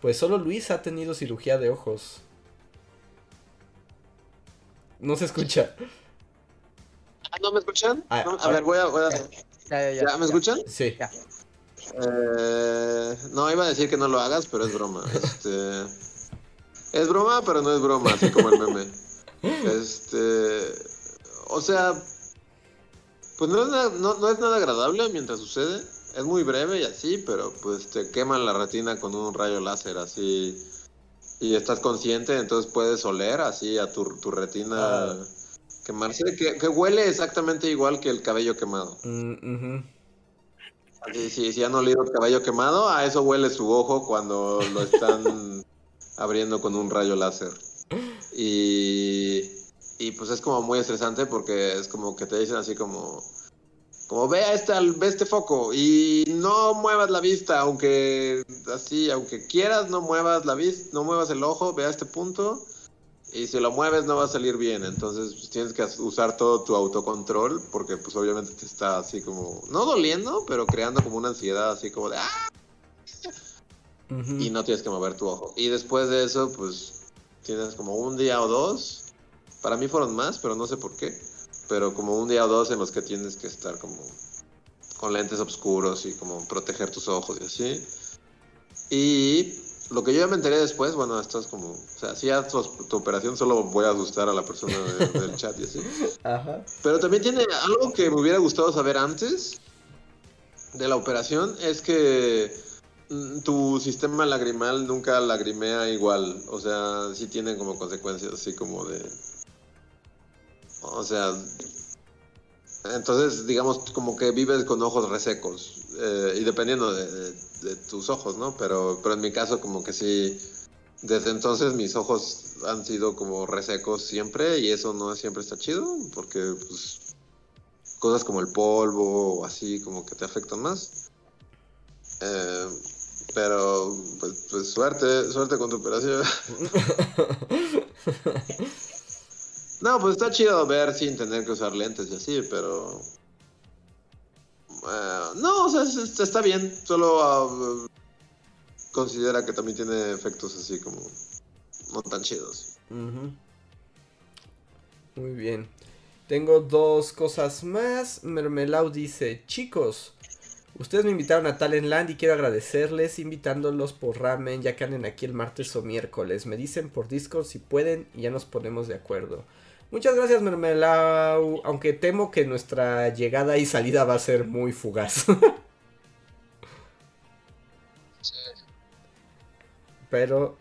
Pues solo Luis ha tenido cirugía de ojos. No se escucha. Ah, ¿No me escuchan? Ah, No, a ah. ver, voy a. Voy a... Ya, ya, ya, ¿Ya me escuchan? Sí. Ya. Eh, no, iba a decir que no lo hagas, pero es broma. Este, es broma, pero no es broma, así como el meme. Este, o sea, pues no es, nada, no, no es nada agradable mientras sucede. Es muy breve y así, pero pues te queman la retina con un rayo láser así. Y estás consciente, entonces puedes oler así a tu, tu retina Ah. quemarse, que, que huele exactamente igual que el cabello quemado. Mm. Sí, sí, si han olido el cabello quemado, a eso huele su ojo cuando lo están abriendo con un rayo láser. Y, y pues es como muy estresante porque es como que te dicen así como, como ve a este, ve este foco y no muevas la vista, aunque así, aunque quieras, no muevas la vista, no muevas el ojo, ve a este punto. Y si lo mueves no va a salir bien, entonces pues, tienes que usar todo tu autocontrol porque pues obviamente te está así como, no doliendo, pero creando como una ansiedad así como de, ¡ah! Ujú. y no tienes que mover tu ojo. Y después de eso pues tienes como un día o dos, para mí fueron más, pero no sé por qué, pero como un día o dos en los que tienes que estar como con lentes oscuros y como proteger tus ojos y así. Y lo que yo ya me enteré después, bueno, esto es como, o sea, si ya tu, tu operación solo voy a asustar a la persona de- del chat y así. Ajá. Pero también tiene algo que me hubiera gustado saber antes de la operación, es que tu sistema lagrimal nunca lagrimea igual, o sea, sí tiene como consecuencias así como de... O sea, Entonces, digamos, como que vives con ojos resecos. eh, y dependiendo de, de- de tus ojos, ¿no? Pero, pero en mi caso, como que sí. Desde entonces mis ojos han sido como resecos siempre. Y eso no siempre está chido. Porque, pues. Cosas como el polvo o así, como que te afectan más. Eh, pero, pues, pues suerte, suerte con tu operación. No, pues está chido ver sin tener que usar lentes y así, pero... eh, no, o sea, es- es- está bien, solo ah, considera que también tiene efectos así como no tan chidos. Muy bien. Tengo dos cosas más. Mermelau dice, chicos, ustedes me invitaron a Talentland y quiero agradecerles invitándolos por ramen ya que anden aquí el martes o miércoles. Me dicen por Discord si pueden y ya nos ponemos de acuerdo. Muchas gracias Mermelau, aunque temo que nuestra llegada y salida va a ser muy fugaz. Pero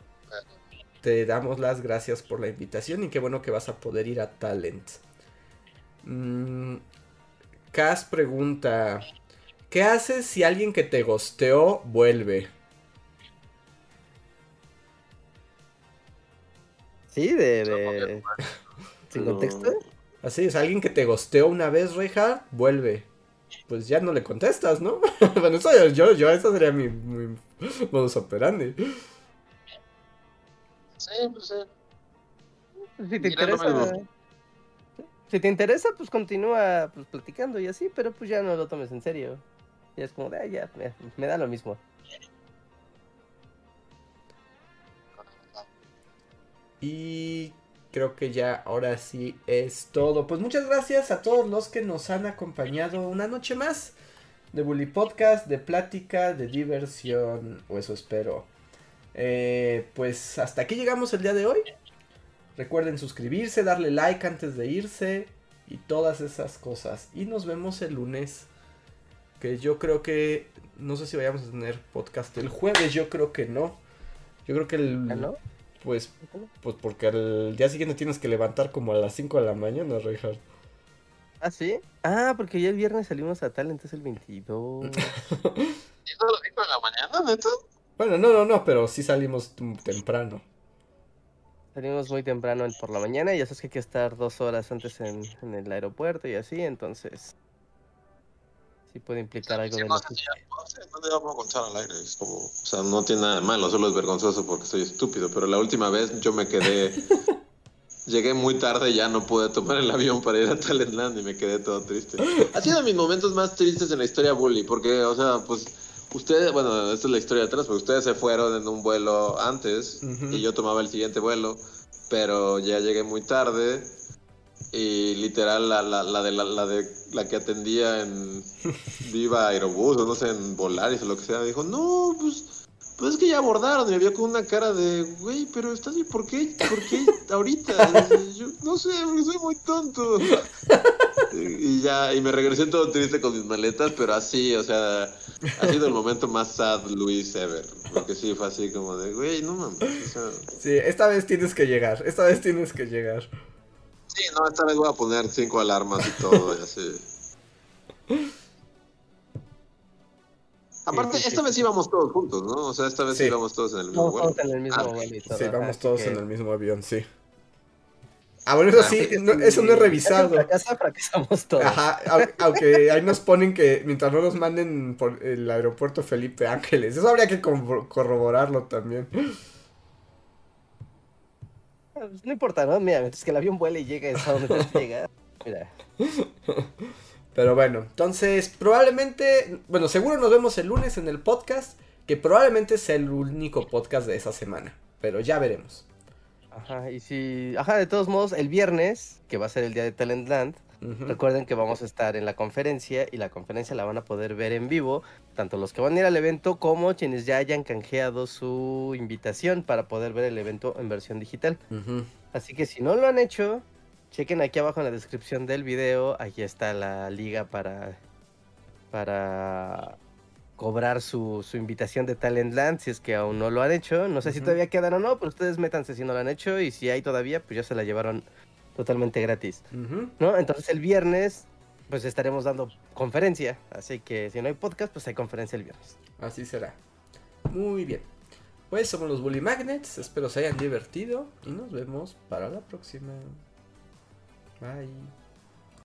te damos las gracias por la invitación y qué bueno que vas a poder ir a Talent. Mm, pregunta, ¿qué haces si alguien que te gosteó vuelve? Sí, de... de... ¿Sin contexto? Así es, alguien que te gosteó una vez, Reinhardt, vuelve. Pues ya no le contestas, ¿no? bueno, eso yo, yo, yo- eso sería mi, mi modus operandi. Sí, pues sí. Si te interesa... Si te interesa, pues continúa pues, platicando y así, pero pues ya no lo tomes en serio. Es como de, "Ah, ya, me, me da lo mismo. Y creo que ya ahora sí es todo. Pues muchas gracias a todos los que nos han acompañado una noche más de Bully Podcast, de plática, de diversión, o eso espero. Eh, pues hasta aquí llegamos el día de hoy. Recuerden suscribirse, darle like antes de irse y todas esas cosas. Y nos vemos el lunes. Que yo creo que... No sé si vayamos a tener podcast el jueves, yo creo que no. Yo creo que el... ¿Ya no? Pues, pues porque al día siguiente tienes que levantar como a las 5 de la mañana, Reinhardt. ¿Ah, sí? Ah, porque ya el viernes salimos a tal, entonces el 22. ¿Y eso lo en la mañana? Bueno, no, no, no, pero sí salimos temprano. Salimos muy temprano por la mañana y ya sabes que hay que estar dos horas antes en, en el aeropuerto y así, entonces sí puede implicar algo de no le vamos a contar al aire. Es como, o sea, no tiene nada de malo, solo es vergonzoso porque soy estúpido. Pero la última vez yo me quedé. llegué muy tarde y ya no pude tomar el avión para ir a Talentland y me quedé todo triste. Ha sido de mis momentos más tristes en la historia Bully, porque, o sea, pues. Ustedes, bueno, esta es la historia de atrás, porque ustedes se fueron en un vuelo antes y yo tomaba el siguiente vuelo, pero ya llegué muy tarde y literal la, la, la de la, de la que atendía en Viva Aerobús o no sé, en Volaris o lo que sea, dijo, no, pues, pues es que ya abordaron y me vio con una cara de, güey, pero estás ¿por qué? ¿Por qué ahorita? Yo, no sé, soy muy tonto. Y ya, y me regresé todo triste con mis maletas, pero así, o sea, ha sido el momento más sad Luis ever. Porque sí, fue así como de, güey, no mames. Sí, esta vez tienes que llegar, esta vez tienes que llegar. Sí, no, esta vez voy a poner cinco alarmas y todo, y así. Aparte, Sí, sí, esta sí. vez íbamos todos juntos, ¿no? O sea, esta vez Sí. íbamos todos en el mismo Todos vuelo. vamos en el mismo Ah. Sí, así todos que- en el mismo avión, sí. Ah, bueno, eso Ah, sí, no- eso no he casi revisado. Fracasa, fracasamos todos. Ajá, au- aunque ahí nos ponen que mientras no nos manden por el aeropuerto Felipe Ángeles, eso habría que corro- corroborarlo también. Pues no importa, ¿no? Mira, mientras que el avión vuele y llegue a donde que llegar. Mira, Pero bueno, entonces probablemente, bueno, seguro nos vemos el lunes en el podcast, que probablemente sea el único podcast de esa semana, pero ya veremos. ajá, y si. Ajá, de todos modos, el viernes, que va a ser el día de Talentland, Recuerden que vamos a estar en la conferencia y la conferencia la van a poder ver en vivo, tanto los que van a ir al evento como quienes ya hayan canjeado su invitación para poder ver el evento en versión digital. Así que si no lo han hecho, chequen aquí abajo en la descripción del video. Aquí está la liga para, para cobrar su, su invitación de Talentland si es que aún no lo han hecho. No sé si todavía quedan o no, pero ustedes métanse si no lo han hecho. Y si hay todavía, pues ya se la llevaron totalmente gratis. ¿No? Entonces el viernes pues estaremos dando conferencia. Así que si no hay podcast, pues hay conferencia el viernes. Así será. Muy bien. Pues somos los Bully Magnets. Espero se hayan divertido. Y nos vemos para la próxima. Bye.